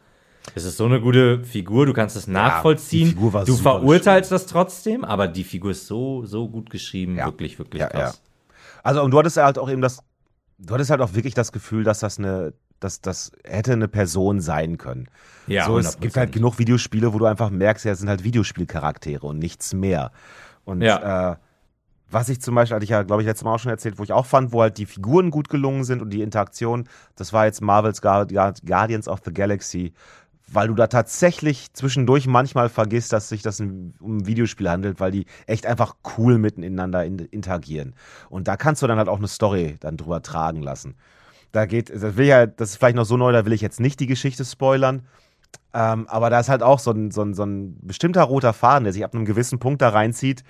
es ist so eine gute Figur, du kannst es nachvollziehen.
war
du verurteilst das trotzdem, aber die Figur ist so, so gut geschrieben.
Ja.
Wirklich, wirklich
Ja,
krass.
Also, und du hattest halt auch eben das, du hattest halt auch wirklich das Gefühl, dass das eine, dass das hätte eine Person sein können.
Ja,
so, es
100%.
gibt halt genug Videospiele, wo du einfach merkst, ja, es sind halt Videospielcharaktere und nichts mehr. Und
Ja.
äh, was ich zum Beispiel, hatte ich ja, glaube ich, letztes Mal auch schon erzählt, wo ich auch fand, wo halt die Figuren gut gelungen sind und die Interaktion, das war jetzt Marvels Guard- Guard- Guardians of the Galaxy, weil du da tatsächlich zwischendurch manchmal vergisst, dass sich das um ein Videospiel handelt, weil die echt einfach cool miteinander in, interagieren. Und da kannst du dann halt auch eine Story dann drüber tragen lassen. Da geht, das will ja, das ist vielleicht noch so neu, da will ich jetzt nicht die Geschichte spoilern. Ähm, aber da ist halt auch so ein, so, ein, so ein bestimmter roter Faden, der sich ab einem gewissen Punkt da reinzieht,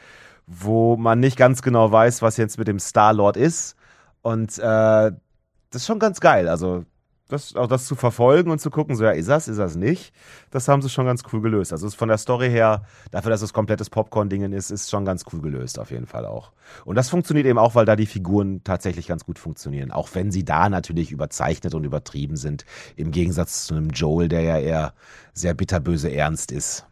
wo man nicht ganz genau weiß, was jetzt mit dem Star-Lord ist. Und äh, das ist schon ganz geil. Also, das, auch das zu verfolgen und zu gucken, so ja, ist das, ist das nicht, das haben sie schon ganz cool gelöst. Also ist von der Story her, dafür, dass es komplettes Popcorn-Dingen ist, ist schon ganz cool gelöst, auf jeden Fall auch. Und das funktioniert eben auch, weil da die Figuren tatsächlich ganz gut funktionieren. Auch wenn sie da natürlich überzeichnet und übertrieben sind, im Gegensatz zu einem Joel, der ja eher sehr bitterböse ernst ist.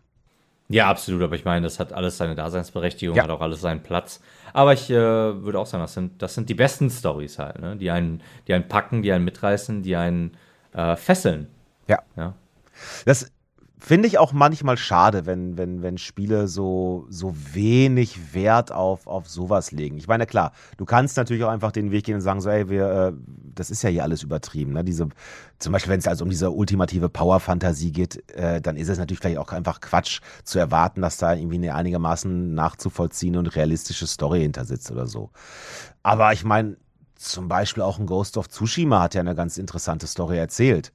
Ja, absolut, aber ich meine, das hat alles seine Daseinsberechtigung,
Ja.
hat auch alles seinen Platz. Aber ich äh, würde auch sagen, das sind, das sind die besten Stories halt, ne? die, einen, die einen packen, die einen mitreißen, die einen äh, fesseln.
Ja.
Ja.
Das finde ich auch manchmal schade, wenn, wenn, wenn Spiele so, so wenig Wert auf, auf sowas legen. Ich meine, klar, du kannst natürlich auch einfach den Weg gehen und sagen, so, ey, wir, äh, das ist ja hier alles übertrieben. Ne? Diese, zum Beispiel, wenn es also um diese ultimative Power-Fantasie geht, äh, dann ist es natürlich vielleicht auch einfach Quatsch zu erwarten, dass da irgendwie eine einigermaßen nachzuvollziehende und realistische Story hinter sitzt oder so. Aber ich meine, zum Beispiel auch ein Ghost of Tsushima hat ja eine ganz interessante Story erzählt.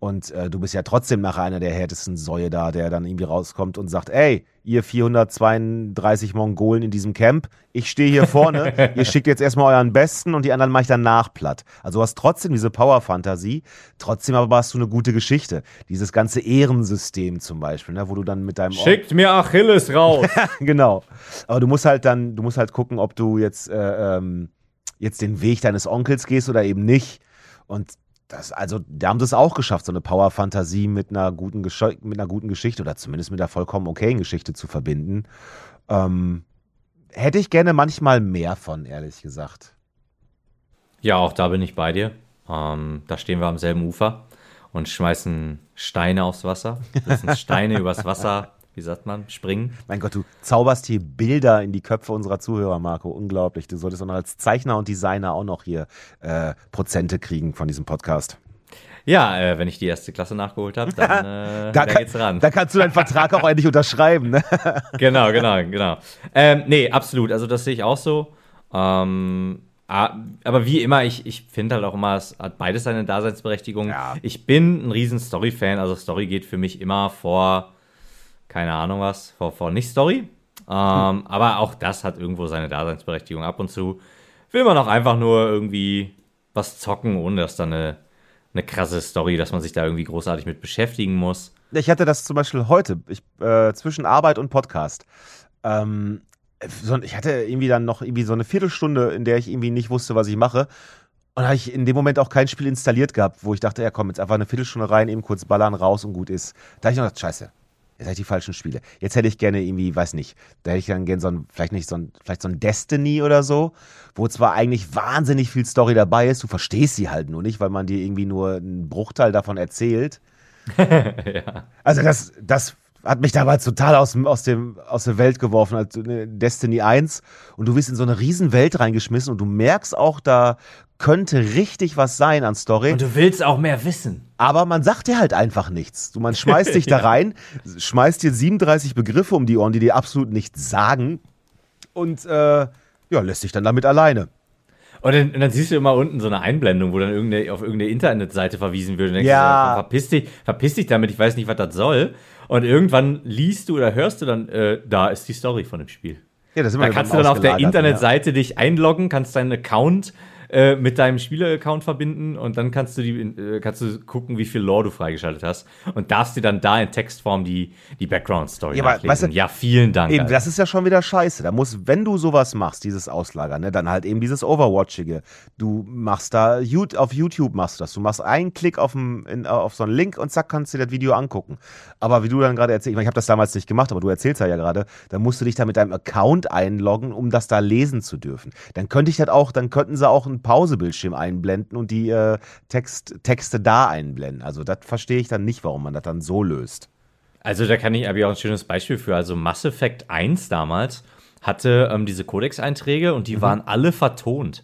Und äh, du bist ja trotzdem nachher einer der härtesten Säue da, der dann irgendwie rauskommt und sagt, ey, ihr 432 Mongolen in diesem Camp, ich stehe hier vorne, ihr schickt jetzt erstmal euren Besten und die anderen mache ich danach platt. Also du hast trotzdem diese Power-Fantasie, trotzdem aber hast du eine gute Geschichte. Dieses ganze Ehrensystem zum Beispiel, ne, wo du dann mit deinem...
Schickt mir Achilles raus!
genau. Aber du musst halt dann, du musst halt gucken, ob du jetzt, äh, ähm, jetzt den Weg deines Onkels gehst oder eben nicht. Und das, also, die haben das auch geschafft, so eine Power-Fantasie mit einer guten Gesch mit einer guten Geschichte oder zumindest mit einer vollkommen okayen Geschichte zu verbinden. Ähm, hätte ich gerne manchmal mehr von, ehrlich gesagt.
Ja, auch da bin ich bei dir. Ähm, da stehen wir am selben Ufer und schmeißen Steine aufs Wasser. Das sind Steine übers Wasser wie sagt man, springen.
Mein Gott, du zauberst hier Bilder in die Köpfe unserer Zuhörer, Marco. Unglaublich. Du solltest auch noch als Zeichner und Designer auch noch hier äh, Prozente kriegen von diesem Podcast.
Ja, äh, wenn ich die erste Klasse nachgeholt habe, dann äh,
da, kann, geht's ran. Da kannst du deinen Vertrag auch endlich unterschreiben. Ne?
genau, genau, genau. Ähm, nee, absolut. Also das sehe ich auch so. Ähm, aber wie immer, ich, ich finde halt auch immer, es hat beides seine Daseinsberechtigung. Ja. Ich bin ein riesen Story-Fan, also Story geht für mich immer vor keine Ahnung was, vor, vor Nicht-Story. Ähm, hm. Aber auch das hat irgendwo seine Daseinsberechtigung. Ab und zu will man auch einfach nur irgendwie was zocken, ohne dass da eine, eine krasse Story, dass man sich da irgendwie großartig mit beschäftigen muss.
Ich hatte das zum Beispiel heute, ich, äh, zwischen Arbeit und Podcast. Ähm, ich hatte irgendwie dann noch irgendwie so eine Viertelstunde, in der ich irgendwie nicht wusste, was ich mache. Und habe ich in dem Moment auch kein Spiel installiert gehabt, wo ich dachte, ja komm, jetzt einfach eine Viertelstunde rein, eben kurz ballern, raus und gut ist. Da habe ich noch gedacht, scheiße, jetzt habe ich die falschen Spiele. Jetzt hätte ich gerne irgendwie, weiß nicht, da hätte ich dann gerne so ein, vielleicht nicht so ein, vielleicht so ein Destiny oder so, wo zwar eigentlich wahnsinnig viel Story dabei ist, du verstehst sie halt nur nicht, weil man dir irgendwie nur einen Bruchteil davon erzählt. ja. Also das, das hat mich damals total aus, aus, dem, aus der Welt geworfen, als Destiny 1. Und du wirst in so eine riesen Welt reingeschmissen und du merkst auch, da könnte richtig was sein an Story.
Und du willst auch mehr wissen.
Aber man sagt dir halt einfach nichts. Du, man schmeißt dich da rein, schmeißt dir 37 Begriffe um die Ohren, die dir absolut nichts sagen. Und äh, ja, lässt dich dann damit alleine.
Und dann, und dann, siehst du immer unten so eine Einblendung, wo dann irgendeine, auf irgendeine Internetseite verwiesen wird. Und denkst ja. Du, verpiss, dich, verpiss dich damit, ich weiß nicht, was das soll. Und irgendwann liest du oder hörst du dann, äh, da ist die Story von dem Spiel. Ja, das ist immer da kannst du dann auf der Internetseite ja. dich einloggen, kannst deinen Account äh, mit deinem Spieler-Account verbinden und dann kannst du, die, äh, kannst du gucken, wie viel Lore du freigeschaltet hast und darfst dir dann da in Textform die, die Background-Story
ja, nachlesen. Weißt
du, ja, vielen Dank.
Eben, das ist ja schon wieder scheiße. Da muss, wenn du sowas machst, dieses Auslagern, ne, dann halt eben dieses Overwatchige. Du machst da, auf YouTube machst du das. Du machst einen Klick auf, ein, in, auf so einen Link und zack, kannst du dir das Video angucken. Aber wie du dann gerade erzählst, ich, mein, ich habe das damals nicht gemacht, aber du erzählst ja, ja gerade, dann musst du dich da mit deinem Account einloggen, um das da lesen zu dürfen. Dann könnte ich das auch, dann könnten sie auch ein Pausebildschirm einblenden und die äh, Text, Texte da einblenden. Also das verstehe ich dann nicht, warum man das dann so löst.
Also da kann ich, ich auch ein schönes Beispiel für. Also Mass Effect 1 damals hatte ähm, diese Codex-Einträge und die mhm. waren alle vertont.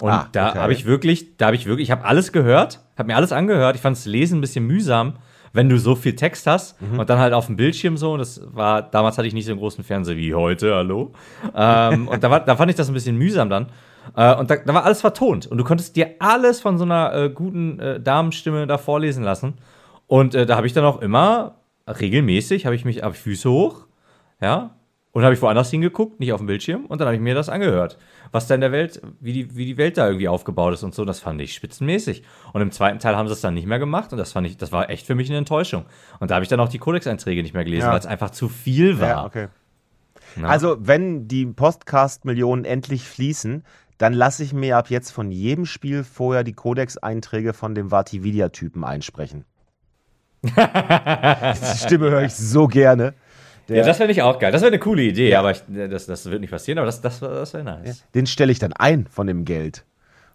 Und ah, da okay. habe ich wirklich, da habe ich wirklich, ich habe alles gehört, habe mir alles angehört. Ich fand das Lesen ein bisschen mühsam, wenn du so viel Text hast mhm. und dann halt auf dem Bildschirm so. Das war, damals hatte ich nicht so einen großen Fernseher wie heute, hallo. Ähm, und da, war, da fand ich das ein bisschen mühsam dann. Äh, und da, da, war alles vertont. Und du konntest dir alles von so einer äh, guten äh, Damenstimme da vorlesen lassen. Und äh, da habe ich dann auch immer regelmäßig, habe ich mich, habe Füße hoch, ja, und habe ich woanders hingeguckt, nicht auf dem Bildschirm, und dann habe ich mir das angehört. Was da in der Welt, wie die, wie die Welt da irgendwie aufgebaut ist und so, das fand ich spitzenmäßig. Und im zweiten Teil haben sie es dann nicht mehr gemacht und das fand ich, das war echt für mich eine Enttäuschung. Und da habe ich dann auch die Codex-Einträge nicht mehr gelesen, ja. weil es einfach zu viel war. Ja, okay.
Also, wenn die Podcast-Millionen endlich fließen, dann lasse ich mir ab jetzt von jedem Spiel vorher die Codex-Einträge von dem Vatividia-Typen einsprechen. Die Stimme höre ich so gerne.
Der, ja, das wäre ich auch geil. Das wäre eine coole Idee, ja. aber ich, das, das wird nicht passieren, aber das, das, das wäre nice.
Den stelle ich dann ein von dem Geld.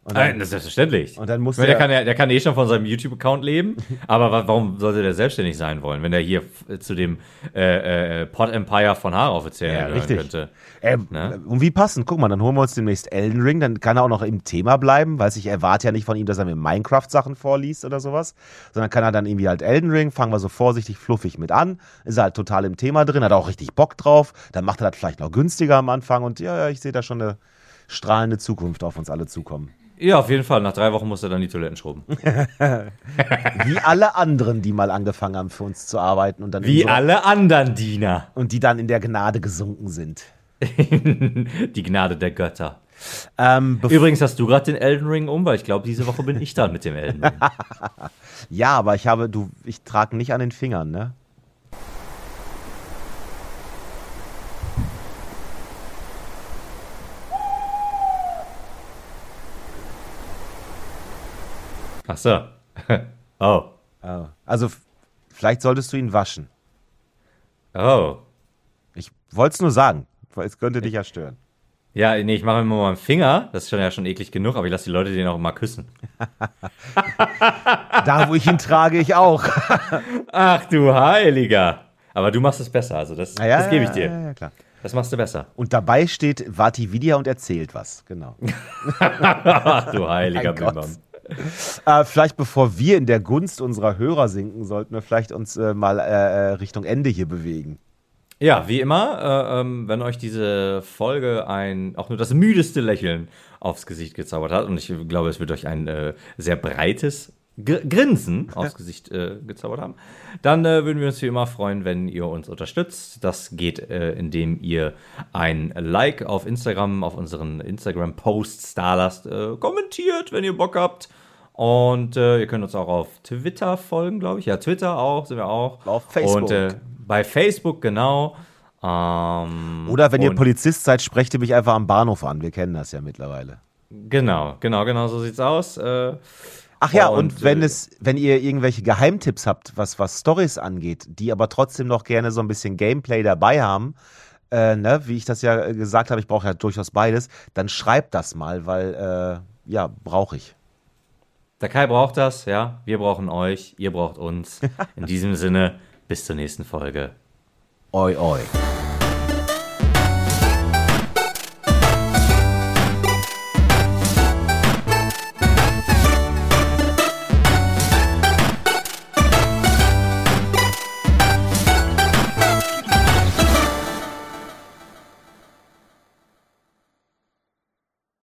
Und
Nein,
dann,
das ist selbstverständlich.
und dann muss
meine, der,
der-
kann ja, der kann eh schon von seinem YouTube-Account leben, aber wa- warum sollte der selbstständig sein wollen, wenn der hier f- zu dem äh, äh, Pod Empire von Haar offiziell
Ja, richtig.
könnte?
Ähm,
Ne?
Und wie passend, guck mal, dann holen wir uns demnächst Elden Ring, dann kann er auch noch im Thema bleiben, weil ich erwarte ja nicht von ihm, dass er mir Minecraft-Sachen vorliest oder sowas, sondern kann er dann irgendwie halt Elden Ring, fangen wir so vorsichtig fluffig mit an, ist er halt total im Thema drin, hat auch richtig Bock drauf, dann macht er das vielleicht noch günstiger am Anfang und ja, ja, ich sehe da schon eine strahlende Zukunft auf uns alle zukommen.
Ja, auf jeden Fall. Nach drei Wochen muss er dann die Toiletten schrubben.
Wie alle anderen, die mal angefangen haben für uns zu arbeiten und dann
Wie
so,
alle anderen Diener.
und die dann in der Gnade gesunken sind.
die Gnade der Götter.
Ähm,
Übrigens hast du gerade den Elden Ring um, weil ich glaube, diese Woche bin ich dran mit dem Elden Ring.
ja, aber ich habe, du, ich trage nicht an den Fingern, ne?
Ach so. Oh.
Oh. Also vielleicht solltest du ihn waschen.
Oh.
Ich wollte es nur sagen, weil es könnte dich ja stören.
Ja, nee, ich mache immer mal einen Finger. Das ist schon ja schon eklig genug, aber ich lasse die Leute den auch immer küssen.
Da, wo ich ihn trage, ich auch.
Ach du Heiliger. Aber du machst es besser, also das,
Ja,
das gebe ich
Ja,
dir.
ja, klar.
Das machst du besser.
Und dabei steht Vati Vidya und erzählt was. Genau.
Ach du heiliger. Bimbam.
äh, vielleicht bevor wir in der Gunst unserer Hörer sinken, sollten wir vielleicht uns äh, mal äh, äh, Richtung Ende hier bewegen.
Ja, wie immer, äh, ähm, wenn euch diese Folge ein, auch nur das müdeste Lächeln aufs Gesicht gezaubert hat, und ich glaube, es wird euch ein äh, sehr breites Grinsen aufs Gesicht äh, gezaubert haben, dann äh, würden wir uns wie immer freuen, wenn ihr uns unterstützt. Das geht, äh, indem ihr ein Like auf Instagram, auf unseren Instagram-Posts da lasst, äh, kommentiert, wenn ihr Bock habt. Und äh, ihr könnt uns auch auf Twitter folgen, glaube ich. Ja, Twitter auch, sind wir auch.
Auf Facebook.
Und äh, bei Facebook, genau. Ähm,
Oder wenn ihr Polizist seid, sprecht ihr mich einfach am Bahnhof an. Wir kennen das ja mittlerweile.
Genau, genau, genau, so sieht's aus. Äh,
Ach ja, und,
Und,
wenn
äh,
es, wenn ihr irgendwelche Geheimtipps habt, was, was Stories angeht, die aber trotzdem noch gerne so ein bisschen Gameplay dabei haben, äh, ne, wie ich das ja äh, gesagt habe, ich brauche ja durchaus beides, dann schreibt das mal, weil äh, ja, brauche ich.
der Kai braucht das, ja. Wir brauchen euch, ihr braucht uns. In diesem Sinne, bis zur nächsten Folge.
Oi, oi.